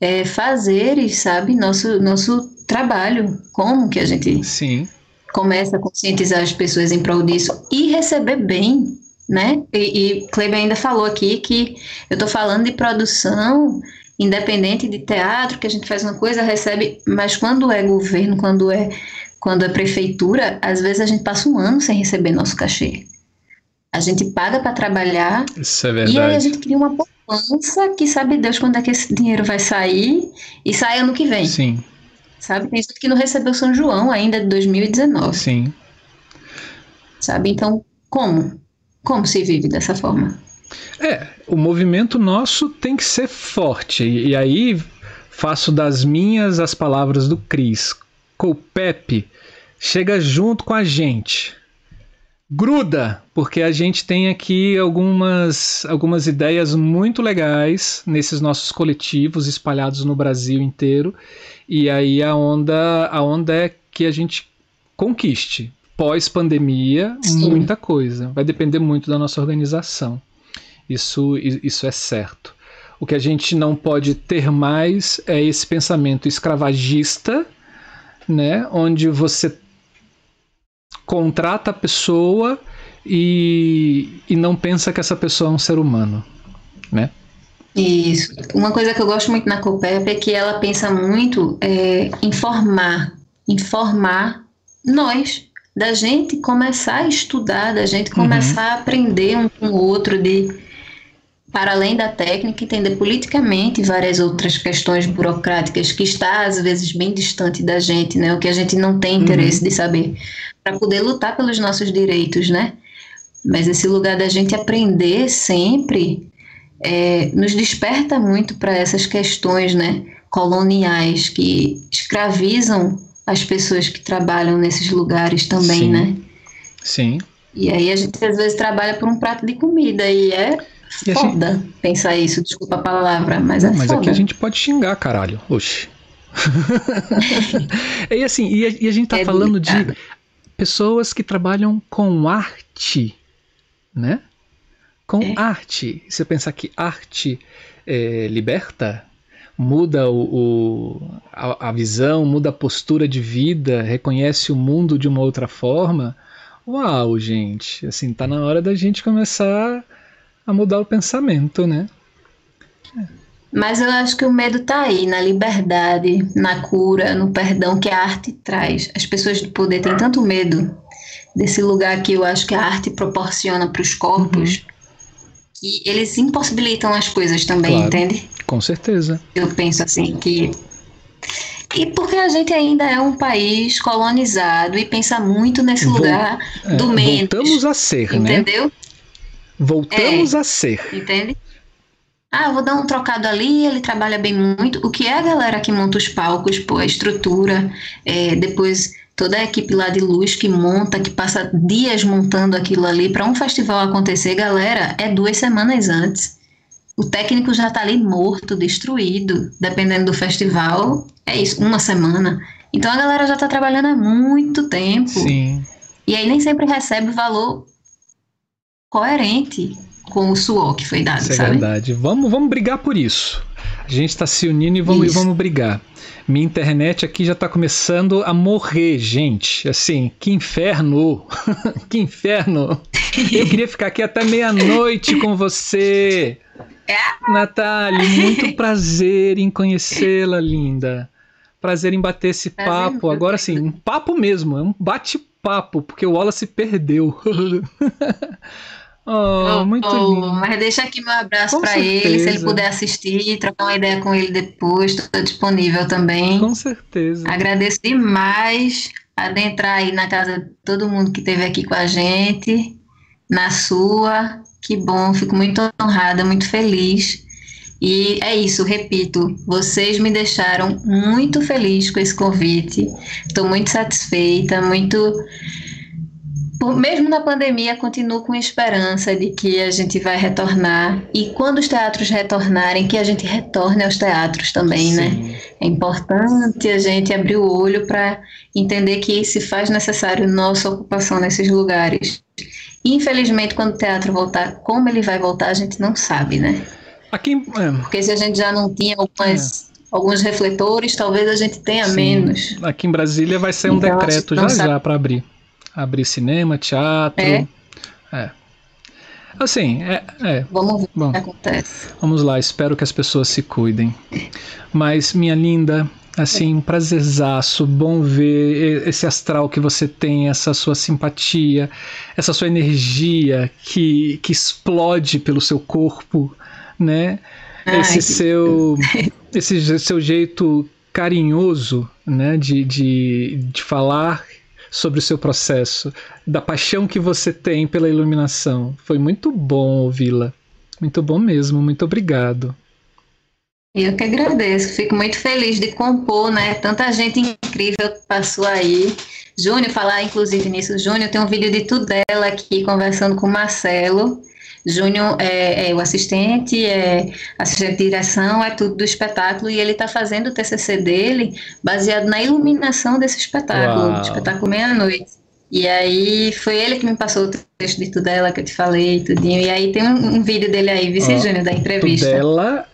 é, fazeres, sabe? Nosso, nosso trabalho. Como que a gente Sim. Começa a conscientizar as pessoas em prol disso e receber bem, né? E, e Kleber ainda falou aqui que eu estou falando de produção independente de teatro, que a gente faz uma coisa, recebe, mas quando é governo, quando é quando é prefeitura, às vezes a gente passa um ano sem receber nosso cachê. A gente paga para trabalhar. Isso é verdade. E aí a gente cria uma poupança que sabe Deus quando é que esse dinheiro vai sair e sai ano que vem. Sim. Sabe? Tem gente que não recebeu São João ainda de 2019. Sim. Sabe? Então, como? Como se vive dessa forma? É, o movimento nosso tem que ser forte. E, e aí faço das minhas as palavras do Cris. Pepe chega junto com a gente. Gruda, porque a gente tem aqui algumas, algumas ideias muito legais nesses nossos coletivos espalhados no Brasil inteiro. E aí a onda, a onda é que a gente conquiste. Pós-pandemia, muita coisa. Vai depender muito da nossa organização. Isso, isso é certo. O que a gente não pode ter mais é esse pensamento escravagista, né, onde você contrata a pessoa e, e não pensa que essa pessoa é um ser humano, né? Isso. Uma coisa que eu gosto muito na COPEP é que ela pensa muito é, em formar, informar nós, da gente começar a estudar, da gente começar uhum. a aprender um com o outro, de para além da técnica, entender politicamente várias outras questões burocráticas que está às vezes bem distante da gente, né? O que a gente não tem interesse uhum. de saber, para poder lutar pelos nossos direitos, né? Mas esse lugar da gente aprender sempre é, nos desperta muito para essas questões, né? Coloniais que escravizam as pessoas que trabalham nesses lugares também, Sim. né? Sim. E aí a gente às vezes trabalha por um prato de comida e é e foda gente... pensar isso, desculpa a palavra, mas é Mas foda. aqui a gente pode xingar, caralho. Oxi. [LAUGHS] e assim, e a, e a gente tá é falando delicado. de pessoas que trabalham com arte, né? Com é. arte. Você pensar que arte é, liberta, muda o, o a, a, visão, muda a postura de vida, reconhece o mundo de uma outra forma. Uau, gente, assim, tá na hora da gente começar a mudar o pensamento, né? Mas eu acho que o medo tá aí, na liberdade, na cura, no perdão que a arte traz. As pessoas do poder têm tanto medo desse lugar que eu acho que a arte proporciona para os corpos, uhum. que eles impossibilitam as coisas também, claro, entende? Com certeza. Eu penso assim que e porque a gente ainda é um país colonizado e pensa muito nesse Vol lugar do é, menos. Voltamos a ser, entendeu? né? Entendeu? Voltamos é, a ser. Entende? Ah, vou dar um trocado ali, ele trabalha bem muito. O que é a galera que monta os palcos, pô, a estrutura, é, depois toda a equipe lá de luz que monta, que passa dias montando aquilo ali para um festival acontecer, galera, é duas semanas antes. O técnico já tá ali morto, destruído, dependendo do festival, é isso, uma semana. Então a galera já tá trabalhando há muito tempo. Sim. E aí nem sempre recebe o valor coerente com o suor que foi dado, isso é sabe? É verdade. Vamos, vamos brigar por isso. A gente está se unindo e vamos, e vamos brigar. Minha internet aqui já está começando a morrer, gente. Assim, que inferno! [LAUGHS] que inferno! Eu queria ficar aqui até meia-noite com você. É? Natália, muito prazer em conhecê-la, linda. Prazer em bater esse papo. Agora sim, um papo mesmo, é um bate-papo, porque o Wallace perdeu. [LAUGHS] Oh, muito oh, lindo. Mas deixa aqui meu abraço para ele, se ele puder assistir, trocar uma ideia com ele depois, estou disponível também. Com certeza. Agradeço demais adentrar aí na casa de todo mundo que esteve aqui com a gente, na sua. Que bom, fico muito honrada, muito feliz. E é isso, repito, vocês me deixaram muito feliz com esse convite. Estou muito satisfeita, muito mesmo na pandemia, continuo com esperança de que a gente vai retornar e quando os teatros retornarem, que a gente retorne aos teatros também, né? Sim. né? É importante a gente abrir o olho para entender que se faz necessário nossa ocupação nesses lugares. Infelizmente, quando o teatro voltar, como ele vai voltar, a gente não sabe, né? Aqui, é. Porque se a gente já não tinha algumas, é. alguns refletores, talvez a gente tenha Sim. menos. Aqui em Brasília vai ser um então, decreto já já para abrir abrir cinema, teatro. É. é. Assim, é, é. Vamos ver Bom, o que acontece. Vamos lá, espero que as pessoas se cuidem. Mas, minha linda, assim, um prazerzaço, bom ver esse astral que você tem, essa sua simpatia, essa sua energia que, que explode pelo seu corpo, né? Ai, esse seu esse seu jeito carinhoso, né, de, de, de falar sobre o seu processo, da paixão que você tem pela iluminação. Foi muito bom ouvi-la. Muito bom mesmo, muito obrigado. Eu que agradeço, fico muito feliz de compor, né? Tanta gente incrível passou aí. Júnior, falar inclusive nisso, Júnior tem um vídeo de Tudela aqui conversando com o Marcelo. Júnior é, é, o assistente, é assistente de direção, é tudo do espetáculo e ele está fazendo o TCC dele baseado na iluminação desse espetáculo, Uau. espetáculo Meia-Noite. E aí foi ele que me passou o texto de Tudela que eu te falei, tudinho. E aí tem um, um vídeo dele aí, Vice oh, Júnior, da entrevista. Tudela,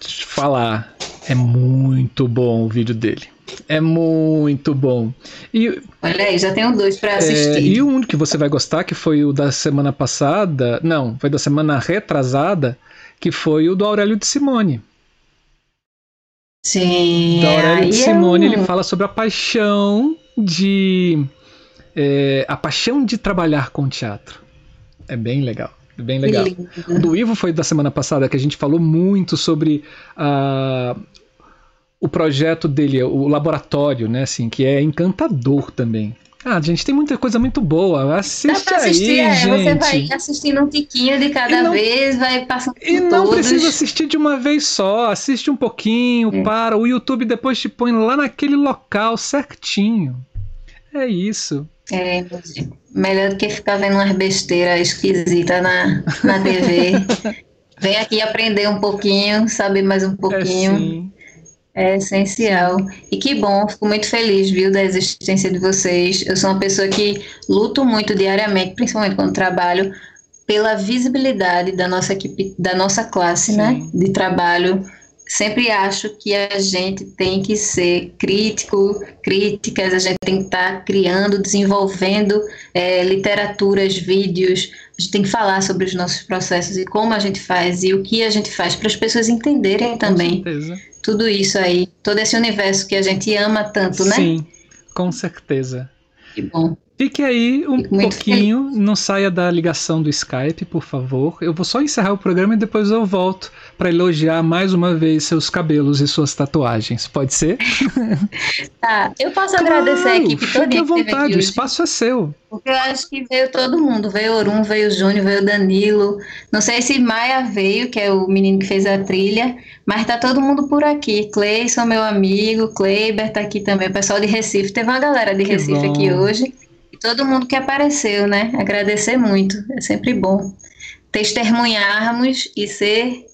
falar, é muito bom o vídeo dele. É muito bom. E, Olha aí, já tenho dois para assistir. É, e o único que você vai gostar, que foi o da semana passada, não, foi da semana retrasada, que foi o do Aurélio de Simone. Sim. Do Aurélio de Simone, ele fala sobre a paixão de. É, a paixão de trabalhar com teatro. É bem legal. Bem legal. O do Ivo foi da semana passada, que a gente falou muito sobre a, o projeto dele, o laboratório, né, assim, que é encantador também. Ah, gente, tem muita coisa muito boa. Assiste assistir, aí, é, gente. Você vai assistindo um tiquinho de cada não, vez, vai passando por E não precisa assistir de uma vez só. Assiste um pouquinho, é. para. O YouTube depois te põe lá naquele local certinho. É isso. É, melhor do que ficar vendo umas besteiras esquisitas na, na TV. [LAUGHS] Vem aqui aprender um pouquinho, saber mais um é, pouquinho. É, sim. É essencial. E que bom, fico muito feliz, viu, da existência de vocês. Eu sou uma pessoa que luto muito diariamente, principalmente quando trabalho, pela visibilidade da nossa equipe, da nossa classe, né, Sim. né, de trabalho. Sempre acho que a gente tem que ser crítico, críticas, a gente tem que estar criando, desenvolvendo é, literaturas, vídeos, a gente tem que falar sobre os nossos processos e como a gente faz e o que a gente faz para as pessoas entenderem também. Com certeza tudo isso aí, todo esse universo que a gente ama tanto, né? Sim, com certeza. Que bom. Fique aí um pouquinho, não saia da ligação do Skype, por favor. Eu vou só encerrar o programa e depois eu volto para elogiar mais uma vez seus cabelos e suas tatuagens. Pode ser? [LAUGHS] Tá, eu posso claro, agradecer a equipe toda. Fique à vontade, o espaço é seu. Porque eu acho que veio todo mundo. Veio Orum, veio o Júnior, veio o Danilo. Não sei se Maia veio, que é o menino que fez a trilha, mas tá todo mundo por aqui. Cleison, meu amigo, Kleiber tá aqui também, o pessoal de Recife. Teve uma galera de que Recife bom. aqui hoje todo mundo que apareceu, né? Agradecer muito, é sempre bom. Testemunharmos e ser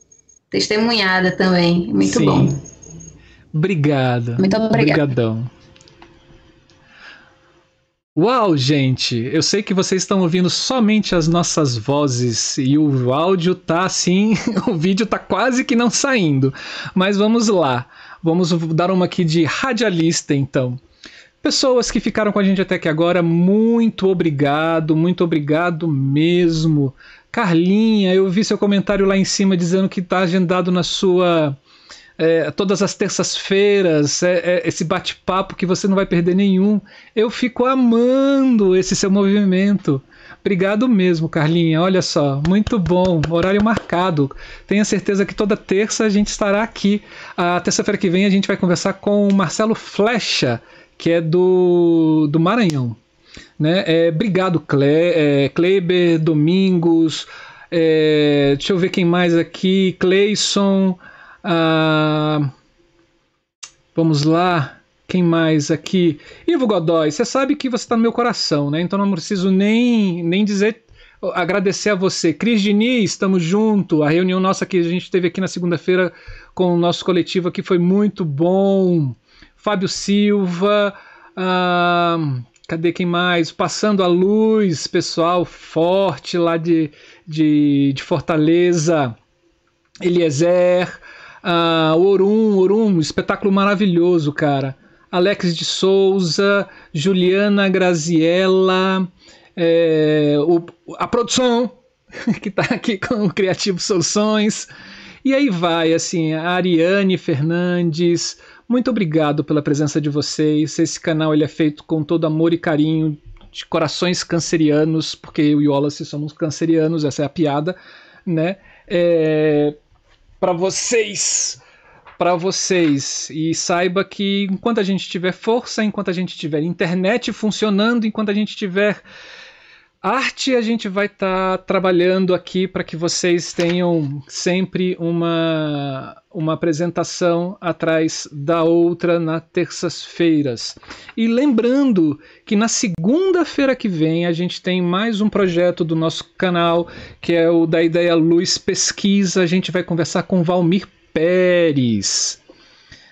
testemunhada também, muito Sim. bom. Obrigado. Muito obrigada. Obrigadão. Uau, gente! Eu sei que vocês estão ouvindo somente as nossas vozes e o áudio tá assim, [LAUGHS] o vídeo tá quase que não saindo. Mas vamos lá. Vamos dar uma aqui de radialista então. Pessoas que ficaram com a gente até aqui agora, muito obrigado, muito obrigado mesmo. Carlinha, eu vi seu comentário lá em cima dizendo que está agendado na sua. É, todas as terças-feiras, é, é, esse bate-papo que você não vai perder nenhum. Eu fico amando esse seu movimento. Obrigado mesmo, Carlinha. Olha só, muito bom. Horário marcado. Tenha certeza que toda terça a gente estará aqui. A terça-feira que vem a gente vai conversar com o Marcelo Flecha, que é do, do Maranhão. Né? É, obrigado, Cle, é, Kleber, Domingos, é, deixa eu ver quem mais aqui, Cleison, ah, vamos lá, quem mais aqui? Ivo Godoy, você sabe que você está no meu coração, né? Então não preciso nem, nem dizer agradecer a você. Cris Diniz, estamos junto. A reunião nossa que a gente teve aqui na segunda-feira com o nosso coletivo aqui foi muito bom. Fábio Silva, cadê quem mais? Passando a luz, pessoal forte lá de, de, de Fortaleza. Eliezer, Orum, Orum, espetáculo maravilhoso, cara. Alex de Souza, Juliana Graziella, é, o, a produção [LAUGHS] que está aqui com o Criativo Soluções. E aí vai, assim, a Ariane Fernandes, muito obrigado pela presença de vocês. Esse canal ele é feito com todo amor e carinho, de corações cancerianos, porque eu e Wallace somos cancerianos, essa é a piada, né? É, para vocês, para vocês. E saiba que enquanto a gente tiver força, enquanto a gente tiver internet funcionando, enquanto a gente tiver Arte a gente vai estar tá trabalhando aqui para que vocês tenham sempre uma, uma apresentação atrás da outra nas terças-feiras. E lembrando que na segunda-feira que vem a gente tem mais um projeto do nosso canal, que é o da Ideia Luz Pesquisa. A gente vai conversar com Valmir Pérez.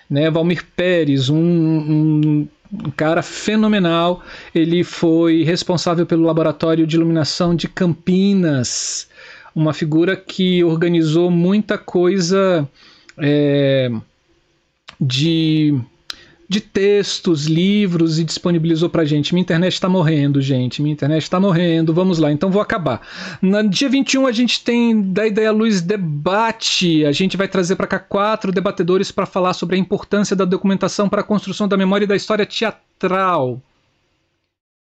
Né, Valmir Pérez, um, um um cara fenomenal. Ele foi responsável pelo laboratório de iluminação de Campinas, uma figura que organizou muita coisa é, de de textos, livros e disponibilizou pra gente. Minha internet está morrendo, gente. Minha internet está morrendo. Vamos lá, então vou acabar. No dia 21 a gente tem da Ideia Luz Debate. A gente vai trazer para cá quatro debatedores para falar sobre a importância da documentação para a construção da memória e da história teatral.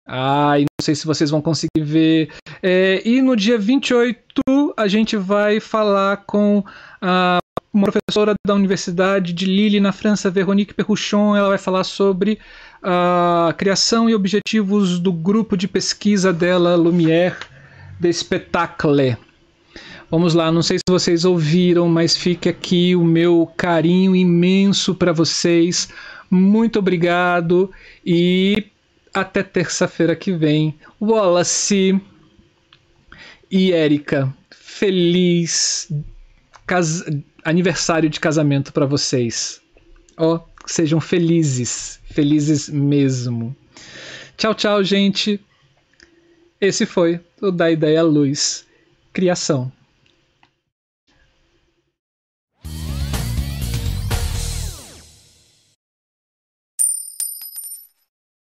Ai, não sei se vocês vão conseguir ver. É, e no dia 28 a gente vai falar com a uma professora da Universidade de Lille, na França, Veronique Perruchon, ela vai falar sobre a criação e objetivos do grupo de pesquisa dela, Lumière, de Spectacle. Vamos lá, não sei se vocês ouviram, mas fique aqui o meu carinho imenso para vocês. Muito obrigado e até terça-feira que vem. Wallace e Érica, feliz cas aniversário de casamento para vocês. Ó, oh, sejam felizes, felizes mesmo. Tchau, tchau, gente. Esse foi o Da Ideia Luz Criação.